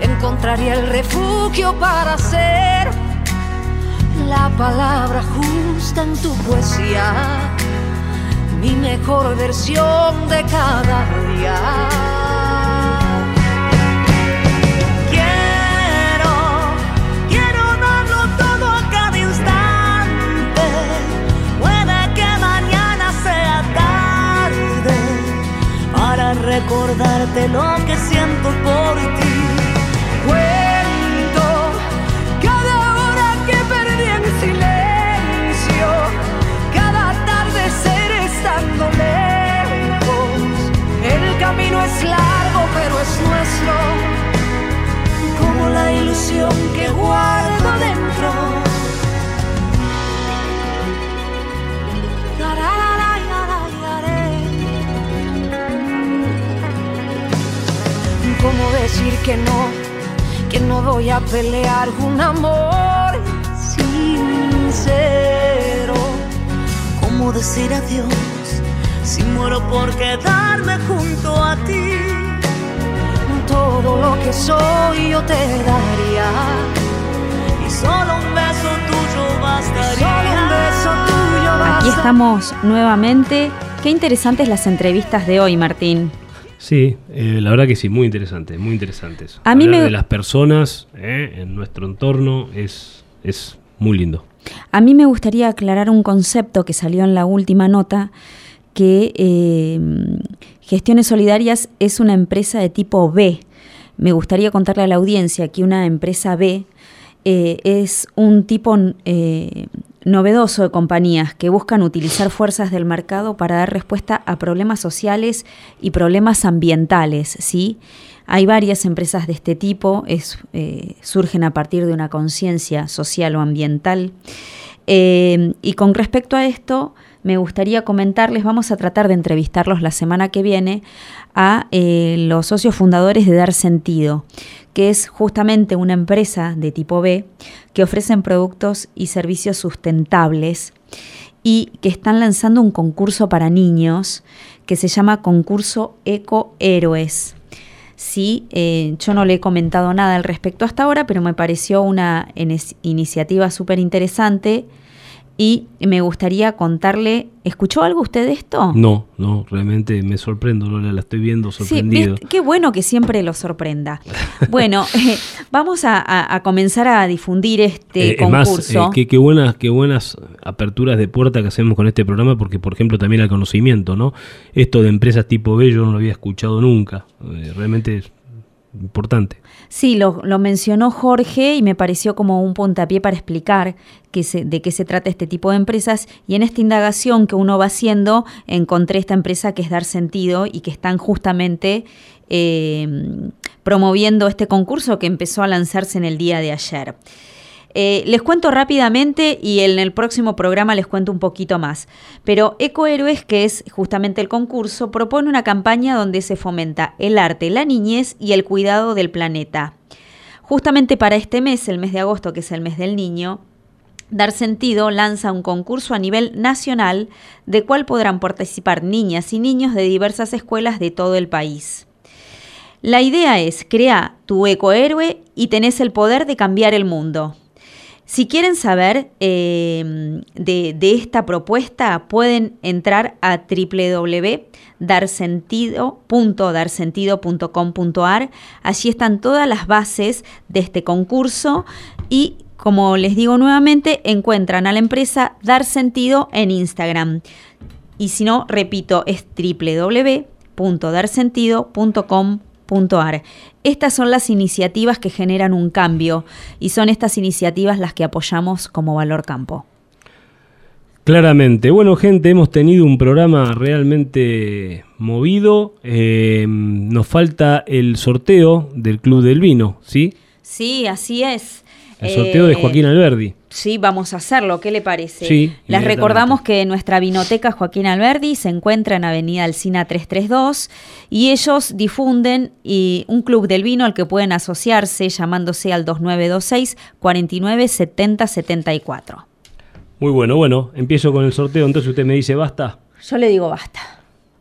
encontraría el refugio para ser la palabra justa en tu poesía, mi mejor versión de cada día. Recordarte lo que siento por ti. Cuento cada hora que perdí en silencio, cada atardecer estando lejos. El camino es largo, pero es nuestro. ilusión que guardo dentro. ¿Cómo decir que no? Que no voy a pelear un amor sincero. ¿Cómo decir adiós si muero por quedarme junto a ti? Todo lo que soy yo te daría. Y solo un beso tuyo bastaría. Solo un beso tuyo bastaría. Aquí estamos nuevamente. Qué interesantes las entrevistas de hoy, Martín. Sí, eh, la verdad que sí, muy interesante, muy interesantes. A mí Hablar me- de las personas eh, en nuestro entorno es, es muy lindo. A mí me gustaría aclarar un concepto que salió en la última nota, que eh, Gestiones Solidarias es una empresa de tipo B. Me gustaría contarle a la audiencia que una empresa B eh, es un tipo eh, novedoso de compañías que buscan utilizar fuerzas del mercado para dar respuesta a problemas sociales y problemas ambientales, ¿sí? Hay varias empresas de este tipo, eh, surgen a partir de una conciencia social o ambiental. Eh, y con respecto a esto, me gustaría comentarles, vamos a tratar de entrevistarlos la semana que viene a eh, los socios fundadores de Dar Sentido, que es justamente una empresa de tipo B que ofrecen productos y servicios sustentables y que están lanzando un concurso para niños que se llama Concurso Eco Héroes. Sí, eh, yo no le he comentado nada al respecto hasta ahora, pero me pareció una iniciativa súper interesante y me gustaría contarle, ¿escuchó algo usted de esto? No, no, realmente me sorprendo, Lola, la estoy viendo sorprendido. qué bueno que siempre lo sorprenda. <laughs> Bueno, eh, vamos a, a- a comenzar a difundir este Eh, es más, concurso. eh, qué, qué buenas, qué buenas aperturas de puerta que hacemos con este programa, porque por ejemplo también el conocimiento, ¿no? Esto de empresas tipo B yo no lo había escuchado nunca. Eh, realmente es importante. Sí, lo, lo mencionó Jorge y me pareció como un puntapié para explicar que se- de qué se trata este tipo de empresas. Y en esta indagación que uno va haciendo, encontré esta empresa que es Dar Sentido y que están justamente eh, promoviendo este concurso que empezó a lanzarse en el día de ayer. Eh, les cuento rápidamente y en el próximo programa les cuento un poquito más. Pero Ecohéroes, que es justamente el concurso, propone una campaña donde se fomenta el arte, la niñez y el cuidado del planeta. Justamente para este mes, el mes de agosto, que es el mes del niño, Dar Sentido lanza un concurso a nivel nacional de cual podrán participar niñas y niños de diversas escuelas de todo el país. La idea es crear tu ecohéroe y tenés el poder de cambiar el mundo. Si quieren saber eh, de, esta propuesta, pueden entrar a www.darsentido.darsentido.com.ar. Allí están todas las bases de este concurso y, como les digo nuevamente, encuentran a la empresa Dar Sentido en Instagram. Y si no, repito, es www.darsentido.com.ar. Estas son las iniciativas que generan un cambio y son estas iniciativas las que apoyamos como Valor Campo. Claramente. Bueno, gente, hemos tenido un programa realmente movido. Eh, nos falta el sorteo del Club del Vino, ¿sí? Sí, así es. El sorteo de Eh, Joaquín Alberdi. Sí, vamos a hacerlo. ¿Qué le parece? Sí, Les recordamos que nuestra vinoteca Joaquín Alberdi se encuentra en Avenida Alcina 332 y ellos difunden y un club del vino al que pueden asociarse llamándose al 2926 49 70 74. Muy bueno, bueno, empiezo con el sorteo, entonces usted me dice basta. Yo le digo basta.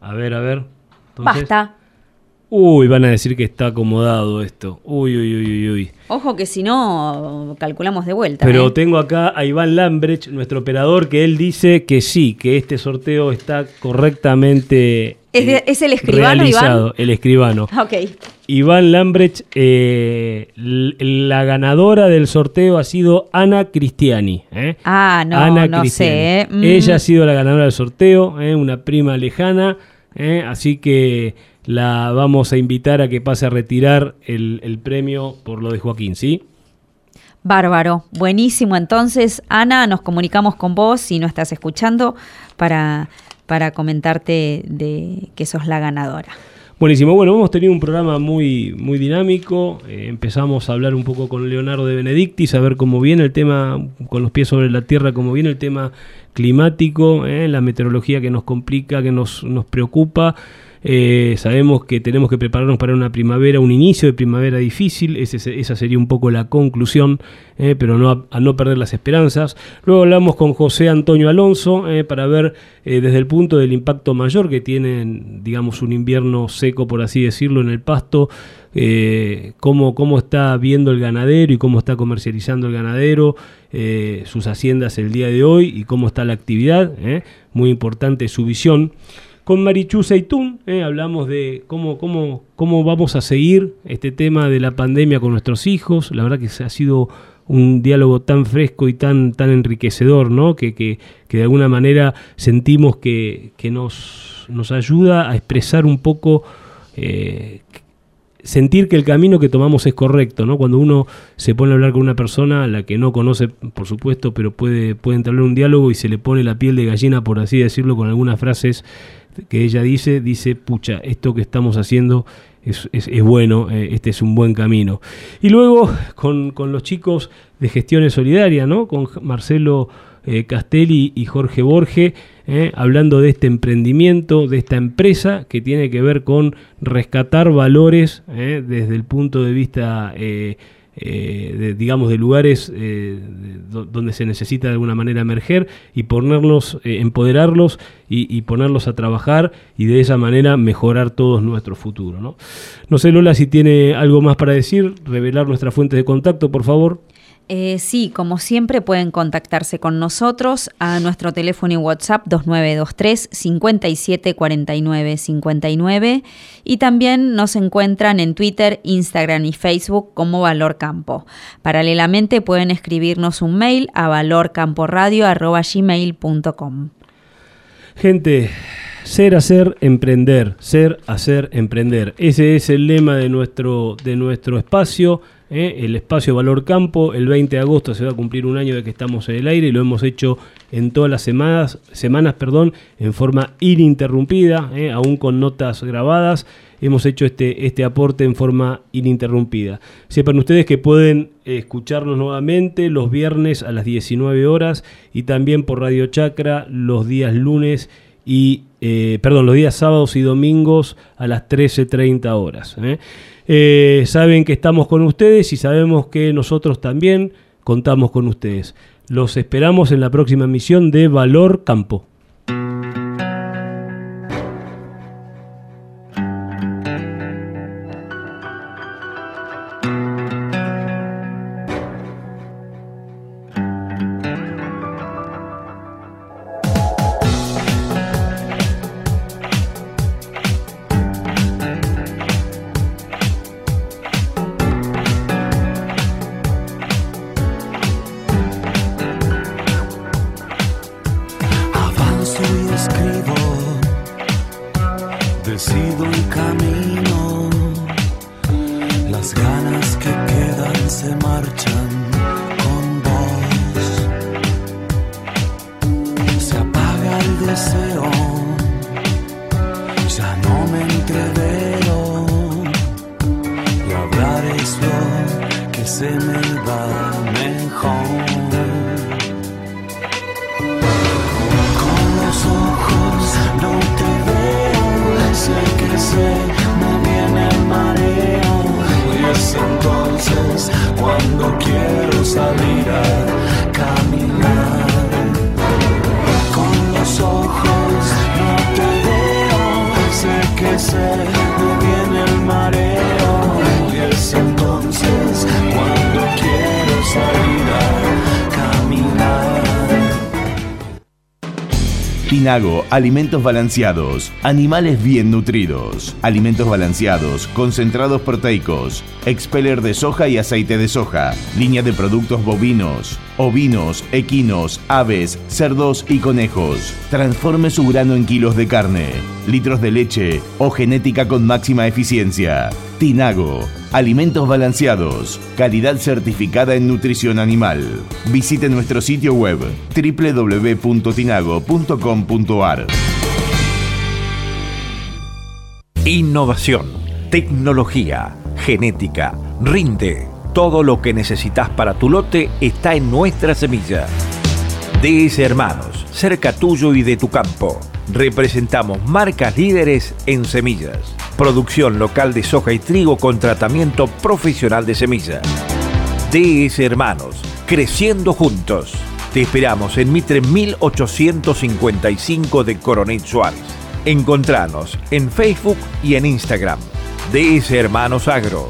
A ver, a ver. Entonces- Basta. Uy, van a decir que está acomodado esto. Uy, uy, uy, uy, uy. Ojo que si no, calculamos de vuelta. Pero ¿eh? tengo acá a Iván Lambrecht, nuestro operador, que él dice que sí, que este sorteo está correctamente ¿Es, de- es el escribano, realizado. El escribano. Iván? <laughs> Ok. Iván Lambrecht, eh, la ganadora del sorteo ha sido Ana Cristiani. ¿eh? Ah, no, Ana no Cristiani. sé. ¿eh? Mm. Ella ha sido la ganadora del sorteo, ¿eh? una prima lejana, ¿eh? así que la vamos a invitar a que pase a retirar el, el premio por lo de Joaquín, ¿sí? Bárbaro, buenísimo. Entonces, Ana, nos comunicamos con vos si no estás escuchando para, para comentarte de que sos la ganadora. Buenísimo, bueno, hemos tenido un programa muy, muy dinámico. Eh, empezamos a hablar un poco con Leonardo de Benedictis, a ver cómo viene el tema, con los pies sobre la tierra, cómo viene el tema climático, eh, la meteorología que nos complica, que nos, nos preocupa. Eh, sabemos que tenemos que prepararnos para una primavera, un inicio de primavera difícil, esa sería un poco la conclusión, eh, pero a, no perder las esperanzas. Luego hablamos con José Antonio Alonso eh, para ver desde el punto del impacto mayor que tiene, digamos, un invierno seco, por así decirlo, en el pasto, cómo, está viendo el ganadero y cómo está comercializando el ganadero, sus haciendas el día de hoy y cómo está la actividad. Muy importante su visión. Con Marichu Seitún eh, hablamos de cómo, cómo, cómo vamos a seguir este tema de la pandemia con nuestros hijos. La verdad que ha sido un diálogo tan fresco y tan, tan enriquecedor, ¿no? Que, que, de alguna manera sentimos que, nos, nos ayuda a expresar un poco, eh, sentir que el camino que tomamos es correcto, ¿no? Cuando uno se pone a hablar con una persona, a la que no conoce, por supuesto, pero puede, puede entablar un diálogo y se le pone la piel de gallina, por así decirlo, con algunas frases que ella dice, dice, pucha, esto que estamos haciendo es, bueno, eh, este es un buen camino. Y luego con, los chicos de Gestiones Solidaria, ¿no? Con Marcelo eh, Castelli y Jorge Borge, eh, hablando de este emprendimiento, de esta empresa que tiene que ver con rescatar valores desde el punto de vista eh, digamos, de lugares eh, donde se necesita de alguna manera emerger y ponerlos, eh, empoderarlos y, ponerlos a trabajar y de esa manera mejorar todos nuestro futuro. ¿no? no sé, Lola, si tiene algo más para decir, revelar nuestra fuente de contacto, por favor. Eh, sí, como siempre pueden contactarse con nosotros a nuestro teléfono y WhatsApp 2923 57 49 59 y también nos encuentran en Twitter, Instagram y Facebook como Valor Campo. Paralelamente pueden escribirnos un mail a valorcamporadio.gmail.com Gente, ser, hacer, emprender, ser, hacer, emprender. Ese es el lema de nuestro, de nuestro espacio ¿eh? el espacio Valor Campo. El 20 de agosto se va a cumplir un año de que estamos en el aire y lo hemos hecho en todas las semanas, semanas perdón, en forma ininterrumpida, ¿eh? aún con notas grabadas. Hemos hecho este, este aporte en forma ininterrumpida. Sepan ustedes que pueden escucharnos nuevamente los viernes a las 19 horas y también por Radio Chacra los días lunes y, eh, perdón, los días sábados y domingos a las 13.30 horas. Eh, saben que estamos con ustedes y sabemos que nosotros también contamos con ustedes. Los esperamos en la próxima emisión de Valor Campo. Alimentos balanceados, animales bien nutridos, alimentos balanceados, concentrados proteicos, expeller de soja y aceite de soja, línea de productos bovinos, ovinos, equinos, aves, cerdos y conejos. Transforme su grano en kilos de carne, litros de leche o genética con máxima eficiencia. Tinago, alimentos balanceados, calidad certificada en nutrición animal. Visite nuestro sitio web www.tinago.com.ar. Innovación, tecnología, genética, rinde. Todo lo que necesitas para tu lote está en nuestra semilla. DS Hermanos, cerca tuyo y de tu campo. Representamos marcas líderes en semillas. Producción local de soja y trigo con tratamiento profesional de semilla. DS Hermanos, creciendo juntos. Te esperamos en Mitre 1855 de Coronel Suárez. Encontranos en Facebook y en Instagram. DS Hermanos Agro.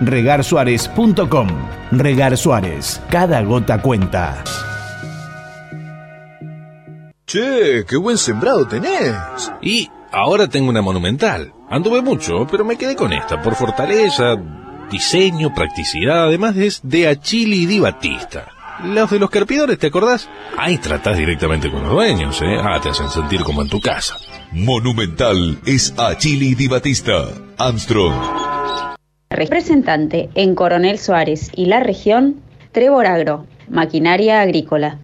regarsuárez.com. Regar Suárez, cada gota cuenta. Che, qué buen sembrado tenés. Y ahora tengo una monumental. Anduve mucho, pero me quedé con esta por fortaleza, diseño, practicidad, además es de Achili Di Batista. Los de los carpidores, ¿te acordás? Ahí tratás directamente con los dueños, ¿eh? Ah, te hacen sentir como en tu casa. Monumental es Achili Di Batista. Armstrong. Representante en Coronel Suárez y la región, Trevor Agro, maquinaria agrícola.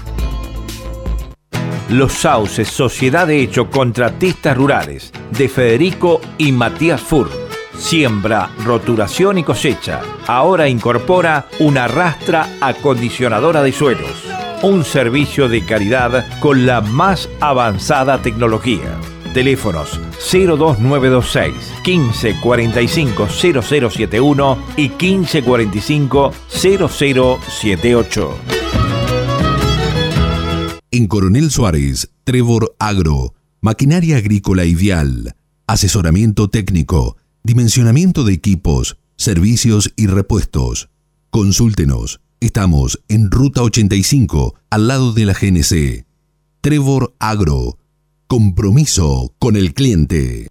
Los Sauces, Sociedad de Hecho Contratistas Rurales, de Federico y Matías Fur. Siembra, roturación y cosecha. Ahora incorpora una rastra acondicionadora de suelos. Un servicio de calidad con la más avanzada tecnología. Teléfonos 02926 1545 0071 y 1545 0078. En Coronel Suárez, Trevor Agro, maquinaria agrícola vial, asesoramiento técnico, dimensionamiento de equipos, servicios y repuestos. Consúltenos. Estamos en Ruta 85, al lado de la GNC. Trevor Agro. Compromiso con el cliente.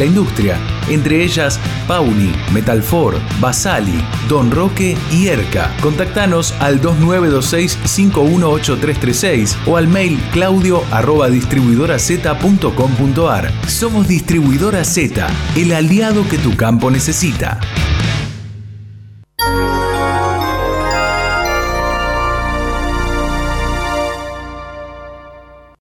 la industria, entre ellas Pauni, Metalfor, Basali, Don Roque y ERCA. Contactanos al 2926-518336 o al mail claudio arroba distribuidora-z.com.ar. Somos Distribuidora Z, el aliado que tu campo necesita.